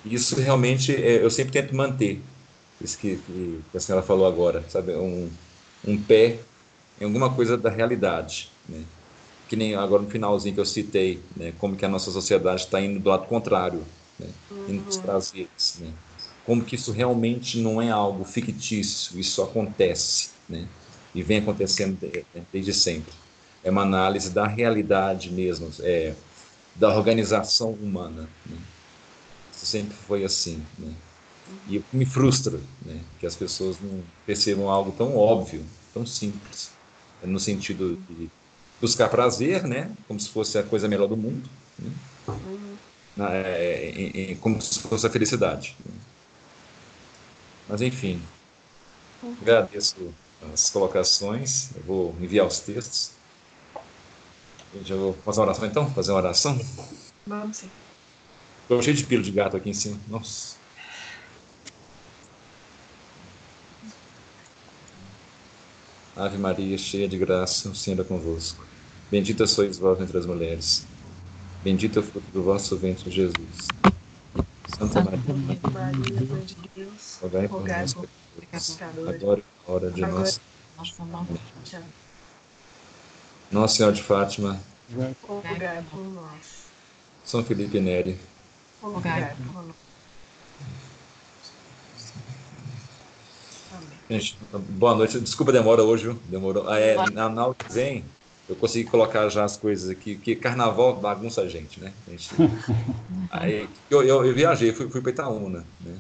isso realmente é, eu sempre tento manter isso que, que, a senhora falou agora, sabe? Um, um pé em alguma coisa da realidade, né? Que nem agora no finalzinho que eu citei, né? Como que a nossa sociedade está indo do lado contrário, né? Uhum. Indo dos prazeres, né? Como que isso realmente não é algo fictício, isso acontece, né? E vem acontecendo desde sempre. É uma análise da realidade mesmo, é, da organização humana. Né? Isso sempre foi assim, né? E me frustra, né? Que as pessoas não percebam algo tão óbvio, tão simples no sentido de buscar prazer, né? Como se fosse a coisa melhor do mundo, né? uhum. Na, é, como se fosse a felicidade. Mas enfim, uhum. agradeço as colocações. Eu vou enviar os textos. Eu vou fazer uma oração então? Fazer uma oração? Vamos sim. Estou cheio de pelo de gato aqui em cima. Nossa. Ave Maria, cheia de graça, o Senhor é convosco. Bendita sois vós entre as mulheres. Bendito é o fruto do vosso ventre, Jesus. Santa Maria, Maria Mãe de Deus, rogai por nós, pecadores, agora e hora de nossa morte. Nossa Senhora de Fátima. Rogai por nós. São Felipe Neri. Rogai por nós. Gente, boa noite. Desculpa a demora hoje, viu? Demorou. Ah, é, na, Zen, eu consegui colocar já as coisas aqui, porque carnaval bagunça a gente, né? A gente... Aí, eu, eu, eu, viajei, fui, fui para Itaúna, né?